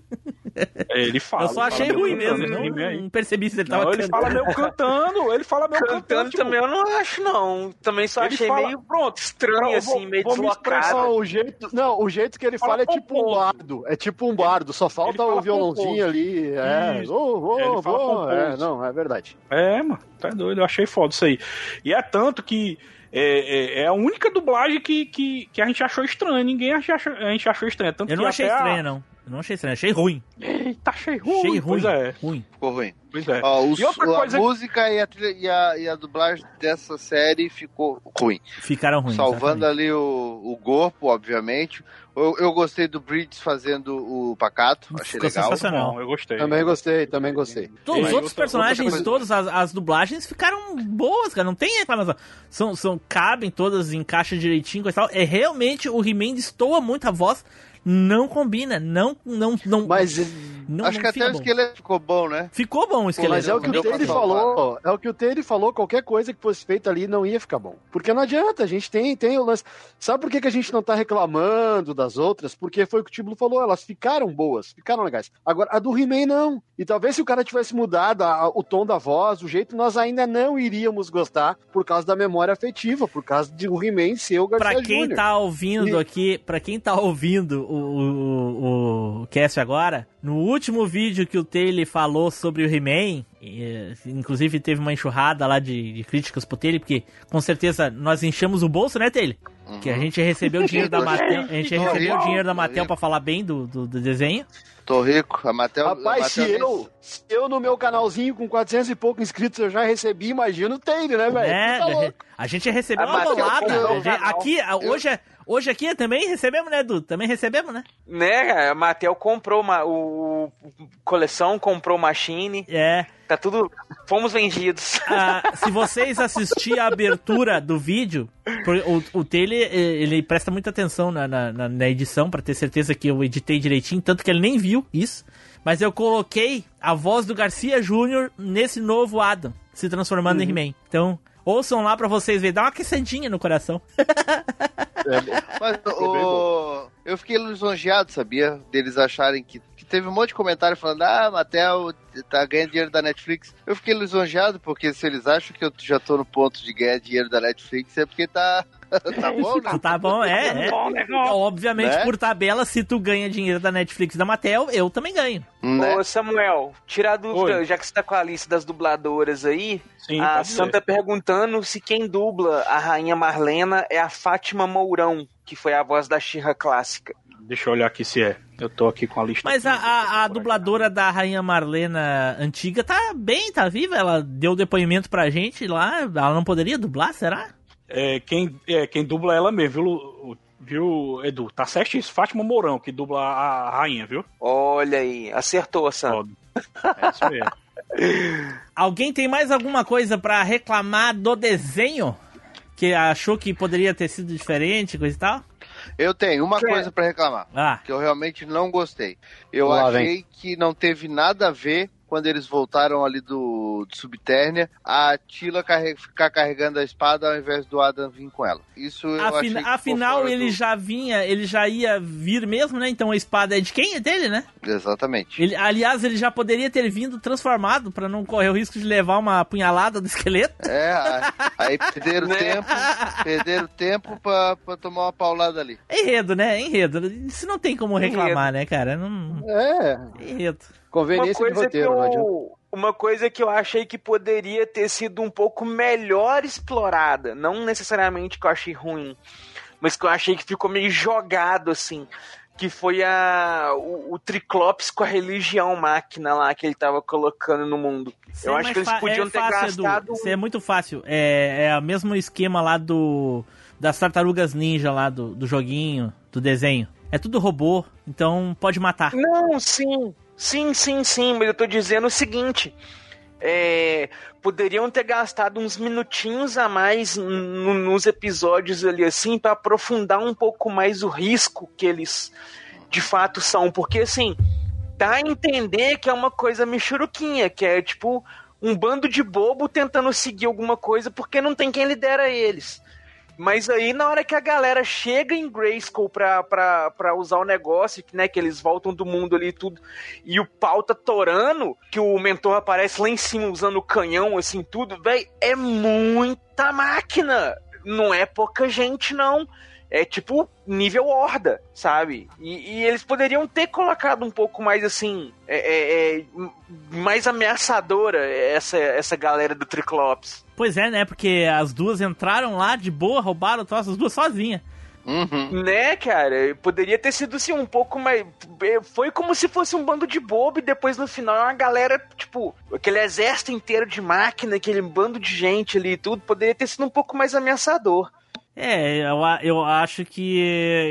é, ele fala. eu só ele achei ruim meio mesmo, cantando não, não percebi se ele tava Não, ele cantando. fala meio cantando, ele fala meio cantando. Cantando tipo, também eu não acho, não. Também só ele achei fala, meio pronto, estranho, vou- assim, meio vou me expressar deslocado. Não, o jeito, não, o jeito que ele Fala fala é tipo um bardo. É tipo um bardo, só falta Ele o violãozinho pomposo. ali. É, Ele ô, fala ô, é, não, é verdade. É, mano, tá doido, eu achei foda isso aí. E é tanto que é, é- é a única dublagem que, que, que a gente achou estranha. Ninguém acha, a gente achou estranha. Tanto Eu não achei até a- não. Eu não achei estranho, achei ruim. Eita, achei ruim. achei ruim. Pois é, ruim. Ficou ruim. pois é. Ó, os- E outra a coisa- música e a, trilha- e, a, e a dublagem dessa série ficou ruim. Ficaram ruins. Salvando ali o, o corpo, obviamente. Eu, eu gostei do Bridges fazendo o pacato, achei Ficou legal. sensacional. Bom, eu gostei. Também gostei, também gostei. Os E aí, outros personagens, outra coisa- todas as, as dublagens ficaram boas, cara. Não tem reclamação. São, são, cabem todas, encaixa direitinho coisa e tal. É realmente o He-Man destoa muito a voz. Não combina. Não, não, não. Mas Não, Acho não que até fica o bom. esqueleto ficou bom, né? Ficou bom o esqueleto. Mas é o que o salvar. falou, é o que o Taylor falou, qualquer coisa que fosse feita ali não ia ficar bom. Porque não adianta, a gente tem, tem o lance. Sabe por que, que a gente não tá reclamando das outras? Porque foi o que o Tibulo falou, elas ficaram boas, ficaram legais. Agora, a do He-Man não. E talvez se o cara tivesse mudado a- o tom da voz, o jeito, nós ainda não iríamos gostar por causa da memória afetiva, por causa de o He-Man ser o Garcia Pra quem Jr. tá ouvindo E- aqui, pra quem tá ouvindo o, o, o, cast agora, no último vídeo que o Taylor falou sobre o He-Man, inclusive teve uma enxurrada lá de, de críticas pro Taylor, porque com certeza nós enchemos o bolso, né, Taylor? Que a gente recebeu o dinheiro da Mattel, a gente Tô recebeu o dinheiro da rico. pra falar bem do, do, do desenho. Tô rico. A Matel. a Rapaz, se Mattel nem- eu, se eu no meu canalzinho com 400 e pouco inscritos eu já recebi, imagina o Taylor, né, velho? É, Tá louco. a gente recebeu A uma bolada. A canal. aqui, a- hoje, é- hoje aqui também recebemos, né, Edu? Também recebemos, né? Né, cara? A Mattel comprou uma, o, o- coleção, comprou Machine, É. tá tudo. Fomos vendidos. Ah, se vocês assistirem a abertura do vídeo, o, o Taylor, eh, ele presta muita atenção na, na, na- edição pra ter certeza que eu editei direitinho, tanto que ele nem viu isso. Mas eu coloquei a voz do Garcia Júnior nesse novo Adam, se transformando em He-Man. Então, ouçam lá pra vocês verem, dá uma aquecedinha no coração. Mas Ficou bem o... eu fiquei lisonjeado, sabia? Deles acharem que, que teve um monte de comentário falando, ah, Matel tá ganhando dinheiro da Netflix. Eu fiquei lisonjeado, porque se eles acham que eu já tô no ponto de ganhar dinheiro da Netflix, é porque tá, tá bom, né? Tá bom, é, é. Obviamente, Né? por tabela, se tu ganha dinheiro da Netflix e da Mattel, eu também ganho. Né? Ô, Samuel, tira a dúvida, Oi. já que você tá com a lista das dubladoras aí, Sim, a Sam tá perguntando se quem dubla a Rainha Marlena é a Fátima Mourão, que foi a voz da Xirra clássica. Deixa eu olhar aqui se é. Eu tô aqui com a lista. Mas a, a, a dubladora da Rainha Marlena antiga tá bem, tá viva. Ela deu depoimento pra gente lá. Ela não poderia dublar, será? É, quem, é, quem dubla ela mesmo, viu, viu, Edu? Tá certo isso? Fátima Mourão, que dubla a rainha, viu? Olha aí, acertou, Sam. É isso mesmo. Alguém tem mais alguma coisa pra reclamar do desenho? Que achou que poderia ter sido diferente, coisa e tal? Eu tenho uma Que coisa pra reclamar, Ah, que eu realmente não gostei. Eu Lá achei que não teve nada a ver quando eles voltaram ali do, do Subternia, a Tila carre- ficar carregando a espada ao invés do Adam vir com ela. Isso eu achei afina- que ficou afinal ele do- já vinha, ele já ia vir mesmo, né? Então a espada é de quem? É dele, né? Exatamente. Ele, aliás, ele já poderia ter vindo transformado pra não correr o risco de levar uma apunhalada do esqueleto. É, aí perderam Né? tempo, perderam tempo pra, pra tomar uma paulada ali. É enredo, né? É enredo. Isso não tem como reclamar, né, cara? Não... É, é Enredo. Uma conveniência de coisa, que roteiro, não adianta. eu, uma coisa que eu achei que poderia ter sido um pouco melhor explorada, não necessariamente que eu achei ruim, mas que eu achei que ficou meio jogado assim, que foi a o, o Triclops com a religião máquina lá que ele tava colocando no mundo. Isso eu é acho que eles podiam é ter fácil, gastado Edu. Isso é muito fácil. É, é o mesmo esquema lá do das tartarugas ninja lá do, do joguinho, do desenho. É tudo robô, então pode matar. Não, sim. Sim, sim, sim, mas eu tô dizendo o seguinte. é, poderiam ter gastado uns minutinhos a mais nos episódios ali assim pra aprofundar um pouco mais o risco que eles de fato são, porque assim, dá a entender que é uma coisa michuruquinha, que é tipo um bando de bobo tentando seguir alguma coisa porque não tem quem lidera eles. Mas aí, na hora que a galera chega em Grayskull pra, pra, pra usar o negócio, né, que eles voltam do mundo ali e tudo, e o pau tá torando, que o mentor aparece lá em cima usando o canhão, assim, tudo, véi, é muita máquina! Não é pouca gente, não. É tipo nível horda, sabe? E, e eles poderiam ter colocado um pouco mais assim, é, é, é, mais ameaçadora essa, essa galera do Triclops. Pois é, né? Porque as duas entraram lá de boa, roubaram o troço, as duas sozinhas. Uhum. Né, cara? Poderia ter sido assim um pouco mais. Foi como se fosse um bando de bobo e depois no final uma galera, tipo, aquele exército inteiro de máquina, aquele bando de gente ali e tudo, poderia ter sido um pouco mais ameaçador. É, eu, eu acho que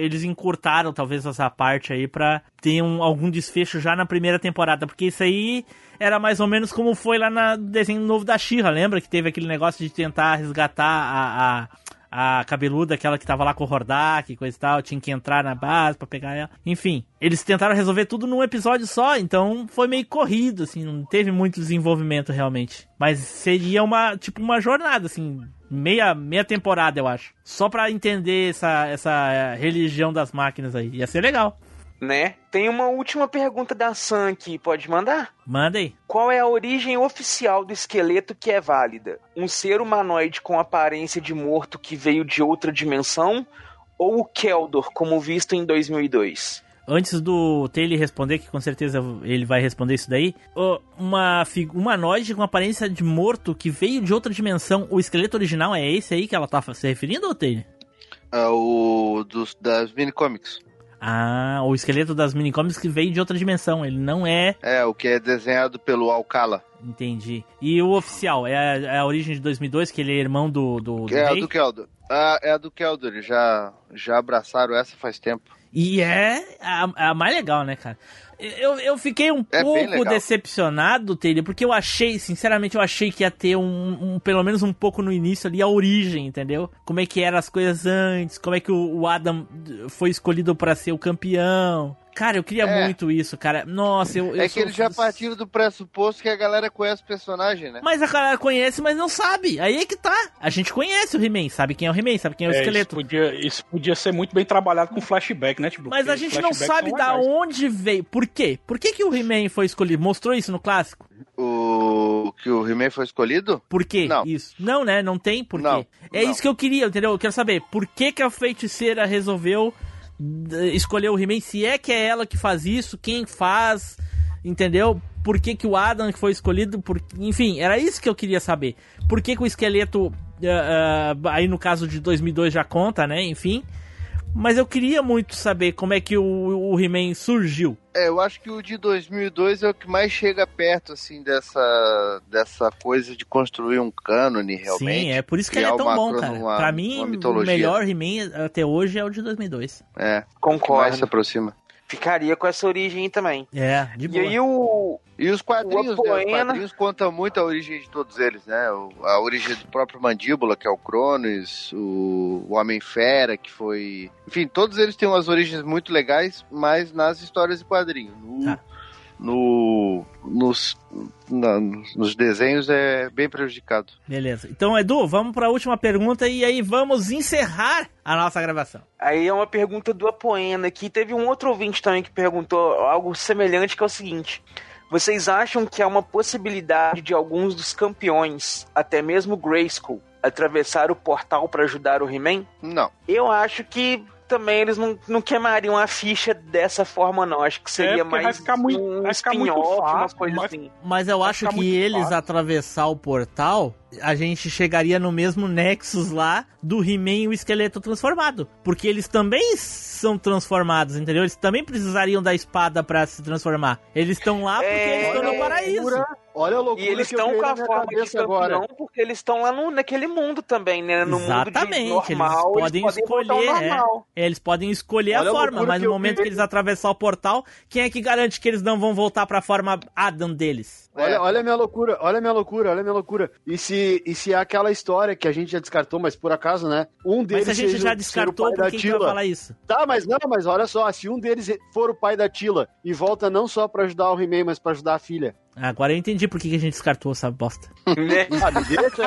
eles encurtaram talvez essa parte aí pra ter um, algum desfecho já na primeira temporada, porque isso aí era mais ou menos como foi lá no desenho novo da Shira, lembra? Que teve aquele negócio de tentar resgatar a, a, a cabeluda, aquela que tava lá com o Hordak, coisa e tal, tinha que entrar na base pra pegar ela. Enfim, eles tentaram resolver tudo num episódio só, então foi meio corrido, assim, não teve muito desenvolvimento realmente. Mas seria uma, tipo, uma jornada, assim, meia, meia temporada, eu acho. Só pra entender essa, essa eh, religião das máquinas aí. Ia ser legal. Né? Tem uma última pergunta da Sam aqui, pode mandar? Manda aí. Qual é a origem oficial do esqueleto que é válida? Um ser humanoide com aparência de morto que veio de outra dimensão? Ou o Keldor, como visto em 2002? Antes do Taylor responder, que com certeza ele vai responder isso daí, uma humanoide com aparência de morto que veio de outra dimensão, o esqueleto original é esse aí que ela tá se referindo, ou Taylor? É o dos, das minicomics. Ah, o esqueleto das minicomics que veio de outra dimensão, ele não é, É, o que é desenhado pelo Alcala. entendi. E o oficial, é a, é a origem de 2002, que ele é irmão do, do, do É a do Keldor. Ah, é a do Keldor, eles já, já abraçaram essa faz tempo. E é a, a mais legal, né, cara? Eu, eu fiquei um É pouco decepcionado, Taylor, porque eu achei, sinceramente, eu achei que ia ter um, um- pelo menos um pouco no início ali, a origem, entendeu? Como é que eram as coisas antes, como é que o, o Adam foi escolhido pra ser o campeão. Cara, eu queria É. muito isso, cara. Nossa, eu. eu é que sou- eles já partiram do pressuposto que a galera conhece o personagem, né? Mas a galera conhece, mas não sabe. Aí é que tá. A gente conhece o He-Man, sabe quem é o He-Man, sabe quem é o É, esqueleto. Isso podia, isso podia ser muito bem trabalhado com flashback, né, tipo? Mas a gente não sabe da legais. onde veio. Por quê? Por que, que o He-Man foi escolhido? Mostrou isso no clássico? O que o He-Man foi escolhido? Por quê? Não. Isso. Não, né? Não tem por quê. Não, é não. isso que eu queria, entendeu? Eu quero saber por que, que a feiticeira resolveu escolher o He-Man. Se é que é ela que faz isso, quem faz, entendeu? Por que, que o Adam foi escolhido? Por... Enfim, era isso que eu queria saber. Por que, que o esqueleto, ah, ah, aí no caso de 2002 já conta, né? Enfim. Mas eu queria muito saber como é que o, o He-Man surgiu. É, eu acho que o de 2002 é o que mais chega perto, assim, dessa, dessa coisa de construir um cânone, realmente. Sim, é por isso que ele é tão bom, cara. uma- pra mim, o melhor He-Man até hoje é o de 2002. É, que mais Concordo. se aproxima. Ficaria com essa origem aí também. É, de E boa. aí o. E os quadrinhos, né? Os quadrinhos contam muito a origem de todos eles, né? O- A origem do próprio Mandíbula, que é o Cronos, o, o Homem-Fera, que foi... Enfim, todos eles têm umas origens muito legais, mas nas histórias de quadrinho. No, Tá. No- nos, na- nos desenhos é bem prejudicado. Beleza. Então, Edu, vamos pra última pergunta e aí vamos encerrar a nossa gravação. Aí é uma pergunta do Apoena aqui. Teve um outro ouvinte também que perguntou algo semelhante, que é o seguinte. Vocês acham que há uma possibilidade de alguns dos campeões, até mesmo Grayskull, atravessar o portal para ajudar o He-Man? Não. Eu acho que também eles não, não queimariam a ficha dessa forma, não. Acho que seria É, mais vai ficar muito- um vai ficar muito spin-off, uma fácil, coisa vai- assim. Mas eu Vai acho que eles fácil. atravessar o portal, a gente chegaria no mesmo Nexus lá do He-Man e o esqueleto transformado. Porque eles também são transformados, entendeu? Eles também precisariam da espada pra se transformar. Eles estão lá porque É, eles estão no a paraíso. Olha a E loucura eles que eu estão com a forma de campeão agora. porque eles estão lá no, naquele mundo também, né? No Exatamente, mundo de normal, eles podem voltar ao escolher, é. normal. Eles podem escolher Olha a a forma, loucura mas no momento criei. que eles atravessar o portal, quem é que garante que eles não vão voltar pra forma Adam deles? Olha, É. olha a minha loucura, olha a minha loucura, olha a minha loucura. E se, e se é aquela história que a gente já descartou, mas por acaso, né? Um deles Mas se a gente seja- já descartou, pai por da que, que vai falar isso? Tá, mas não, mas olha só, se um deles for o pai da Tila e volta não só pra ajudar o He-Man, mas pra ajudar a filha. Agora eu entendi por que, que a gente descartou essa bosta. Ah, me deixa,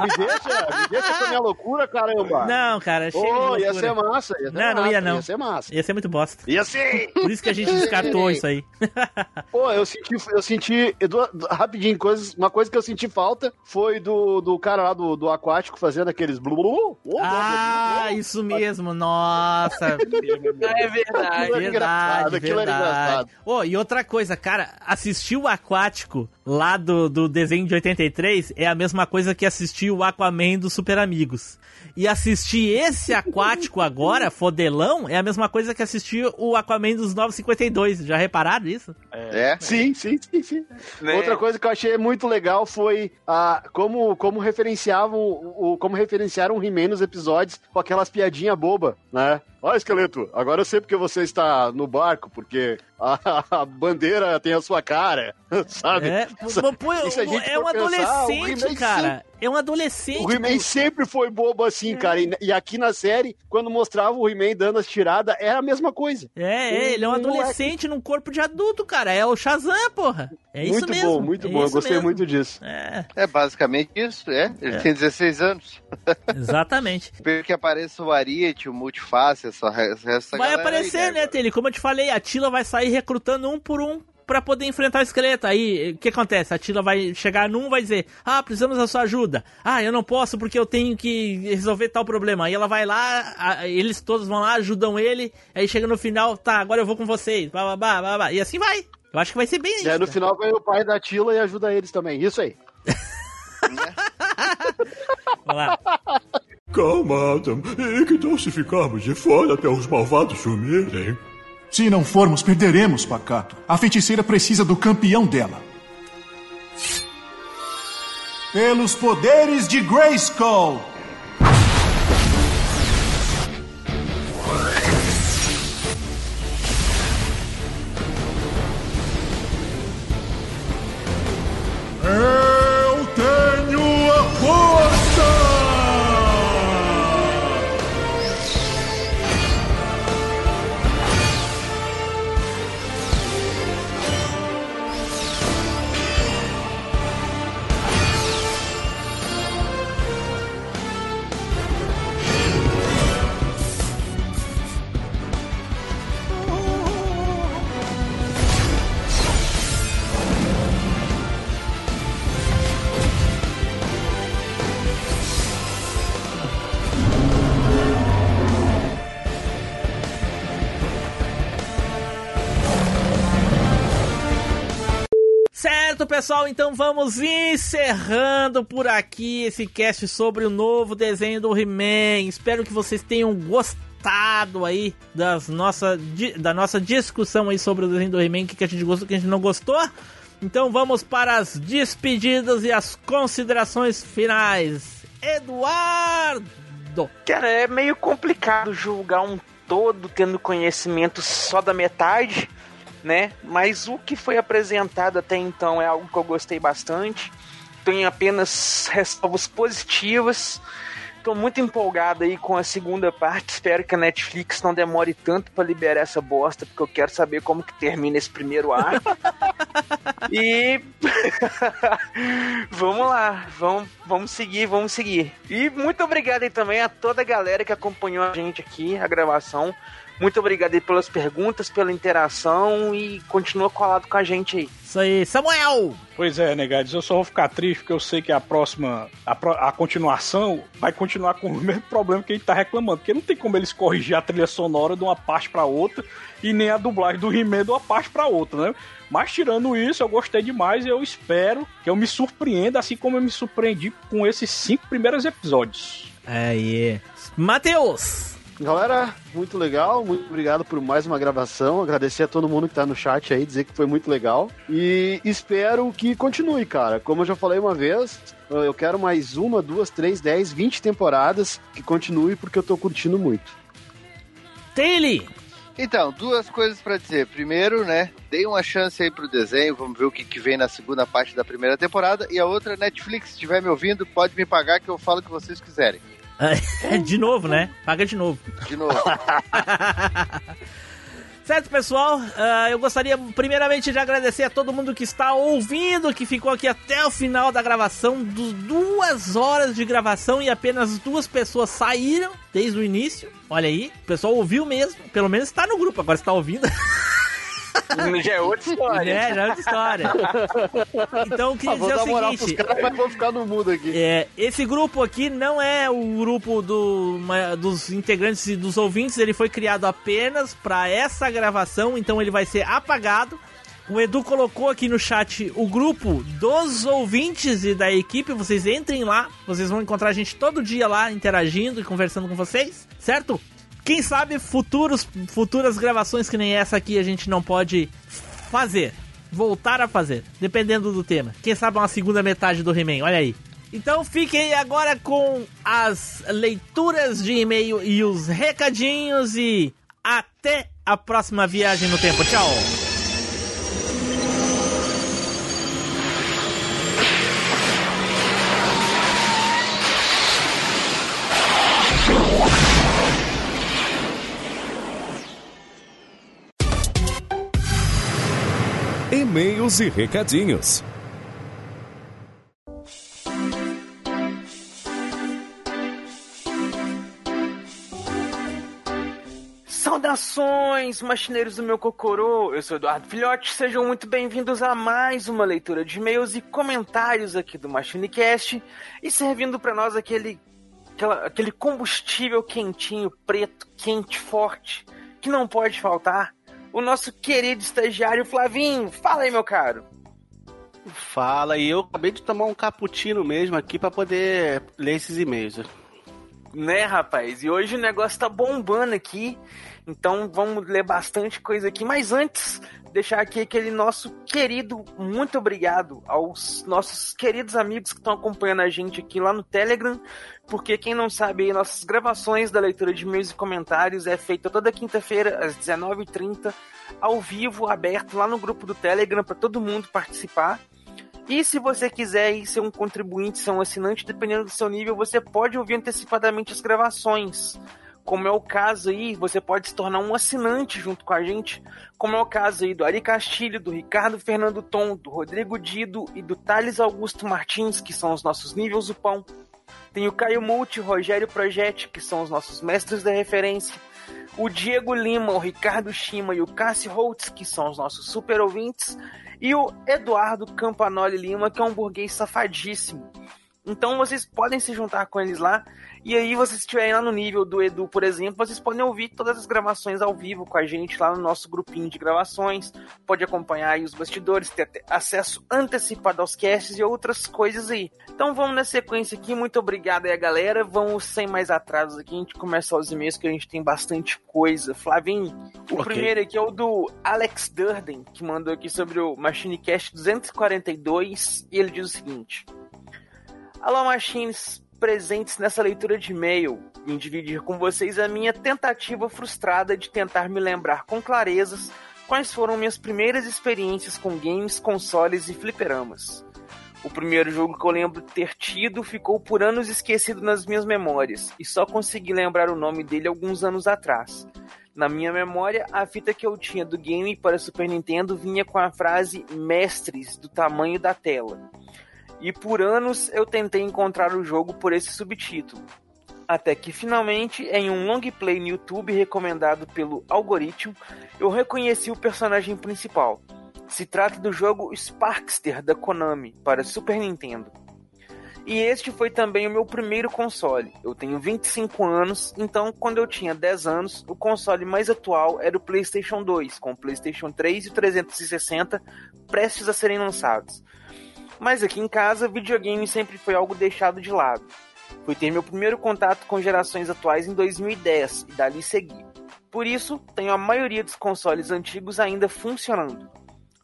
me deixa, me deixa com a minha loucura, caramba. Não, cara, Ô, de ia ser massa, ia ser Não, não massa, ia não. Ia ser massa. Ia ser muito bosta. Ia ser! Por isso que a gente descartou isso aí. Pô, eu senti, eu senti, Edu, rapidinho, coisas, uma coisa que eu senti falta foi do, do cara lá do, do aquático fazendo aqueles blu blu. blu, Ah, blu, blu. isso mesmo, nossa. É verdade. Aquilo era Verdade, engraçado, aquilo era verdade. engraçado. Ô, e outra coisa, cara, assistir o Aquático prático lá do, do desenho de 83 é a mesma coisa que assistir o Aquaman dos Super Amigos. E assistir esse Aquático agora, fodelão, é a mesma coisa que assistir o Aquaman dos 952. Já repararam isso? É? Sim, sim, sim, sim. Né? Outra coisa que eu achei muito legal foi a, como, como referenciavam o, como referenciaram o He-Man nos episódios com aquelas piadinhas boba, né? Ó, esqueleto, agora eu sei porque você está no barco, porque a, a bandeira tem a sua cara, sabe? É. Pô, é um pensar, adolescente, cara. É um adolescente. O He-Man sempre foi bobo assim, cara. E, e aqui na série, quando mostrava o He-Man dando as tiradas, era a mesma coisa. É, é, ele é um Um adolescente num corpo de adulto, cara. É o Shazam, porra. É isso muito mesmo. bom, muito é bom. Eu gostei mesmo. muito disso. É, É basicamente isso, é. Ele tem 16 anos. exatamente. Espero que apareça o Ariete, o Multiface, essa, essa vai galera aparecer, aí, né, Tele? Como eu te falei, a Tila vai sair recrutando um por um pra poder enfrentar o esqueleto. Aí, o que acontece? A Tila vai chegar num vai dizer: Ah, precisamos da sua ajuda. Ah, eu não posso porque eu tenho que resolver tal problema. Aí ela vai lá, a- eles todos vão lá, ajudam ele. Aí chega no final, tá, agora eu vou com vocês. Blá, blá, blá, blá, blá. E assim vai. Eu acho que vai ser bem isso. E aí no final vem o pai da Tila e ajuda eles também. Isso aí. Vamos lá. Calma, Adam. E que tal se ficarmos de fora até os malvados sumirem? Se não formos, perderemos, Pacato. A feiticeira precisa do campeão dela. Pelos poderes de Grayskull! Pessoal, então vamos encerrando por aqui esse cast sobre o novo desenho do He-Man. Espero que vocês tenham gostado aí das nossa, da nossa discussão aí sobre o desenho do He-Man, o que a gente gostou, o que a gente não gostou. Então vamos para as despedidas e as considerações finais. Eduardo! Cara, é meio complicado julgar um todo tendo conhecimento só da metade, né? Mas o que foi apresentado até então é algo que eu gostei bastante. Tenho apenas ressalvas positivas. Tô muito empolgado aí com a segunda parte. Espero que a Netflix não demore tanto pra liberar essa bosta, porque eu quero saber como que termina esse primeiro arco. e vamos lá, vamos, vamos seguir, vamos seguir. E muito obrigado aí também a toda a galera que acompanhou a gente aqui, a gravação. Muito obrigado aí pelas perguntas, pela interação e continua colado com a gente aí. Isso aí, Samuel! Pois é, Negades, eu só vou ficar triste porque eu sei que a próxima, a, pro- a continuação vai continuar com o mesmo problema que a gente tá reclamando, porque não tem como eles corrigir a trilha sonora de uma parte pra outra e nem a dublagem do He-Man de uma parte pra outra, né? Mas tirando isso, eu gostei demais e eu espero que eu me surpreenda, assim como eu me surpreendi com esses cinco primeiros episódios. Aí, Matheus! Galera, muito legal. Muito obrigado por mais uma gravação. Agradecer a todo mundo que tá no chat aí, dizer que foi muito legal. E espero que continue, cara. Como eu já falei uma vez, eu quero mais uma, duas, três, dez, vinte temporadas que continue porque eu tô curtindo muito. Taylor! Então, duas coisas pra dizer. Primeiro, né, dei uma chance aí pro desenho, vamos ver o que, que vem na segunda parte da primeira temporada. E a outra, Netflix, se estiver me ouvindo, pode me pagar que eu falo o que vocês quiserem. De novo, né? Paga de novo. De novo. Certo, pessoal? Ah, eu gostaria primeiramente de agradecer a todo mundo que está ouvindo, que ficou aqui até o final da gravação, dos duas horas de gravação e apenas duas pessoas saíram desde o início. Olha aí, o pessoal ouviu mesmo, pelo menos está no grupo, agora está ouvindo. Já é outra história. É, já é outra história. Então, eu queria Ah, dizer dar o moral pros seguinte. caras, mas vou ficar no mudo aqui. É, esse grupo aqui não é o grupo do, uma- dos integrantes e dos ouvintes, ele foi criado apenas para essa gravação, então ele vai ser apagado. O Edu colocou aqui no chat o grupo dos ouvintes e da equipe, vocês entrem lá, vocês vão encontrar a gente todo dia lá interagindo e conversando com vocês, certo? Quem sabe futuros, futuras gravações que nem essa aqui a gente não pode fazer, voltar a fazer, dependendo do tema. Quem sabe uma segunda metade do He-Man, olha aí. Então fiquem agora com as leituras de e-mail e os recadinhos e até a próxima viagem no tempo. Tchau! E-mails e recadinhos. Saudações, machineiros do meu cocorô! Eu sou Eduardo Filhote, sejam muito bem-vindos a mais uma leitura de e-mails e comentários aqui do MachineCast e servindo para nós aquele, aquela- aquele combustível quentinho, preto, quente, forte, que não pode faltar, o nosso querido estagiário Flavinho. Fala aí, meu caro! Fala, e eu acabei de tomar um cappuccino mesmo aqui pra poder ler esses e-mails. Né, rapaz? E hoje o negócio tá bombando aqui. Então vamos ler bastante coisa aqui. Mas antes, deixar aqui aquele nosso querido muito obrigado aos nossos queridos amigos que estão acompanhando a gente aqui lá no Telegram. Porque quem não sabe nossas gravações da leitura de e-mails e comentários é feita toda quinta-feira às 19h30, ao vivo, aberto lá no grupo do Telegram para todo mundo participar. E se você quiser ser um contribuinte, ser um assinante, dependendo do seu nível, você pode ouvir antecipadamente as gravações. Como é o caso aí, você pode se tornar um assinante junto com a gente, como é o caso aí do Ari Castilho, do Ricardo Fernando Tom, do Rodrigo Dido e do Thales Augusto Martins, que são os nossos níveis do pão. Tem o Caio Multi, Rogério Projetti, que são os nossos mestres da referência. O Diego Lima, o Ricardo Shima e o Cássio Holtz, que são os nossos super ouvintes. E o Eduardo Campanoli Lima, que é um burguês safadíssimo. Então vocês podem se juntar com eles lá. E aí, vocês estiverem lá no nível do Edu, por exemplo, vocês podem ouvir todas as gravações ao vivo com a gente lá no nosso grupinho de gravações. Pode acompanhar aí os bastidores, ter acesso antecipado aos casts e outras coisas aí. Então vamos na sequência aqui. Muito obrigado aí, galera. Vamos sem mais atrasos aqui. A gente começa os e-mails que a gente tem bastante coisa. Flavinho, o Ok. primeiro aqui é o do Alex Durden, que mandou aqui sobre o MachineCast 242. E ele diz o seguinte. Alô, Machines, presentes nessa leitura de e-mail. Vim dividir com vocês a minha tentativa frustrada de tentar me lembrar com clarezas quais foram minhas primeiras experiências com games, consoles e fliperamas. O primeiro jogo que eu lembro ter tido ficou por anos esquecido nas minhas memórias, e só consegui lembrar o nome dele alguns anos atrás. Na minha memória, a fita que eu tinha do game para Super Nintendo vinha com a frase Mestres do tamanho da tela. E por anos eu tentei encontrar o jogo por esse subtítulo. Até que finalmente, em um long play no YouTube recomendado pelo algoritmo, eu reconheci o personagem principal. Se trata do jogo Sparkster da Konami para Super Nintendo. E este foi também o meu primeiro console. Eu tenho 25 anos, então quando eu tinha 10 anos, o console mais atual era o PlayStation 2, com o PlayStation 3 e o 360 prestes a serem lançados. Mas aqui em casa, videogame sempre foi algo deixado de lado. Fui ter meu primeiro contato com gerações atuais em 2010 e dali segui. Por isso, tenho a maioria dos consoles antigos ainda funcionando.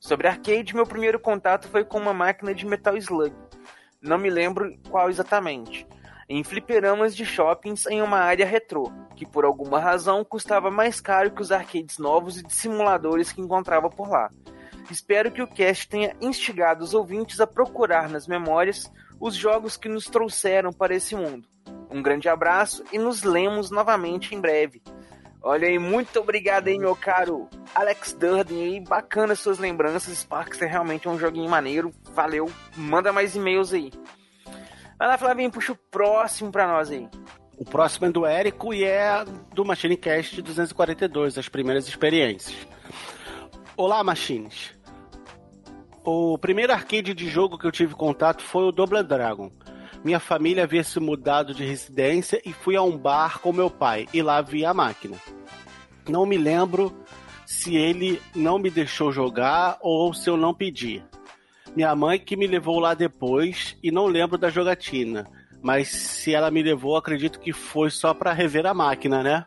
Sobre arcade, meu primeiro contato foi com uma máquina de Metal Slug. Não me lembro qual exatamente. Em fliperamas de shoppings em uma área retrô, que por alguma razão custava mais caro que os arcades novos e de simuladores que encontrava por lá. Espero que o cast tenha instigado os ouvintes a procurar nas memórias os jogos que nos trouxeram para esse mundo. Um grande abraço e nos lemos novamente em breve. Olha aí, muito obrigado aí, meu caro Alex Durden aí. Bacana suas lembranças. Sparks é realmente um joguinho maneiro. Valeu. Manda mais e-mails aí. Vai lá, Flavinho, puxa o próximo pra nós aí. O próximo é do Érico e é do Machine Cast 242, as primeiras experiências. Olá, Machines. O primeiro arcade de jogo que eu tive contato foi o Double Dragon. Minha família havia se mudado de residência e fui a um bar com meu pai e lá vi a máquina. Não me lembro se ele não me deixou jogar ou se eu não pedi. Minha mãe que me levou lá depois e não lembro da jogatina. Mas se ela me levou, acredito que foi só pra rever a máquina, né?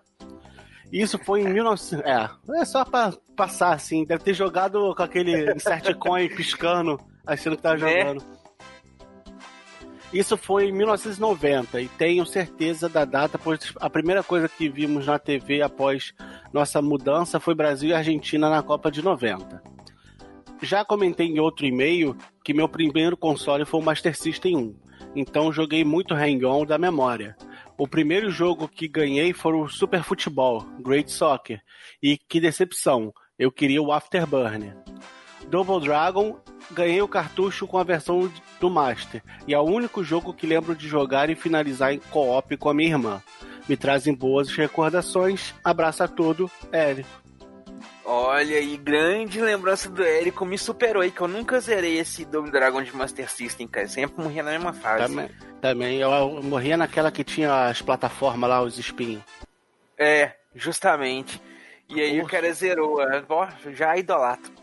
Isso foi em 1900. É, é só pra passar assim. Deve ter jogado com aquele insert coin piscando, achando que tava Né? jogando. Isso foi em 1990 e tenho certeza da data, pois a primeira coisa que vimos na TV após nossa mudança foi Brasil e Argentina na Copa de 90. Já comentei em outro e-mail que meu primeiro console foi o Master System 1, então joguei muito hang-on da memória. O primeiro jogo que ganhei foi o Super Futebol, Great Soccer, e que decepção, eu queria o Afterburner. Double Dragon, ganhei o cartucho com a versão do Master. E é o único jogo que lembro de jogar e finalizar em co-op com a minha irmã. Me trazem boas recordações. Abraço a todo, Érico. Olha aí, grande lembrança do Érico. Me superou aí, que eu nunca zerei esse Double Dragon de Master System, cara. Sempre morria na mesma fase. Também, também eu morria naquela que tinha as plataformas lá, os espinhos. É, justamente. E aí o cara zerou. é, Ó, já idolatro.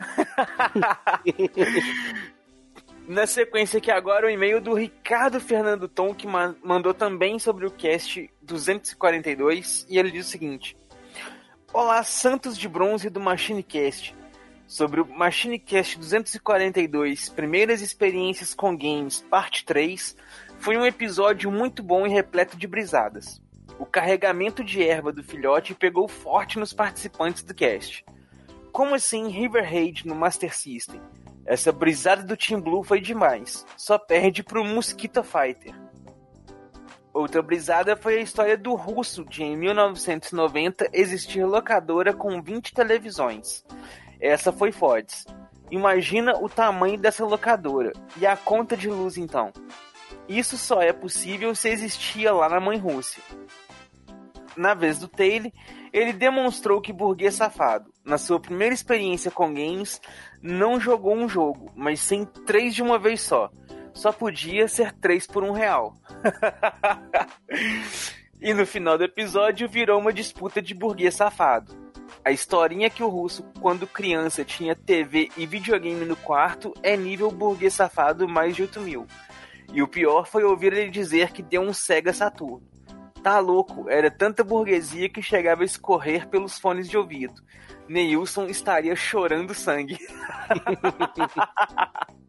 Na sequência aqui agora, o e-mail do Ricardo Fernando Tom, que ma- mandou também sobre o cast 242, e ele diz o seguinte: Olá, Santos de Bronze do MachineCast. Sobre o MachineCast 242, Primeiras Experiências com Games, parte 3, foi um episódio muito bom e repleto de brisadas. O carregamento de erva do filhote pegou forte nos participantes do cast. Como assim River Raid no Master System? Essa brisada do Team Blue foi demais. Só perde pro Mosquito Fighter. Outra brisada foi a história do russo de em 1990 existir locadora com 20 televisões. Essa foi fodes. Imagina o tamanho dessa locadora. E a conta de luz então. Isso só é possível se existia lá na mãe Rússia. Na vez do Taylor, ele demonstrou que burguês safado, na sua primeira experiência com games, não jogou um jogo, mas sim três de uma vez só. Só podia ser três por um real. e no final do episódio virou uma disputa de burguês safado. A historinha que o russo, quando criança, tinha TV e videogame no quarto é nível burguês safado mais de 8 mil. E o pior foi ouvir ele dizer que deu um Sega Saturno. Tá louco, era tanta burguesia que chegava a escorrer pelos fones de ouvido. Neilson estaria chorando sangue.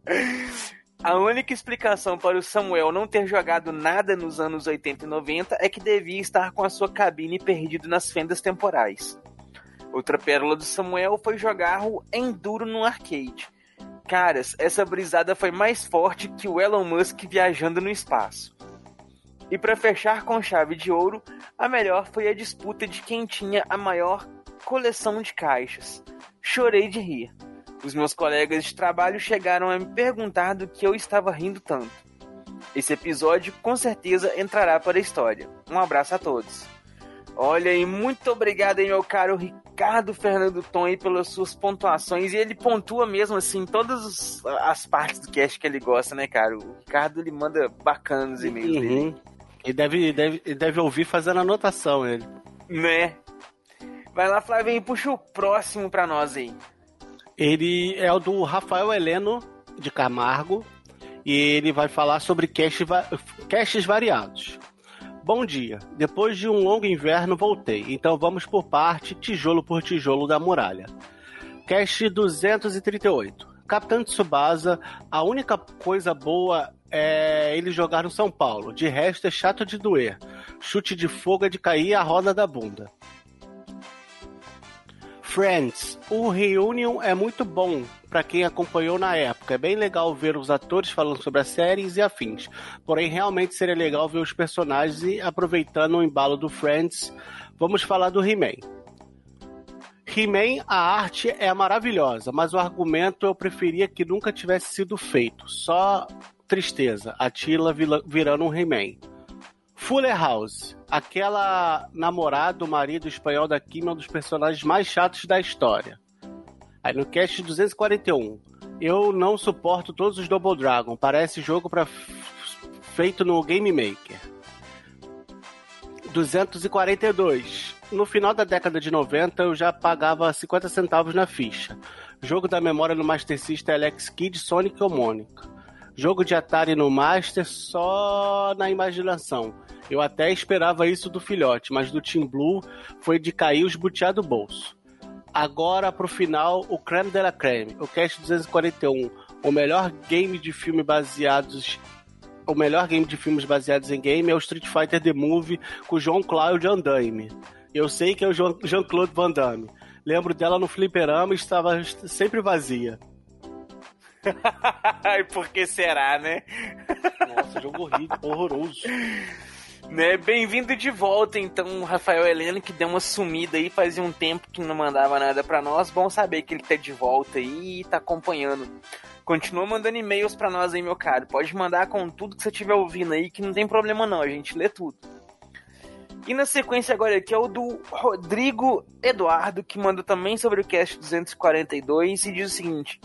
A única explicação para o Samuel não ter jogado nada nos anos 80 e 90 é que devia estar com a sua cabine perdido nas fendas temporais. Outra pérola do Samuel foi jogar o Enduro no arcade. Caras, essa brisada foi mais forte que o Elon Musk viajando no espaço. E para fechar com chave de ouro, a melhor foi a disputa de quem tinha a maior coleção de caixas. Chorei de rir. Os meus colegas de trabalho chegaram a me perguntar do que eu estava rindo tanto. Esse episódio com certeza entrará para a história. Um abraço a todos. Olha aí, muito obrigado aí, meu caro Ricardo Fernando Tom aí pelas suas pontuações. E ele pontua mesmo, assim, todas os- as partes do cast que ele gosta, né, cara? O Ricardo, ele manda bacanas e-mails dele. Uhum. Ele deve, deve, ele deve ouvir fazendo anotação, ele. Né? Vai lá, Flavinho, puxa o próximo pra nós aí. Ele é o do Rafael Heleno de Camargo e ele vai falar sobre cache va- caches variados. Bom dia. Depois de um longo inverno voltei, então vamos por parte, tijolo por tijolo da muralha. Cache 238. Capitão Tsubasa, a única coisa boa é ele jogar no São Paulo. De resto é chato de doer. Chute de fogo é de cair a roda da bunda. Friends, o Reunion é muito bom para quem acompanhou na época. É bem legal ver os atores falando sobre as séries e afins. Porém, realmente seria legal ver os personagens e aproveitando o embalo do Friends, vamos falar do He-Man. He-Man, a arte é maravilhosa, mas o argumento eu preferia que nunca tivesse sido feito. Só tristeza, a Tila virando um He-Man. Fuller House, aquela namorada, o marido espanhol da Kim, é um dos personagens mais chatos da história. Aí no cast 241, eu não suporto todos os Double Dragon, parece jogo para feito no Game Maker. 242. No final da década de 90, eu já pagava 50 centavos na ficha. Jogo da memória no Master System é Alex Kidd, Sonic ou Mônica. Jogo de Atari no Master só na imaginação. Eu até esperava isso do filhote, mas do Team Blue foi de cair os butiá do bolso. Agora pro final, o creme de la creme, o Cast 241, o melhor game de filme baseados o melhor game de filmes baseados em game é o Street Fighter The Movie com João Cláudio Van Damme. Eu sei que é o Jean-Claude Van Damme. Lembro dela no fliperama e estava sempre vazia. Ai, por que será, né? Nossa, jogo horrível, horroroso. Né, bem-vindo de volta, então, Rafael Heleno, que deu uma sumida aí, fazia um tempo que não mandava nada pra nós. Bom saber que ele tá de volta aí e tá acompanhando. Continua mandando e-mails pra nós aí, meu caro. Pode mandar com tudo que você estiver ouvindo aí, que não tem problema não, a gente lê tudo. E na sequência agora aqui é o do Rodrigo Eduardo, que manda também sobre o cast 242 e diz o seguinte: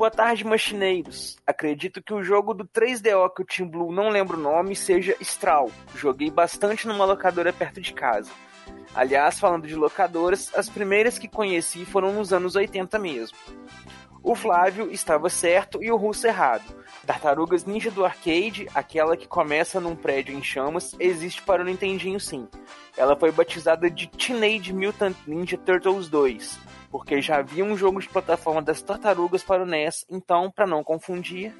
Boa tarde, machineiros. Acredito que o jogo do 3DO que o Team Blue não lembro o nome seja Straw. Joguei bastante numa locadora perto de casa. Aliás, falando de locadoras, as primeiras que conheci foram nos anos 80 mesmo. O Flávio estava certo e o Russo errado. Tartarugas Ninja do arcade, aquela que começa num prédio em chamas, existe para o Nintendinho sim. Ela foi batizada de Teenage Mutant Ninja Turtles 2, porque já havia um jogo de plataforma das tartarugas para o NES, então, para não confundir.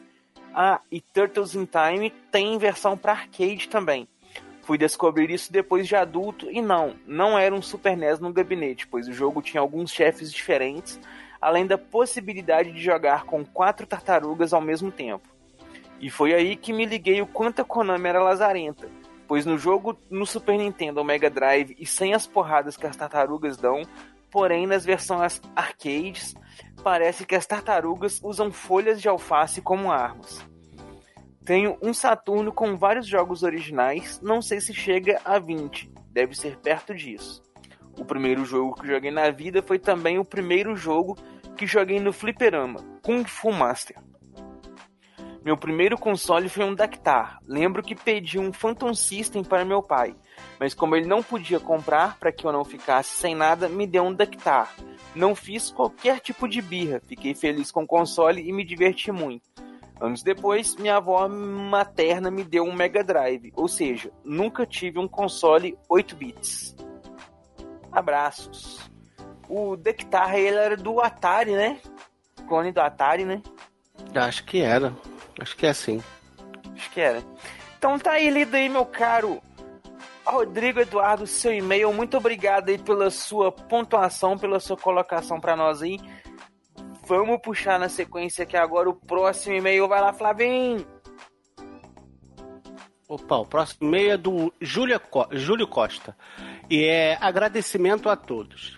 Ah, e Turtles in Time tem versão para arcade também. Fui descobrir isso depois de adulto e não, não era um Super NES no gabinete, pois o jogo tinha alguns chefes diferentes, além da possibilidade de jogar com quatro tartarugas ao mesmo tempo. E foi aí que me liguei o quanto a Konami era lazarenta, pois no jogo no Super Nintendo ou Mega Drive e sem as porradas que as tartarugas dão, porém nas versões arcades, parece que as tartarugas usam folhas de alface como armas. Tenho um Saturno com vários jogos originais, não sei se chega a 20, deve ser perto disso. O primeiro jogo que joguei na vida foi também o primeiro jogo que joguei no fliperama, Kung Fu Master. Meu primeiro console foi um Dactar. Lembro que pedi um Phantom System para meu pai, mas como ele não podia comprar para que eu não ficasse sem nada, me deu um Dactar. Não fiz qualquer tipo de birra, fiquei feliz com o console e me diverti muito. Anos depois, minha avó materna me deu um Mega Drive, ou seja, nunca tive um console 8 bits. Abraços. O Dactar ele era do Atari, né? Clone do Atari, né? Acho que era. Acho que é assim. Acho que era. Então tá aí, lido aí, meu caro Rodrigo Eduardo, seu e-mail. Muito obrigado aí pela sua pontuação, pela sua colocação para nós aí. Vamos puxar na sequência aqui agora o próximo e-mail. Vai lá, Flavinho. Opa, o próximo e-mail é do Júlio, Co Júlio Costa. E é agradecimento a todos.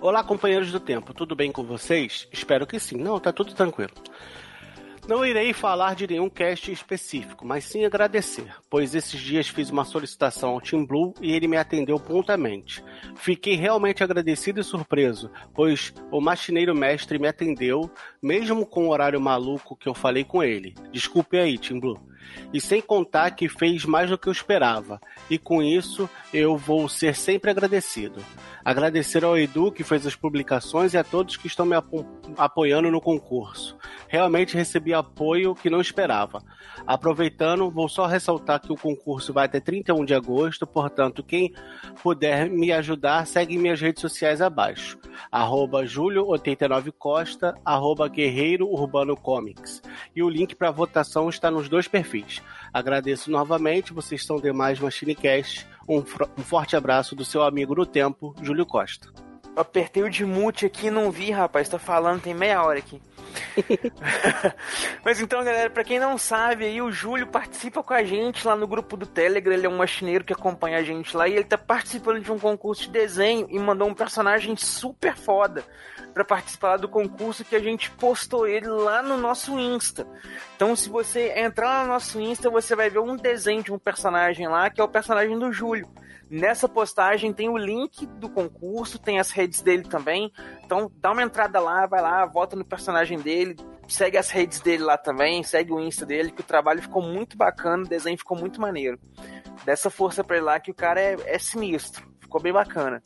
Olá, companheiros do tempo, tudo bem com vocês? Espero que sim. Não, tá tudo tranquilo. Não irei falar de nenhum cast específico, mas sim agradecer, pois esses dias fiz uma solicitação ao Team Blue e ele me atendeu prontamente. Fiquei realmente agradecido e surpreso, pois o machineiro mestre me atendeu, mesmo com o horário maluco que eu falei com ele. Desculpe aí, Team Blue. E sem contar que fez mais do que eu esperava, e com isso eu vou ser sempre agradecido. Agradecer ao Edu que fez as publicações e a todos que estão me apo apoiando no concurso. Realmente recebi apoio que não esperava. Aproveitando, vou só ressaltar que o concurso vai até 31 de agosto, portanto, quem puder me ajudar, segue minhas redes sociais abaixo. Arroba Julio89Costa, arroba Guerreiro Urbano Comics. E o link para votação está nos dois perfis. Agradeço novamente, vocês são demais MachineCast. Um, um forte abraço do seu amigo no tempo, Júlio Costa. Eu apertei o de mute aqui e não vi, rapaz. Tô falando tem meia hora aqui. Mas então, galera, pra quem não sabe, aí o Júlio participa com a gente lá no grupo do Telegram. Ele é um machineiro que acompanha a gente lá e ele tá participando de um concurso de desenho e mandou um personagem super foda para participar do concurso que a gente postou ele lá no nosso Insta. Então, se você entrar lá no nosso Insta, você vai ver um desenho de um personagem lá, que é o personagem do Júlio. Nessa postagem tem o link do concurso, tem as redes dele também. Então dá uma entrada lá, vai lá, vota no personagem dele, segue as redes dele lá também, segue o Insta dele, que o trabalho ficou muito bacana, o desenho ficou muito maneiro. Dessa força pra ele lá que o cara é, é sinistro, ficou bem bacana.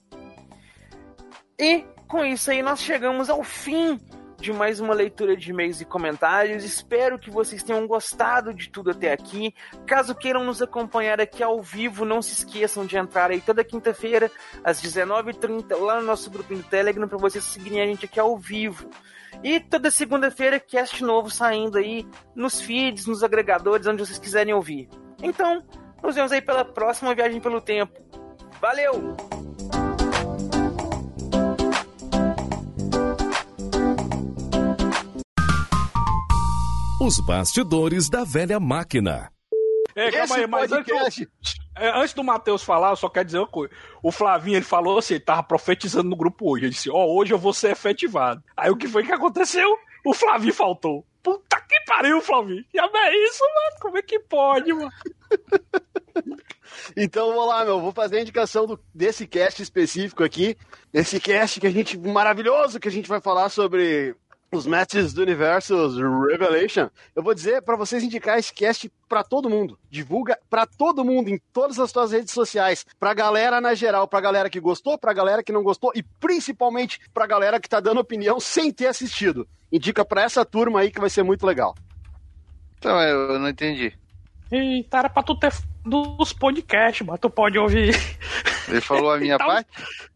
E com isso aí nós chegamos ao fim de mais uma leitura de e-mails e comentários. Espero que vocês tenham gostado de tudo até aqui. Caso queiram nos acompanhar aqui ao vivo, não se esqueçam de entrar aí toda quinta-feira, às 19h30, lá no nosso grupinho do Telegram, para vocês seguirem a gente aqui ao vivo. E toda segunda-feira, cast novo saindo aí nos feeds, nos agregadores, onde vocês quiserem ouvir. Então, nos vemos aí pela próxima viagem pelo tempo. Valeu! Os bastidores da velha máquina. É, calma aí, mas antes, é, antes do Matheus falar, eu só quero dizer uma coisa. O Flavinho, ele falou assim, ele tava profetizando no grupo hoje. Ele disse, ó, hoje eu vou ser efetivado. Aí o que foi que aconteceu? O Flavinho faltou. Puta que pariu, Flavinho. Já é isso, mano? Como é que pode, mano? Então vamos lá, meu. Vou fazer a indicação do- desse cast específico aqui. Esse cast que a gente. maravilhoso, que a gente vai falar sobre os matches do universo Revelation. Eu vou dizer pra vocês indicar esse cast pra todo mundo. Divulga pra todo mundo em todas as suas redes sociais. Pra galera na geral, pra galera que gostou, pra galera que não gostou e principalmente pra galera que tá dando opinião sem ter assistido. Indica pra essa turma aí que vai ser muito legal. Então, eu não entendi. Eita, era pra tu ter dos podcasts, mas tu pode ouvir. Ele falou a minha Então, parte?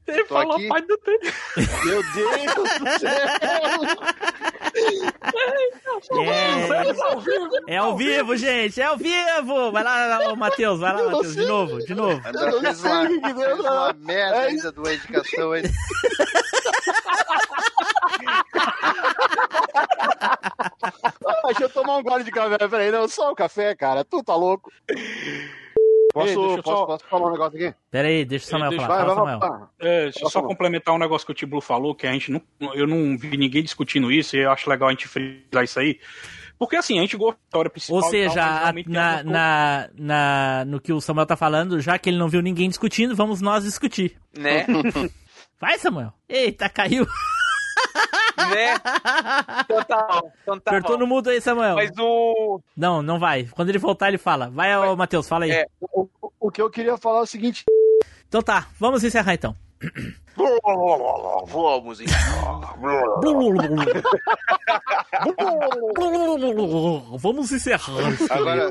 Ele Tô falou aqui. a parte do tempo. Meu Deus do céu! É, é ao vivo, gente, é ao vivo! Vai lá, ô, Matheus, vai lá, Eu Matheus, de novo, de novo. André não sei uma, o que deu, uma merda É ainda de uma indicação aí. Deixa eu tomar um gole de café. Peraí, não, só o café, cara. Tu tá louco. Posso, Ei, deixa eu posso, só- posso falar um negócio aqui? Pera aí, deixa o Samuel Deixa- falar. Vai, Fala, vai, Samuel. vai. É, deixa eu só falar? complementar um negócio que o Tiblu falou, que a gente não. Eu não vi ninguém discutindo isso, e eu acho legal a gente frisar isso aí. Porque assim, a gente gosta da história principal. Ou tal, seja, a- tem na, na, na- no que o Samuel tá falando, já que ele não viu ninguém discutindo, vamos nós discutir. Né? Vai, Samuel. Eita, caiu. Né? Então tá. Então tá Apertou no mudo aí, Samuel. Mas o. Não, não vai. Quando ele voltar, ele fala. Vai, ô, Matheus, fala aí. É. O, o- que eu queria falar é o seguinte. Então tá, vamos encerrar então. Vamos, então. Vamos encerrar Agora,